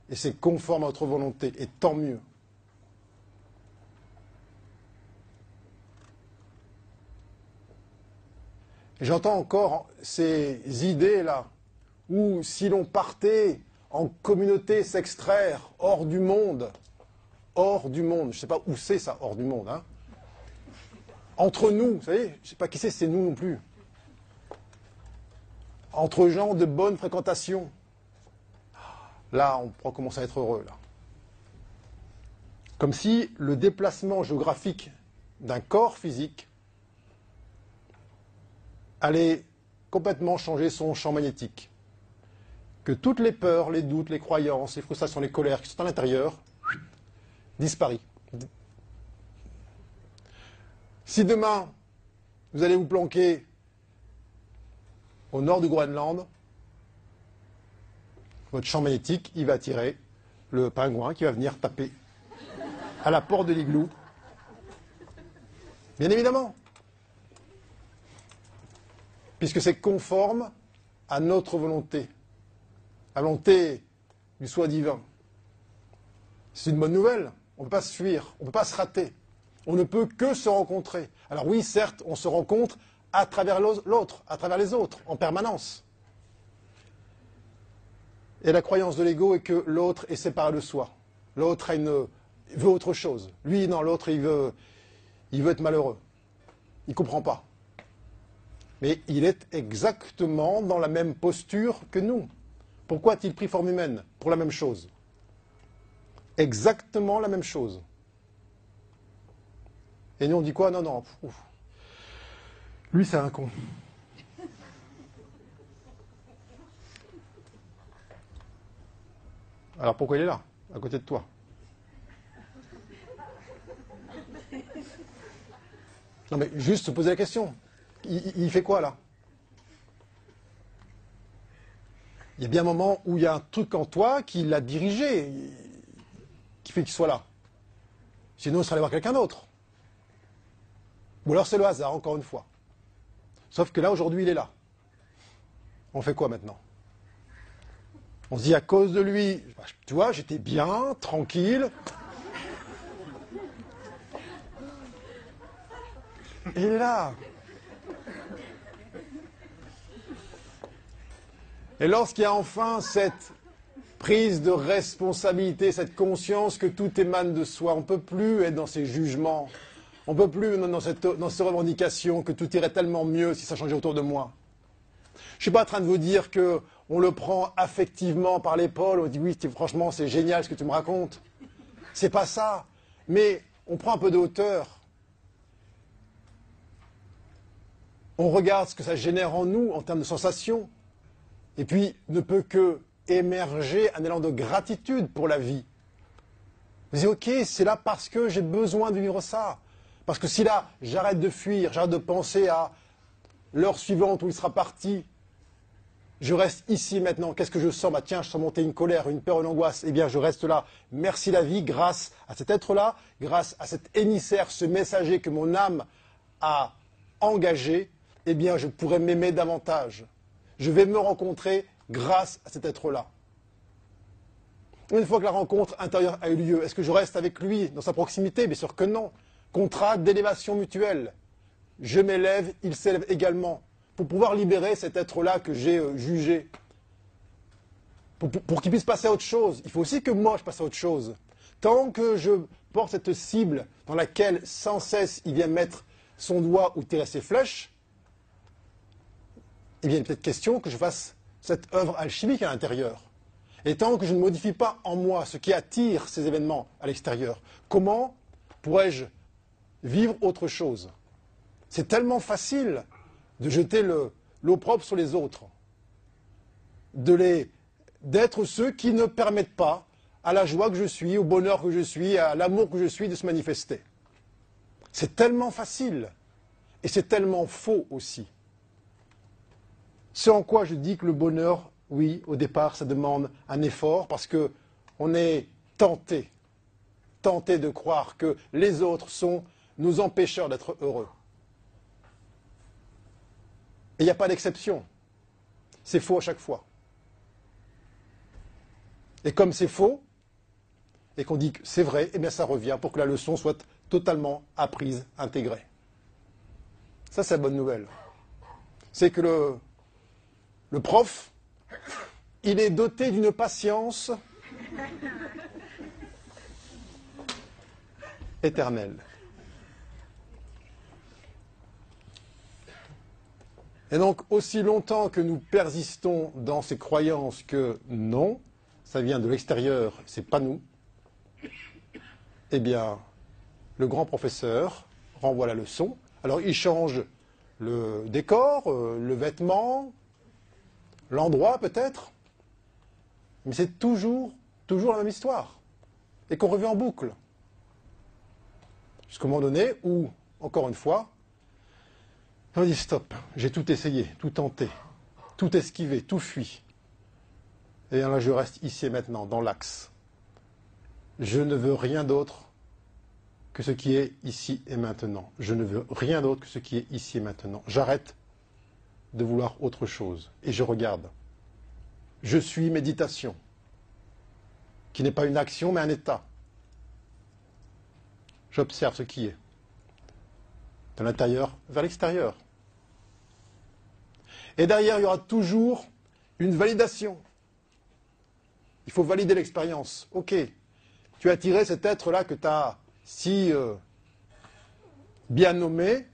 Et c'est conforme à notre volonté, et tant mieux. J'entends encore ces idées-là, où si l'on partait en communauté s'extraire hors du monde, hors du monde, je ne sais pas où c'est ça, hors du monde, hein, entre nous, vous savez, je ne sais pas qui c'est, c'est nous non plus, entre gens de bonne fréquentation, là, on pourra commencer à être heureux, là. Comme si le déplacement géographique d'un corps physique allait complètement changer son champ magnétique. Que toutes les peurs, les doutes, les croyances, les frustrations, les colères qui sont à l'intérieur disparaissent. Si demain, vous allez vous planquer au nord du Groenland, votre champ magnétique, il va attirer le pingouin qui va venir taper à la porte de l'igloo. Bien évidemment puisque c'est conforme à notre volonté, à la volonté du soi divin. C'est une bonne nouvelle. On ne peut pas se fuir, on ne peut pas se rater. On ne peut que se rencontrer. Alors oui, certes, on se rencontre à travers l'autre, à travers les autres, en permanence. Et la croyance de l'ego est que l'autre est séparé de soi. L'autre veut autre chose. Lui, non, l'autre, il veut, il veut être malheureux. Il ne comprend pas mais il est exactement dans la même posture que nous. Pourquoi a-t-il pris forme humaine Pour la même chose? Exactement la même chose. Et nous, on dit quoi? Non, non. Lui, c'est un con. Alors pourquoi il est là, à côté de toi Non mais juste se poser la question il, fait quoi là? Il y a bien un moment où il y a un truc en toi qui l'a dirigé, qu'il soit là. Sinon, on serait allé voir quelqu'un d'autre. Ou alors c'est le hasard, encore une fois. Sauf que là, aujourd'hui, il est là. On fait quoi maintenant? On se dit, à cause de lui, tu vois, j'étais bien, tranquille. Il est là. Et lorsqu'il y a enfin cette prise de responsabilité, cette conscience que tout émane de soi, on ne peut plus être dans ces jugements, on ne peut plus dans, cette, dans ces revendications que tout irait tellement mieux si ça changeait autour de moi. Je ne suis pas en train de vous dire qu'on le prend affectivement par l'épaule, on dit oui, franchement, c'est génial ce que tu me racontes. C'est pas ça. Mais on prend un peu de hauteur. On regarde ce que ça génère en nous en termes de sensations. Et puis, ne peut que émerger un élan de gratitude pour la vie. Vous dites, ok, c'est là parce que j'ai besoin de vivre ça. Parce que si là, j'arrête de fuir, j'arrête de penser à l'heure suivante où il sera parti, je reste ici maintenant. Qu'est-ce que je sens? Bah tiens, je sens monter une colère, une peur, une angoisse. Eh bien, je reste là. Merci la vie, grâce à cet être-là, grâce à cet émissaire, ce messager que mon âme a engagé. Eh bien, je pourrais m'aimer davantage. Je vais me rencontrer grâce à cet être-là. Une fois que la rencontre intérieure a eu lieu, est-ce que je reste avec lui dans sa proximité? Bien sûr que non. Contrat d'élévation mutuelle. Je m'élève, il s'élève également pour pouvoir libérer cet être-là que j'ai euh, jugé. Pour, qu'il puisse passer à autre chose. Il faut aussi que moi je passe à autre chose. Tant que je porte cette cible dans laquelle sans cesse il vient mettre son doigt ou tirer ses flèches, eh bien, il est peut-être question que je fasse cette œuvre alchimique à l'intérieur. Et tant que je ne modifie pas en moi ce qui attire ces événements à l'extérieur, comment pourrais-je vivre autre chose? C'est tellement facile de jeter l'opprobre sur les autres, d'être ceux qui ne permettent pas à la joie que je suis, au bonheur que je suis, à l'amour que je suis de se manifester. C'est tellement facile et c'est tellement faux aussi. C'est en quoi je dis que le bonheur, oui, au départ, ça demande un effort parce que on est tenté, tenté de croire que les autres sont nos empêcheurs d'être heureux. Et il n'y a pas d'exception. C'est faux à chaque fois. Et comme c'est faux, et qu'on dit que c'est vrai, eh bien ça revient pour que la leçon soit totalement apprise, intégrée. Ça, c'est la bonne nouvelle. C'est que le, le prof, il est doté d'une patience éternelle. Et donc, aussi longtemps que nous persistons dans ces croyances que non, ça vient de l'extérieur, c'est pas nous, eh bien, le grand professeur renvoie la leçon. Alors, il change le décor, euh, le vêtement, l'endroit peut-être, mais c'est toujours, toujours la même histoire, et qu'on revient en boucle. Jusqu'au moment donné où, encore une fois, on dit stop, j'ai tout essayé, tout tenté, tout esquivé, tout fui. Et là, je reste ici et maintenant, dans l'axe. Je ne veux rien d'autre que ce qui est ici et maintenant. Je ne veux rien d'autre que ce qui est ici et maintenant. J'arrête de vouloir autre chose et je regarde. Je suis méditation, qui n'est pas une action mais un état. J'observe ce qui est, de l'intérieur vers l'extérieur. Et derrière, il y aura toujours une validation. Il faut valider l'expérience. Ok, tu as tiré cet être-là que tu as si euh, bien nommé.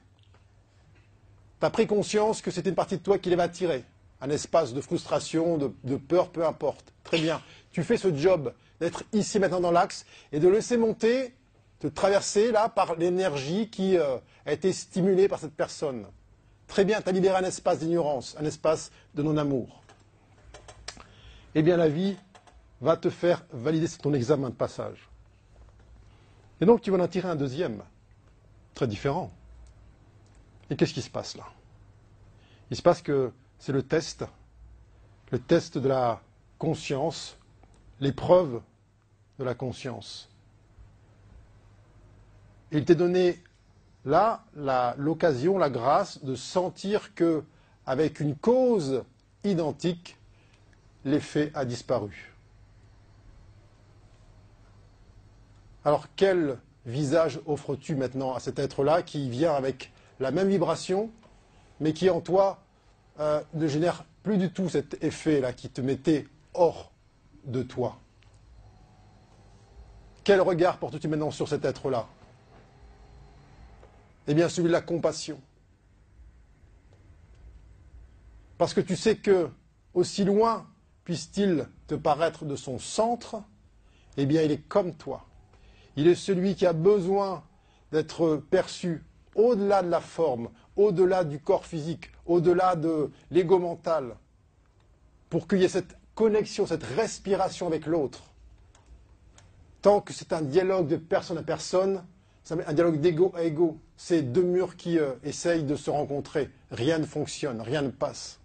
Tu as pris conscience que c'était une partie de toi qui l'avait attiré. Un espace de frustration, de, peur, peu importe. Très bien. Tu fais ce job d'être ici maintenant dans l'axe et de laisser monter, de traverser là par l'énergie qui euh, a été stimulée par cette personne. Très bien, tu as libéré un espace d'ignorance, un espace de non-amour. Eh bien, la vie va te faire valider ton examen de passage. Et donc, tu vas en tirer un deuxième, très différent. Et qu'est-ce qui se passe là? Il se passe que c'est le test, le test de la conscience, l'épreuve de la conscience. Il t'est donné là l'occasion, la, grâce de sentir que, avec une cause identique, l'effet a disparu. Alors quel visage offres-tu maintenant à cet être-là qui vient avec la même vibration, mais qui en toi euh, ne génère plus du tout cet effet-là qui te mettait hors de toi. Quel regard portes-tu maintenant sur cet être-là? Eh bien, celui de la compassion. Parce que tu sais que, aussi loin puisse-t-il te paraître de son centre, eh bien, il est comme toi. Il est celui qui a besoin d'être perçu au-delà de la forme, au-delà du corps physique, au-delà de l'ego mental, pour qu'il y ait cette connexion, cette respiration avec l'autre. Tant que c'est un dialogue de personne à personne, un dialogue d'ego à ego, c'est deux murs qui euh, essayent de se rencontrer. Rien ne fonctionne, rien ne passe.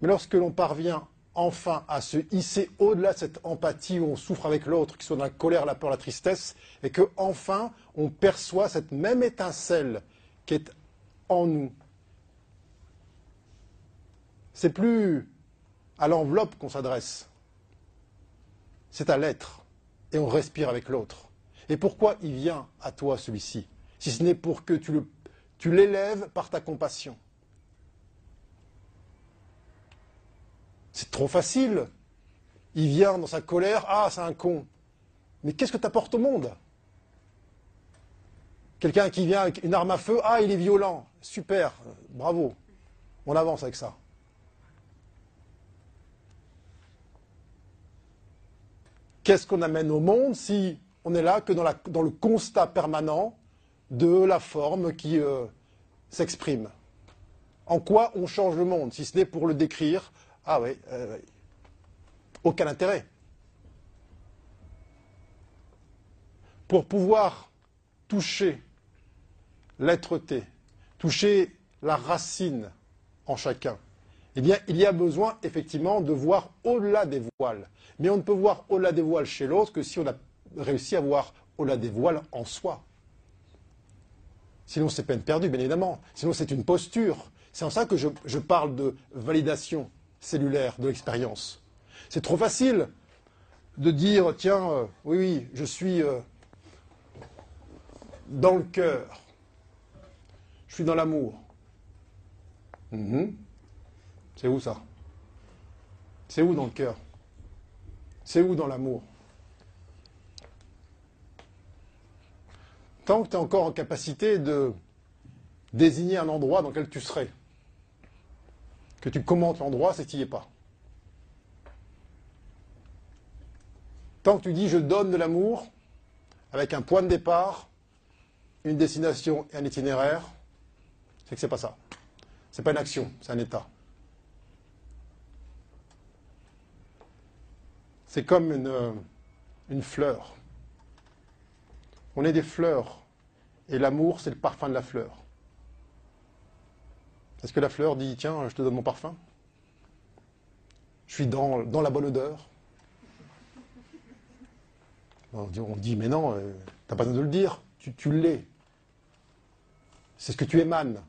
Mais lorsque l'on parvient enfin à se hisser au-delà de cette empathie où on souffre avec l'autre, qui soit dans la colère, la peur, la tristesse, et que enfin on perçoit cette même étincelle qui est en nous. C'est plus à l'enveloppe qu'on s'adresse, c'est à l'être, et on respire avec l'autre. Et pourquoi il vient à toi celui-ci? Si ce n'est pour que tu l'élèves par ta compassion. C'est trop facile. Il vient dans sa colère, ah, c'est un con. Mais qu'est-ce que tu au monde? Quelqu'un qui vient avec une arme à feu, ah, il est violent. Super, bravo. On avance avec ça. Qu'est-ce qu'on amène au monde si on n'est là que dans, le constat permanent de la forme qui euh, s'exprime? En quoi on change le monde, si ce n'est pour le décrire ah oui, aucun intérêt. Pour pouvoir toucher l'être-té, toucher la racine en chacun, eh bien, il y a besoin effectivement de voir au-delà des voiles. Mais on ne peut voir au-delà des voiles chez l'autre que si on a réussi à voir au-delà des voiles en soi. Sinon, c'est peine perdue, bien évidemment. Sinon, c'est une posture. C'est en ça que je parle de validation cellulaire de l'expérience. C'est trop facile de dire, tiens, euh, oui, oui, je suis euh, dans le cœur, je suis dans l'amour. Mhm. C'est où ça? C'est où dans le cœur? C'est où dans l'amour? Tant que tu es encore en capacité de désigner un endroit dans lequel tu serais, que tu commentes l'endroit, c'est qu'il n'y est pas. Tant que tu dis je donne de l'amour, avec un point de départ, une destination et un itinéraire, c'est que c'est pas ça. C'est pas une action, c'est un état. C'est comme une, euh, une fleur. On est des fleurs, et l'amour, c'est le parfum de la fleur. Est-ce que la fleur dit Tiens, je te donne mon parfum Je suis dans, la bonne odeur on dit, Mais non, euh, tu n'as pas besoin de le dire, tu, tu l'es. C'est ce que tu émanes.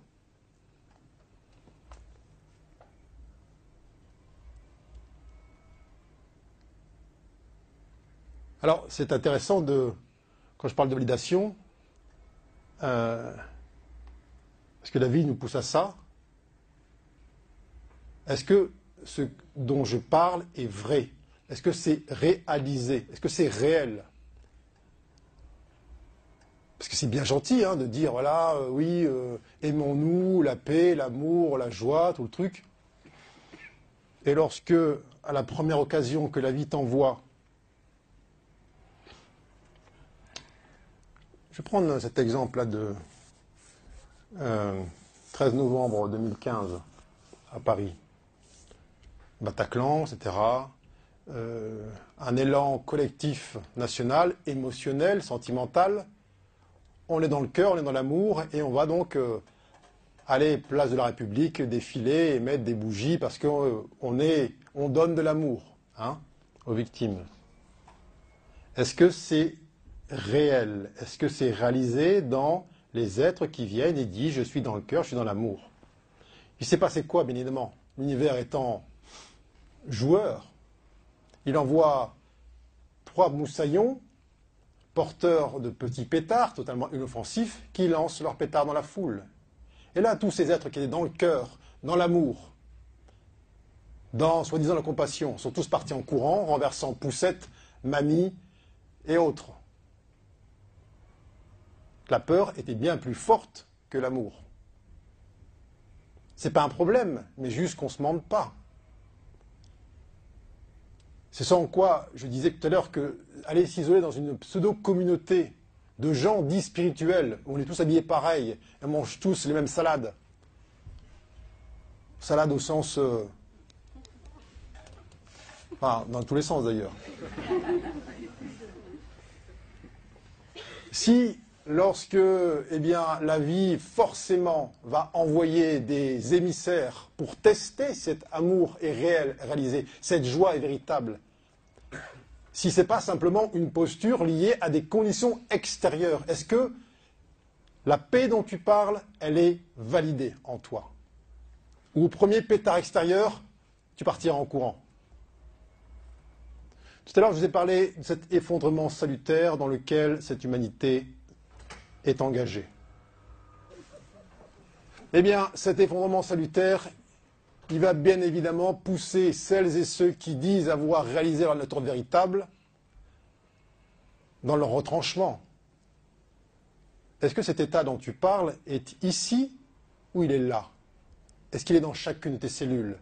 Alors, c'est intéressant de, quand je parle de validation, euh, parce que la vie nous pousse à ça, est-ce que ce dont je parle est vrai? Est-ce que c'est réalisé? Est-ce que c'est réel? Parce que c'est bien gentil hein, de dire, voilà, euh, oui, euh, aimons-nous, la paix, l'amour, la joie, tout le truc. Et lorsque, à la première occasion que la vie t'envoie, je vais prendre cet exemple-là de 13 euh, novembre 2015 à Paris. Bataclan, etc. Euh, un élan collectif national, émotionnel, sentimental. On est dans le cœur, on est dans l'amour, et on va donc euh, aller place de la République, défiler et mettre des bougies parce qu'on euh, on donne de l'amour hein, aux victimes. Est-ce que c'est réel? Est-ce que c'est réalisé dans les êtres qui viennent et disent je suis dans le cœur, je suis dans l'amour? Il s'est passé quoi, bien évidemment? L'univers étant joueur. Il envoie trois moussaillons, porteurs de petits pétards totalement inoffensifs, qui lancent leurs pétards dans la foule. Et là, tous ces êtres qui étaient dans le cœur, dans l'amour, dans soi-disant la compassion, sont tous partis en courant, renversant Poussette, Mamie et autres. La peur était bien plus forte que l'amour. C'est pas un problème, mais juste qu'on ne se mente pas. C'est sans quoi je disais tout à l'heure que aller s'isoler dans une pseudo-communauté de gens dits spirituels, où on est tous habillés pareil, et on mange tous les mêmes salades. Salade au sens. Euh, enfin, dans tous les sens d'ailleurs. Si lorsque eh la vie forcément va envoyer des émissaires pour tester cet amour est réel, réalisé, cette joie est véritable, si ce n'est pas simplement une posture liée à des conditions extérieures. Est-ce que la paix dont tu parles, elle est validée en toi? Ou au premier pétard extérieur, tu partiras en courant? Tout à l'heure, je vous ai parlé de cet effondrement salutaire dans lequel cette humanité est engagée. Eh bien, cet effondrement salutaire, il va bien évidemment pousser celles et ceux qui disent avoir réalisé leur nature véritable dans leur retranchement. Est-ce que cet état dont tu parles est ici ou il est là? Est-ce qu'il est dans chacune de tes cellules?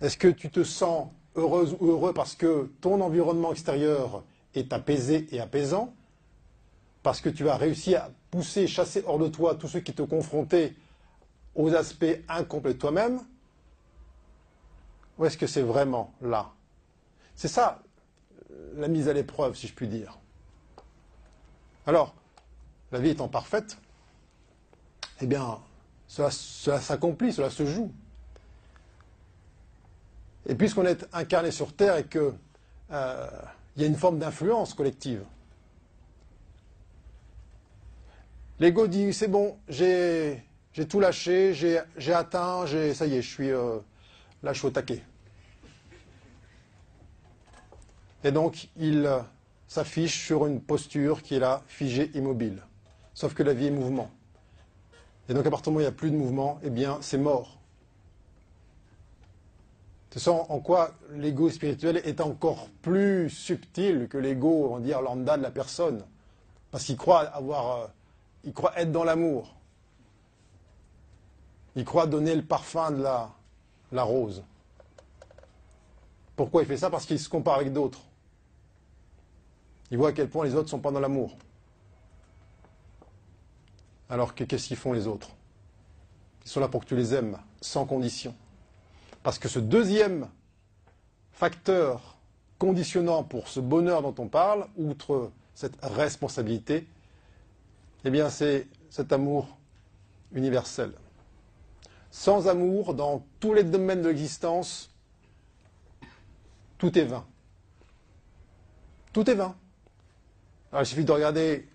Est-ce que tu te sens heureuse ou heureux parce que ton environnement extérieur est apaisé et apaisant? Parce que tu as réussi à pousser, chasser hors de toi tous ceux qui te confrontaient aux aspects incomplets de toi-même Ou est-ce que c'est vraiment là? C'est ça la mise à l'épreuve, si je puis dire. Alors, la vie étant parfaite, eh bien, cela, s'accomplit, cela se joue. Et puisqu'on est incarné sur Terre et qu'il euh, y a une forme d'influence collective, l'ego dit c'est bon, j'ai j'ai tout lâché, j'ai atteint, ça y est, je suis euh, là, je suis au taquet. Et donc, il euh, s'affiche sur une posture qui est là, figée, immobile. Sauf que la vie est mouvement. Et donc, à partir du moment où il n'y a plus de mouvement, eh bien, c'est mort. Tu sens en quoi l'ego spirituel est encore plus subtil que l'ego, on va dire, lambda de la personne. Parce qu'il croit avoir, euh, il croit être dans l'amour. Il croit donner le parfum de la, rose. Pourquoi il fait ça? Parce qu'il se compare avec d'autres. Il voit à quel point les autres ne sont pas dans l'amour. Alors qu'est-ce qu'ils font les autres? Ils sont là pour que tu les aimes, sans condition. Parce que ce deuxième facteur conditionnant pour ce bonheur dont on parle, outre cette responsabilité, eh bien c'est cet amour universel. Sans amour, dans tous les domaines de l'existence, tout est vain. Tout est vain. il suffit de regarder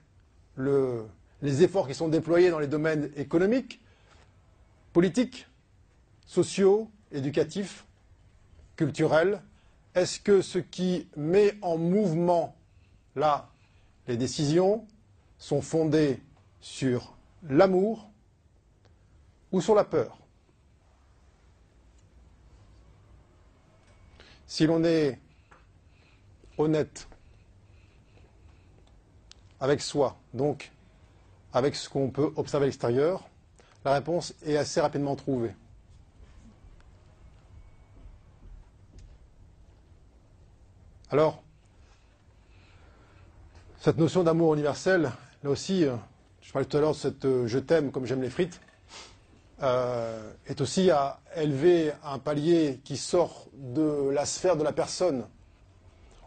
les efforts qui sont déployés dans les domaines économiques, politiques, sociaux, éducatifs, culturels. Est-ce que ce qui met en mouvement, là, les décisions sont fondées sur l'amour ou sur la peur? Si l'on est honnête avec soi, donc avec ce qu'on peut observer à l'extérieur, la réponse est assez rapidement trouvée. Alors, cette notion d'amour universel, là aussi, euh, je parlais tout à l'heure de cette euh, je t'aime comme j'aime les frites, euh, est aussi à élever un palier qui sort de la sphère de la personne.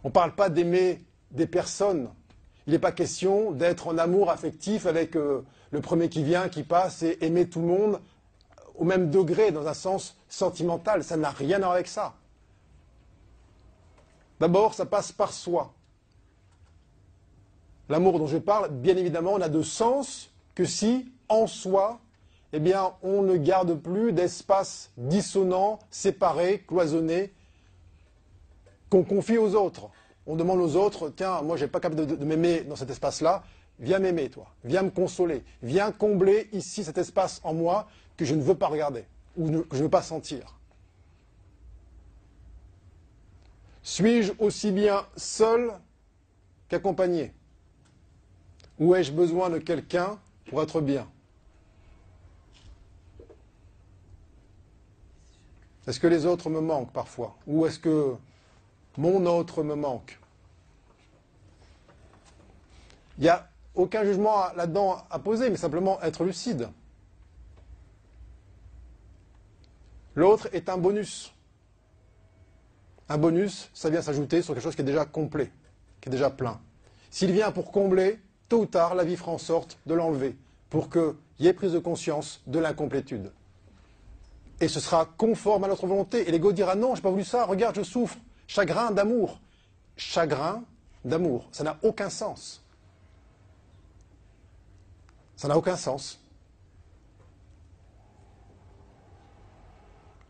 On ne parle pas d'aimer des personnes. Il n'est pas question d'être en amour affectif avec euh, le premier qui vient, qui passe, et aimer tout le monde au même degré, dans un sens sentimental. Ça n'a rien à voir avec ça. D'abord, ça passe par soi. L'amour dont je parle, bien évidemment, n'a de sens que si, en soi, eh bien, on ne garde plus d'espace dissonant, séparé, cloisonné, qu'on confie aux autres. On demande aux autres, tiens, moi, je n'ai pas capable de, m'aimer dans cet espace-là, viens m'aimer, toi, viens me consoler, viens combler ici cet espace en moi que je ne veux pas regarder ou que je ne veux pas sentir. Suis-je aussi bien seul qu'accompagné? Ou ai-je besoin de quelqu'un pour être bien? Est-ce que les autres me manquent parfois? Ou est-ce que mon autre me manque? Il n'y a aucun jugement là-dedans à poser, mais simplement être lucide. L'autre est un bonus. Un bonus, ça vient s'ajouter sur quelque chose qui est déjà complet, qui est déjà plein. S'il vient pour combler, tôt ou tard, la vie fera en sorte de l'enlever, pour qu'il y ait prise de conscience de l'incomplétude. Et ce sera conforme à notre volonté. Et l'ego dira non, je n'ai pas voulu ça, regarde, je souffre. Chagrin d'amour. Chagrin d'amour. Ça n'a aucun sens. Ça n'a aucun sens.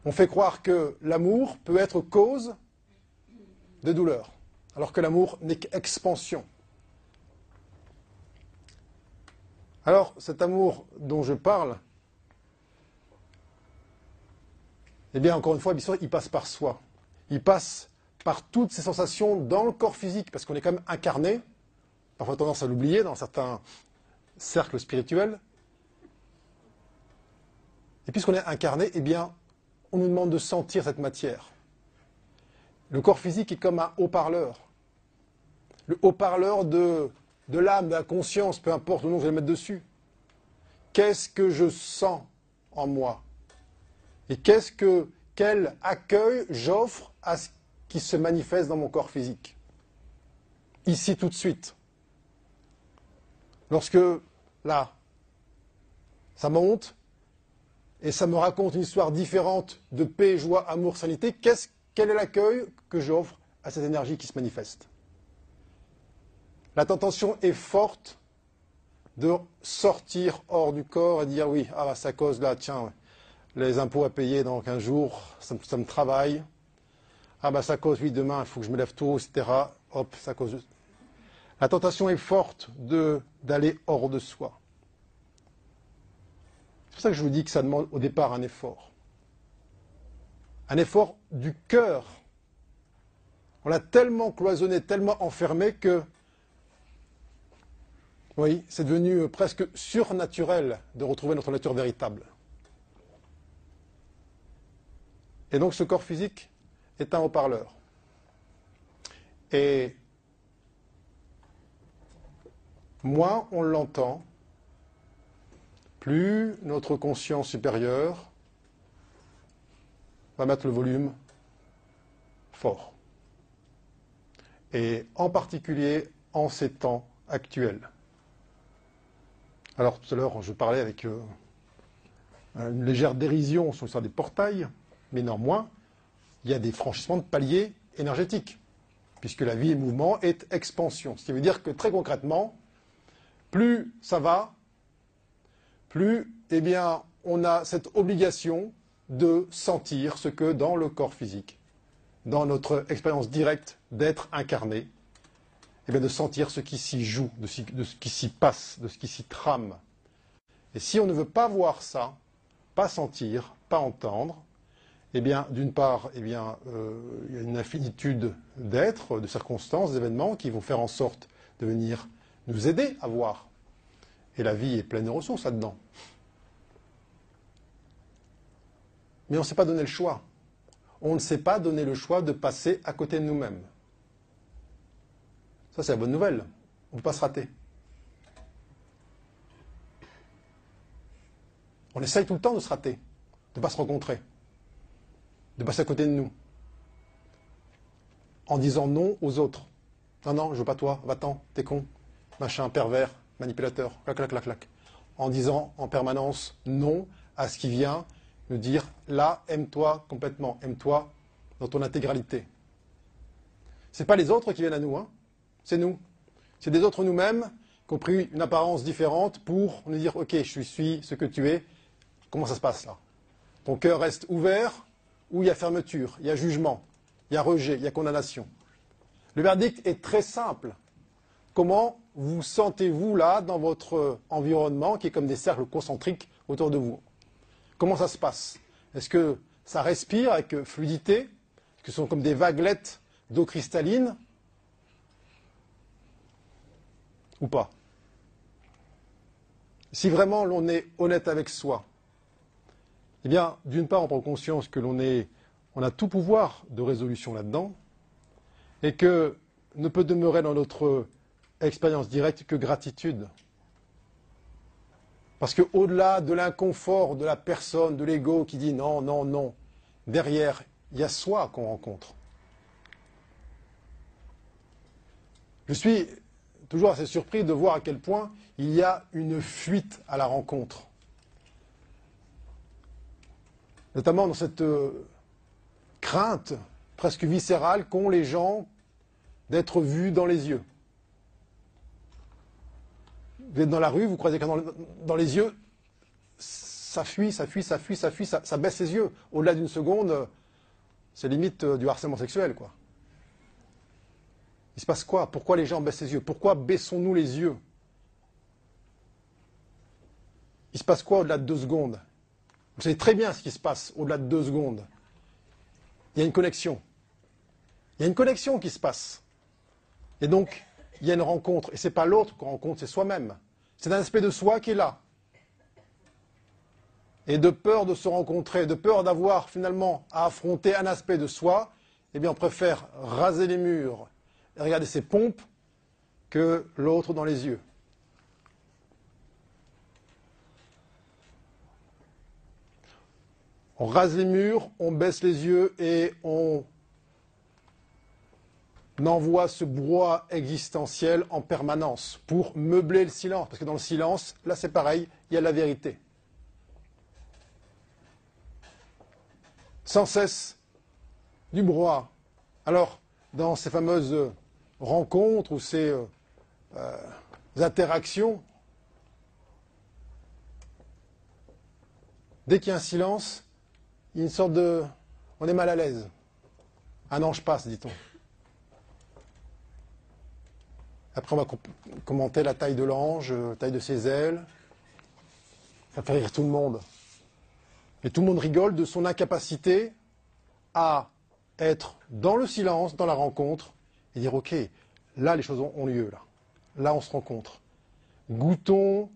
On fait croire que l'amour peut être cause de douleur, alors que l'amour n'est qu'expansion. Alors, cet amour dont je parle, eh bien, encore une fois, il passe par soi. Il passe par toutes ces sensations dans le corps physique, parce qu'on est quand même incarné. Parfois, tendance à l'oublier dans certains cercles spirituels. Et puisqu'on est incarné, eh bien, on nous demande de sentir cette matière. Le corps physique est comme un haut-parleur. Le haut-parleur de, de l'âme, de la conscience, peu importe le nom que je vais mettre dessus. Qu'est-ce que je sens en moi? Et qu'est-ce que, quel accueil j'offre à ce qui se manifeste dans mon corps physique? Ici tout de suite. Lorsque, là, ça monte, et ça me raconte une histoire différente de paix, joie, amour, sanité, qu'est-ce quel est l'accueil que j'offre à cette énergie qui se manifeste? La tentation est forte de sortir hors du corps et dire oui, ah, ça cause là, tiens, les impôts à payer dans 15 jours, ça, me travaille. Ah bah ça cause, oui, demain, il faut que je me lève tôt, etc. Hop, ça cause. La tentation est forte d'aller hors de soi. C'est pour ça que je vous dis que ça demande au départ un effort un effort du cœur. On l'a tellement cloisonné, tellement enfermé que, oui, c'est devenu presque surnaturel de retrouver notre nature véritable. Et donc ce corps physique est un haut-parleur. Et moins on l'entend, plus notre conscience supérieure va mettre le volume fort. Et en particulier en ces temps actuels. Alors tout à l'heure, je parlais avec euh, une légère dérision sur l'histoire des portails, mais néanmoins, il y a des franchissements de paliers énergétiques, puisque la vie et mouvement est expansion. Ce qui veut dire que très concrètement, plus ça va, plus eh bien, on a cette obligation de sentir ce que dans le corps physique, dans notre expérience directe d'être incarné, eh bien de sentir ce qui s'y joue, de ce qui s'y passe, de ce qui s'y trame. Et si on ne veut pas voir ça, pas sentir, pas entendre, eh bien, d'une part, eh euh, il y a une infinitude d'êtres, de circonstances, d'événements qui vont faire en sorte de venir nous aider à voir. Et la vie est pleine de ressources là-dedans. Mais on ne s'est pas donné le choix. On ne s'est pas donné le choix de passer à côté de nous-mêmes. Ça, c'est la bonne nouvelle. On ne peut pas se rater. On essaye tout le temps de se rater, de ne pas se rencontrer, de passer à côté de nous, en disant non aux autres. Non, non, je veux pas toi, va-t'en, t'es con, machin, pervers, manipulateur, clac, clac, clac, clac. En disant en permanence non à ce qui vient nous dire là, aime-toi complètement, aime-toi dans ton intégralité. Ce n'est pas les autres qui viennent à nous, hein. c'est nous. C'est des autres nous-mêmes qui ont pris une apparence différente pour nous dire ok, je suis ce que tu es. Comment ça se passe là? Ton cœur reste ouvert ou il y a fermeture, il y a jugement, il y a rejet, il y a condamnation. Le verdict est très simple. comment vous sentez-vous là dans votre environnement qui est comme des cercles concentriques autour de vous? Comment ça se passe? Est-ce que ça respire avec fluidité? Est-ce que ce sont comme des vaguelettes d'eau cristalline? Ou pas? Si vraiment l'on est honnête avec soi, eh bien, d'une part, on prend conscience que l'on a tout pouvoir de résolution là-dedans, et que ne peut demeurer dans notre expérience directe que gratitude. Parce qu'au-delà de l'inconfort de la personne, de l'ego qui dit non, non, non, derrière, il y a soi qu'on rencontre. Je suis toujours assez surpris de voir à quel point il y a une fuite à la rencontre. Notamment dans cette euh, crainte presque viscérale qu'ont les gens d'être vus dans les yeux. Vous êtes dans la rue, vous croisez quelqu'un dans, les yeux, ça fuit, ça fuit, ça fuit, ça fuit, ça, baisse les yeux. Au-delà d'une seconde, c'est limite euh, du harcèlement sexuel, quoi. Il se passe quoi? Pourquoi les gens baissent les yeux? Pourquoi baissons-nous les yeux? Il se passe quoi au-delà de deux secondes? Vous savez très bien ce qui se passe au-delà de deux secondes. Il y a une connexion. Il y a une connexion qui se passe. Et donc, il y a une rencontre. Et ce n'est pas l'autre qu'on rencontre, c'est soi-même. C'est un aspect de soi qui est là. Et de peur de se rencontrer, de peur d'avoir finalement à affronter un aspect de soi, eh bien, on préfère raser les murs et regarder ses pompes que l'autre dans les yeux. On rase les murs, on baisse les yeux et on envoie ce brouhaha existentiel en permanence pour meubler le silence. Parce que dans le silence, là c'est pareil, il y a la vérité. Sans cesse du brouhaha. Alors, dans ces fameuses rencontres ou ces euh, interactions, dès qu'il y a un silence, il y a une sorte de... On est mal à l'aise. Un ange passe, dit-on. Après, on va commenter la taille de l'ange, la taille de ses ailes. Ça fait rire tout le monde. Et tout le monde rigole de son incapacité à être dans le silence, dans la rencontre, et dire, OK, là, les choses ont lieu, là. Là, on se rencontre. Goûtons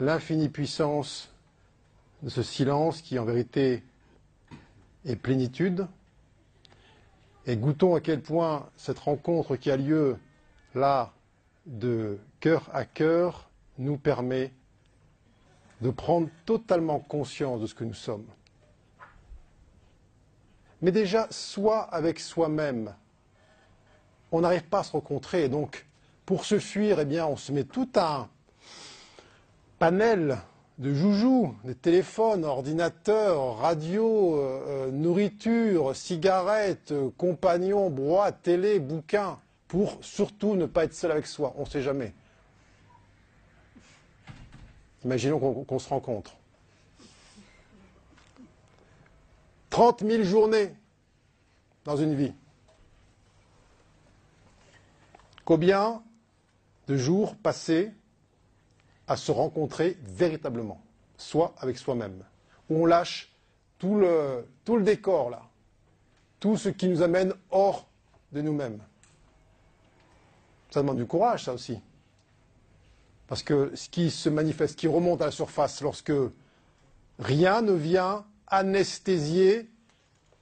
l'infinie puissance de ce silence qui, en vérité, est plénitude. Et goûtons à quel point cette rencontre qui a lieu là, de cœur à cœur, nous permet de prendre totalement conscience de ce que nous sommes. Mais déjà, soit avec soi-même, on n'arrive pas à se rencontrer. Et donc, pour se fuir, eh bien, on se met tout un panel de joujoux, des téléphones, ordinateurs, radio, euh, euh, nourriture, cigarettes, compagnons, broie, télé, bouquins pour surtout ne pas être seul avec soi. On ne sait jamais. Imaginons qu'on se rencontre. 30 000 journées dans une vie. Combien de jours passés à se rencontrer véritablement, soit avec soi-même, où on lâche tout le, décor là, tout ce qui nous amène hors de nous-mêmes. Ça demande du courage, ça aussi. Parce que ce qui se manifeste, qui remonte à la surface lorsque rien ne vient anesthésier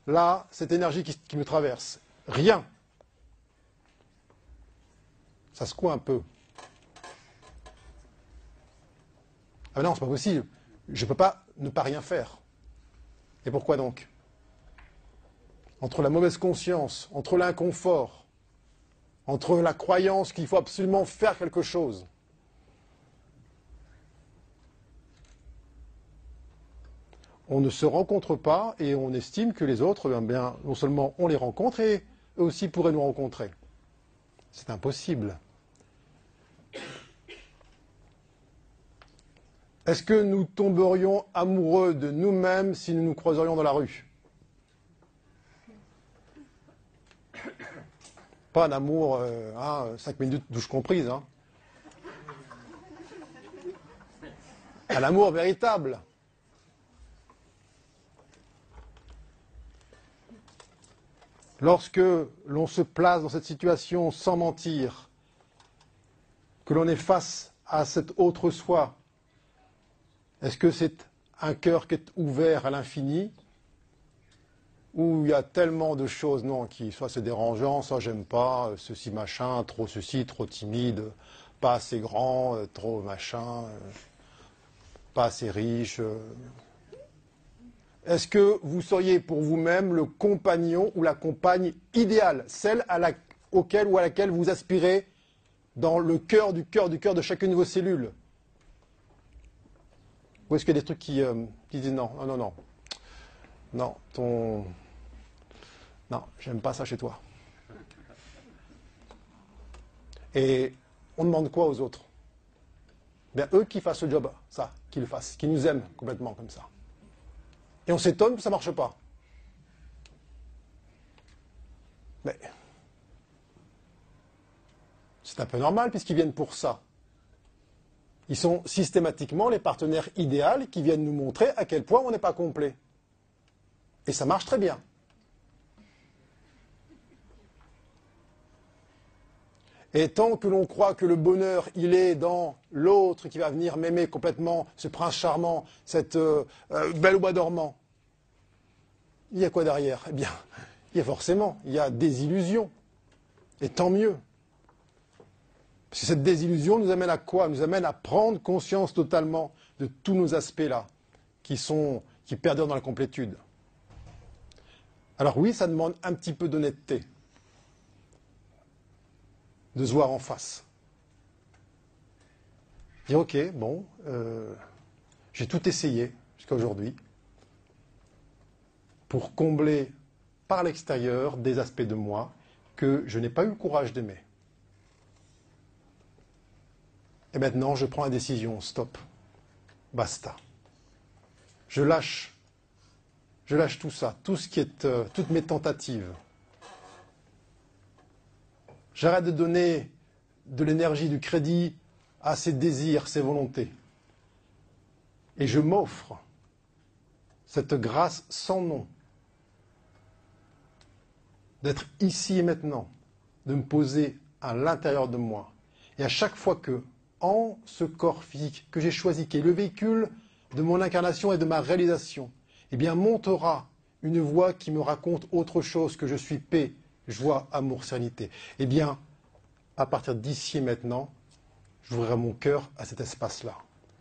là, cette énergie qui, me traverse. Rien. Ça se court un peu. Ah non, c'est pas possible. Je ne peux pas ne pas rien faire. Et pourquoi donc? Entre la mauvaise conscience, entre l'inconfort, entre la croyance qu'il faut absolument faire quelque chose. On ne se rencontre pas et on estime que les autres, eh non seulement on les rencontre, et eux aussi pourraient nous rencontrer. C'est impossible. Est-ce que nous tomberions amoureux de nous-mêmes si nous nous croiserions dans la rue? Pas un amour, euh, hein, cinq minutes douche comprise. Hein. Un amour véritable. Lorsque l'on se place dans cette situation sans mentir, que l'on est face à cet autre soi, est-ce que c'est un cœur qui est ouvert à l'infini où il y a tellement de choses, non, qui soit c'est dérangeant, ça j'aime pas, ceci machin, trop ceci, trop timide, pas assez grand, trop machin, pas assez riche. Est-ce que vous seriez pour vous-même le compagnon ou la compagne idéale, celle auquel ou à laquelle vous aspirez dans le cœur du cœur du cœur de chacune de vos cellules? Ou est-ce qu'il y a des trucs qui, euh, qui disent non, non, non, non, non, ton. Non, j'aime pas ça chez toi. Et on demande quoi aux autres? Bien, eux qui fassent le job, ça, qu'ils le fassent, qu'ils nous aiment complètement comme ça. Et on s'étonne que ça ne marche pas. Mais c'est un peu normal puisqu'ils viennent pour ça. Ils sont systématiquement les partenaires idéaux qui viennent nous montrer à quel point on n'est pas complet. Et ça marche très bien. Et tant que l'on croit que le bonheur, il est dans l'autre qui va venir m'aimer complètement, ce prince charmant, cette euh, euh, belle au bois dormant, il y a quoi derrière? Eh bien, il y a forcément, il y a des illusions. Et tant mieux. Parce que cette désillusion nous amène à quoi Nous amène à prendre conscience totalement de tous nos aspects-là, qui sont, qui perdurent dans la complétude. Alors oui, ça demande un petit peu d'honnêteté, de se voir en face. Dire ok, bon, euh, j'ai tout essayé jusqu'à aujourd'hui pour combler par l'extérieur des aspects de moi que je n'ai pas eu le courage d'aimer. Et maintenant, je prends la décision, stop, basta. Je lâche, je lâche tout ça, tout ce qui est, euh, toutes mes tentatives. J'arrête de donner de l'énergie, du crédit à ces désirs, ces volontés. Et je m'offre cette grâce sans nom d'être ici et maintenant, de me poser à l'intérieur de moi. Et à chaque fois que, en ce corps physique que j'ai choisi, qui est le véhicule de mon incarnation et de ma réalisation, eh montera une voix qui me raconte autre chose que je suis paix, joie, amour, sérénité. Eh bien, à partir d'ici et maintenant, j'ouvrirai mon cœur à cet espace-là.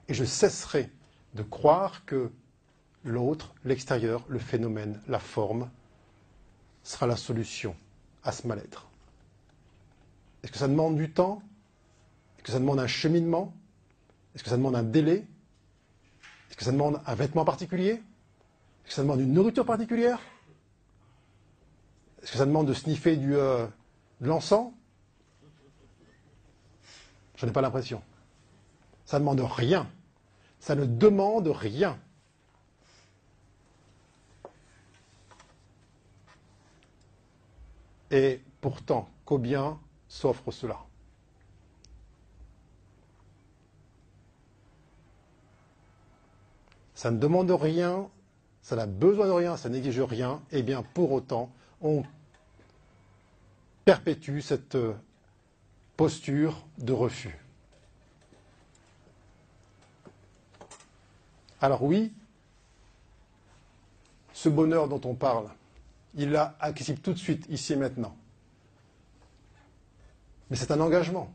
Et je cesserai de croire que l'autre, l'extérieur, le phénomène, la forme, sera la solution à ce mal-être. Est-ce que ça demande du temps? Est-ce que ça demande un cheminement? Est-ce que ça demande un délai? Est-ce que ça demande un vêtement particulier? Est-ce que ça demande une nourriture particulière? Est-ce que ça demande de sniffer du, euh, de l'encens? Je n'ai pas l'impression. Ça ne demande rien. Ça ne demande rien. Et pourtant, combien s'offre cela? Ça ne demande rien, ça n'a besoin de rien, ça n'exige rien, et bien pour autant, on perpétue cette euh, posture de refus. Alors oui, ce bonheur dont on parle, il l'a accessible tout de suite, ici et maintenant. Mais c'est un engagement.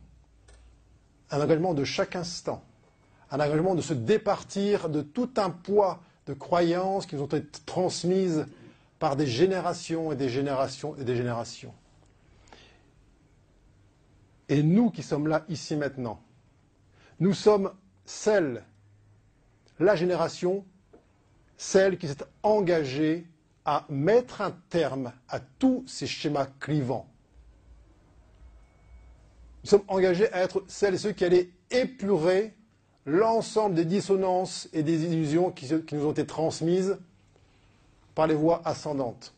Un engagement de chaque instant. Un engagement de se départir de tout un poids de croyances qui nous ont été transmises par des générations et des générations et des générations. Et nous qui sommes là, ici maintenant, nous sommes celle, la génération, celle qui s'est engagée à mettre un terme à tous ces schémas clivants. Nous sommes engagés à être celles et ceux qui allaient épurer l'ensemble des dissonances et des illusions qui, nous ont été transmises par les voies ascendantes.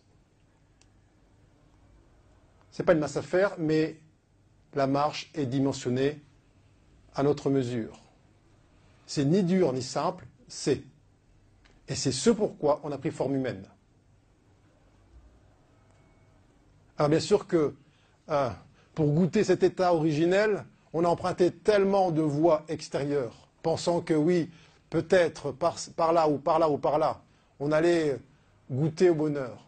Ce n'est pas une masse à faire, mais la marche est dimensionnée à notre mesure. C'est ni dur ni simple, c'est. Et c'est ce pourquoi on a pris forme humaine. Alors bien sûr que euh, pour goûter cet état originel, on a emprunté tellement de voies extérieures, pensant que oui, peut-être par, là ou par là ou par là, on allait goûter au bonheur.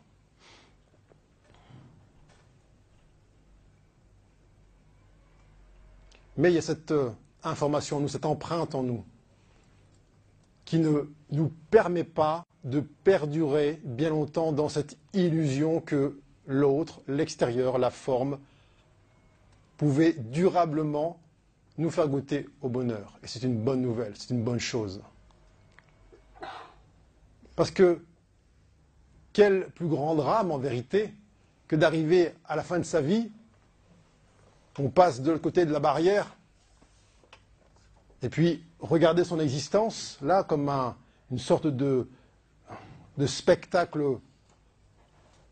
Mais il y a cette euh, information en nous, cette empreinte en nous, qui ne nous permet pas de perdurer bien longtemps dans cette illusion que l'autre, l'extérieur, la forme, pouvait durablement nous faire goûter au bonheur. Et c'est une bonne nouvelle, c'est une bonne chose. Parce que quel plus grand drame en vérité que d'arriver à la fin de sa vie, on passe de l'autre côté de la barrière, et puis regarder son existence là comme une sorte de, de spectacle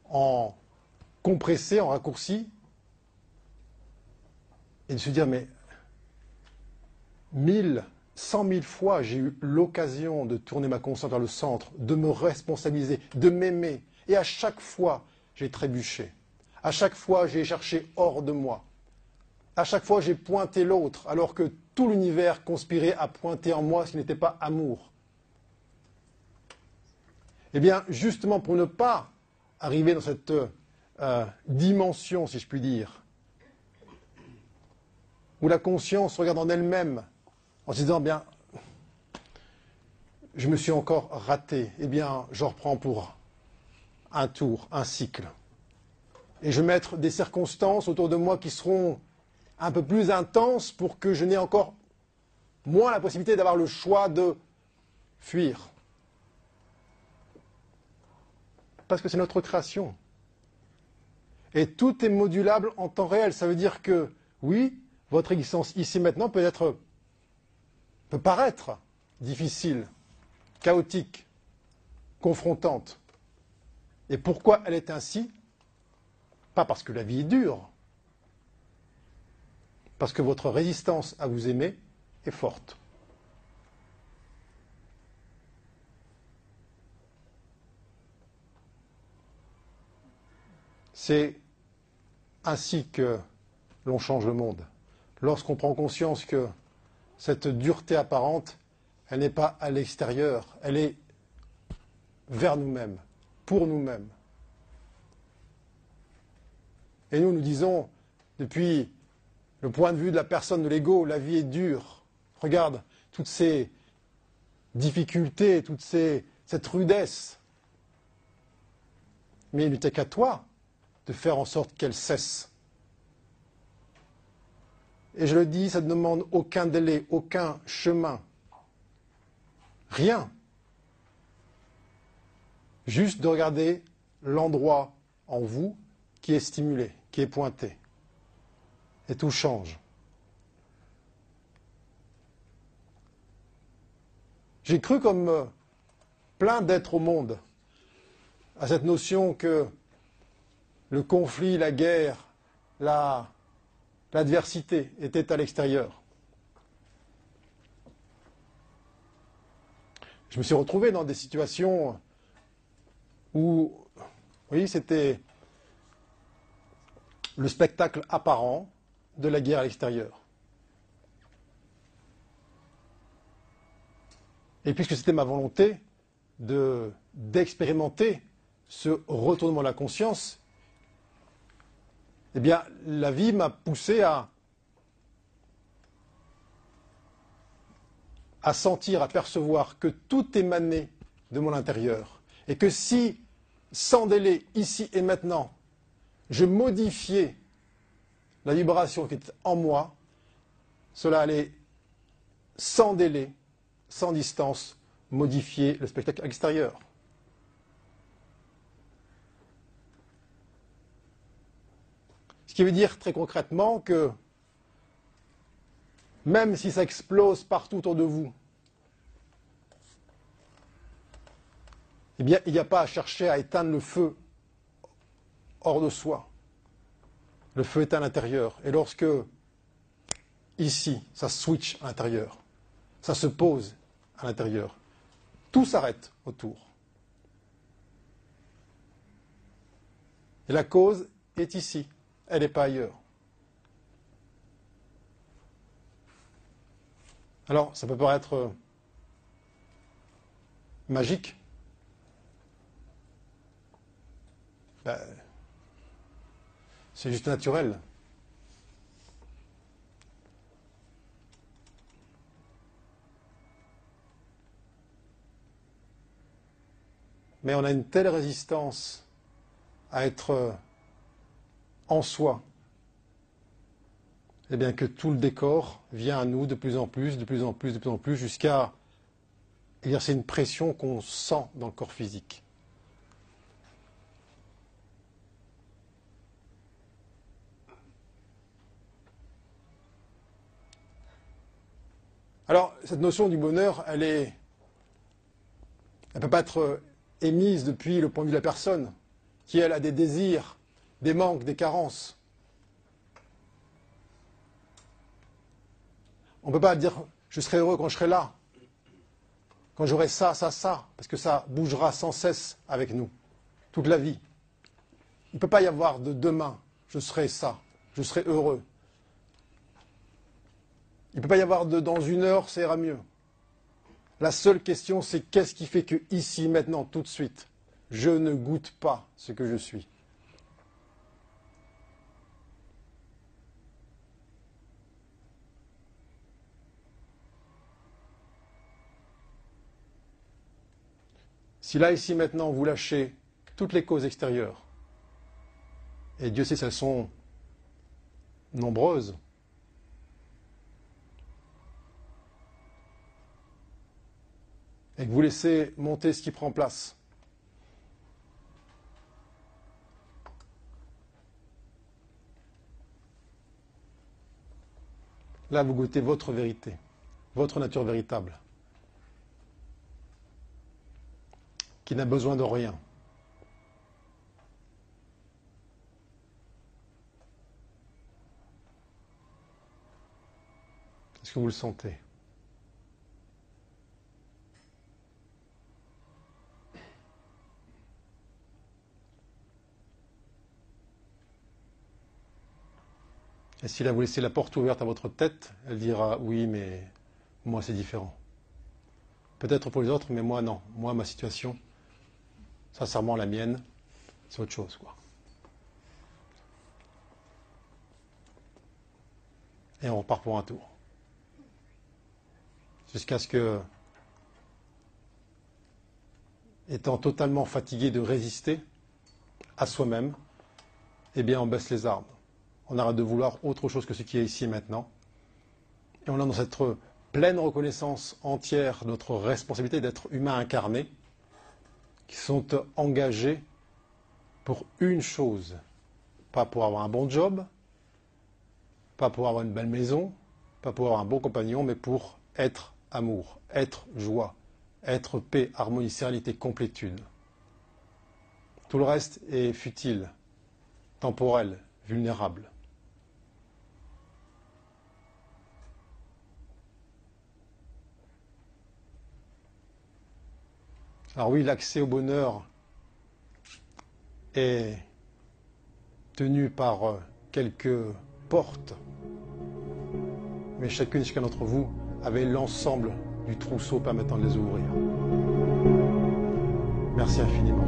en compressé, en raccourci, et de se dire, mais mille, cent mille fois, j'ai eu l'occasion de tourner ma conscience vers le centre, de me responsabiliser, de m'aimer, et à chaque fois, j'ai trébuché. À chaque fois, j'ai cherché hors de moi. À chaque fois, j'ai pointé l'autre, alors que tout l'univers conspirait à pointer en moi ce qui n'était pas amour. Eh bien, justement, pour ne pas arriver dans cette euh, dimension, si je puis dire, où la conscience regarde en elle-même en se disant, bien, je me suis encore raté, eh bien, je reprends pour un tour, un cycle. Et je vais mettre des circonstances autour de moi qui seront un peu plus intenses pour que je n'ai encore moins la possibilité d'avoir le choix de fuir. Parce que c'est notre création. Et tout est modulable en temps réel. Ça veut dire que, oui, votre existence ici maintenant peut être, peut paraître difficile, chaotique, confrontante. Et pourquoi elle est ainsi? Pas parce que la vie est dure, parce que votre résistance à vous aimer est forte. C'est ainsi que l'on change le monde. Lorsqu'on prend conscience que cette dureté apparente, elle n'est pas à l'extérieur, elle est vers nous-mêmes, pour nous-mêmes. Et nous, nous disons, depuis le point de vue de la personne de l'ego, la vie est dure. Regarde toutes ces difficultés, toute cette rudesse. Mais il n'était qu'à toi de faire en sorte qu'elle cesse. Et je le dis, ça ne demande aucun délai, aucun chemin. Rien. Juste de regarder l'endroit en vous qui est stimulé, qui est pointé. Et tout change. J'ai cru comme euh, plein d'êtres au monde à cette notion que le conflit, la guerre, l'adversité étaient à l'extérieur. Je me suis retrouvé dans des situations où, c'était le spectacle apparent de la guerre à l'extérieur. Et puisque c'était ma volonté d'expérimenter ce retournement de la conscience, eh bien, la vie m'a poussé à, à sentir, à percevoir que tout émanait de mon intérieur. Et que si, sans délai, ici et maintenant, je modifiais la vibration qui était en moi, cela allait sans délai, sans distance, modifier le spectacle extérieur. Ce qui veut dire très concrètement que même si ça explose partout autour de vous, eh bien, il n'y a pas à chercher à éteindre le feu hors de soi. le feu est à l'intérieur. Et lorsque, ici, ça switch à l'intérieur, ça se pose à l'intérieur, tout s'arrête autour. Et la cause est ici, elle n'est pas ailleurs. Alors, ça peut paraître euh, magique. Ben, c'est juste naturel. Mais on a une telle résistance à être euh, en soi, eh bien que tout le décor vient à nous de plus en plus, de plus en plus, de plus en plus, jusqu'à exercer une pression qu'on sent dans le corps physique. Alors, cette notion du bonheur, elle. Elle ne peut pas être émise depuis le point de vue de la personne, qui, elle, a des désirs, des manques, des carences. On ne peut pas dire je serai heureux quand je serai là, quand j'aurai ça, ça, ça, parce que ça bougera sans cesse avec nous, toute la vie. Il ne peut pas y avoir de demain, je serai ça, je serai heureux. Il ne peut pas y avoir de dans une heure, ça ira mieux. La seule question, c'est qu'est-ce qui fait que ici, maintenant, tout de suite, je ne goûte pas ce que je suis? Si là, ici, maintenant, vous lâchez toutes les causes extérieures, et Dieu sait si elles sont nombreuses, et que vous laissez monter ce qui prend place, Là, vous goûtez votre vérité, votre nature véritable. Qui n'a besoin de rien. Est-ce que vous le sentez? Et si là vous laissez la porte ouverte à votre tête, elle dira oui, mais moi c'est différent. Peut-être pour les autres, mais moi non. Moi, ma situation, Sincèrement, la mienne, c'est autre chose, quoi. Et on repart pour un tour. Jusqu'à ce que, étant totalement fatigué de résister à soi-même, eh bien, on baisse les armes. On arrête de vouloir autre chose que ce qui est ici et maintenant. Et on a dans cette pleine reconnaissance entière notre responsabilité d'être humain incarné, qui sont engagés pour une chose, pas pour avoir un bon job, pas pour avoir une belle maison, pas pour avoir un bon compagnon, mais pour être amour, être joie, être paix, harmonie, sérénité, complétude. Tout le reste est futile, temporel, vulnérable. Alors oui, l'accès au bonheur est tenu par euh, quelques portes, mais chacune chacun d'entre vous avait l'ensemble du trousseau permettant de les ouvrir. Merci infiniment.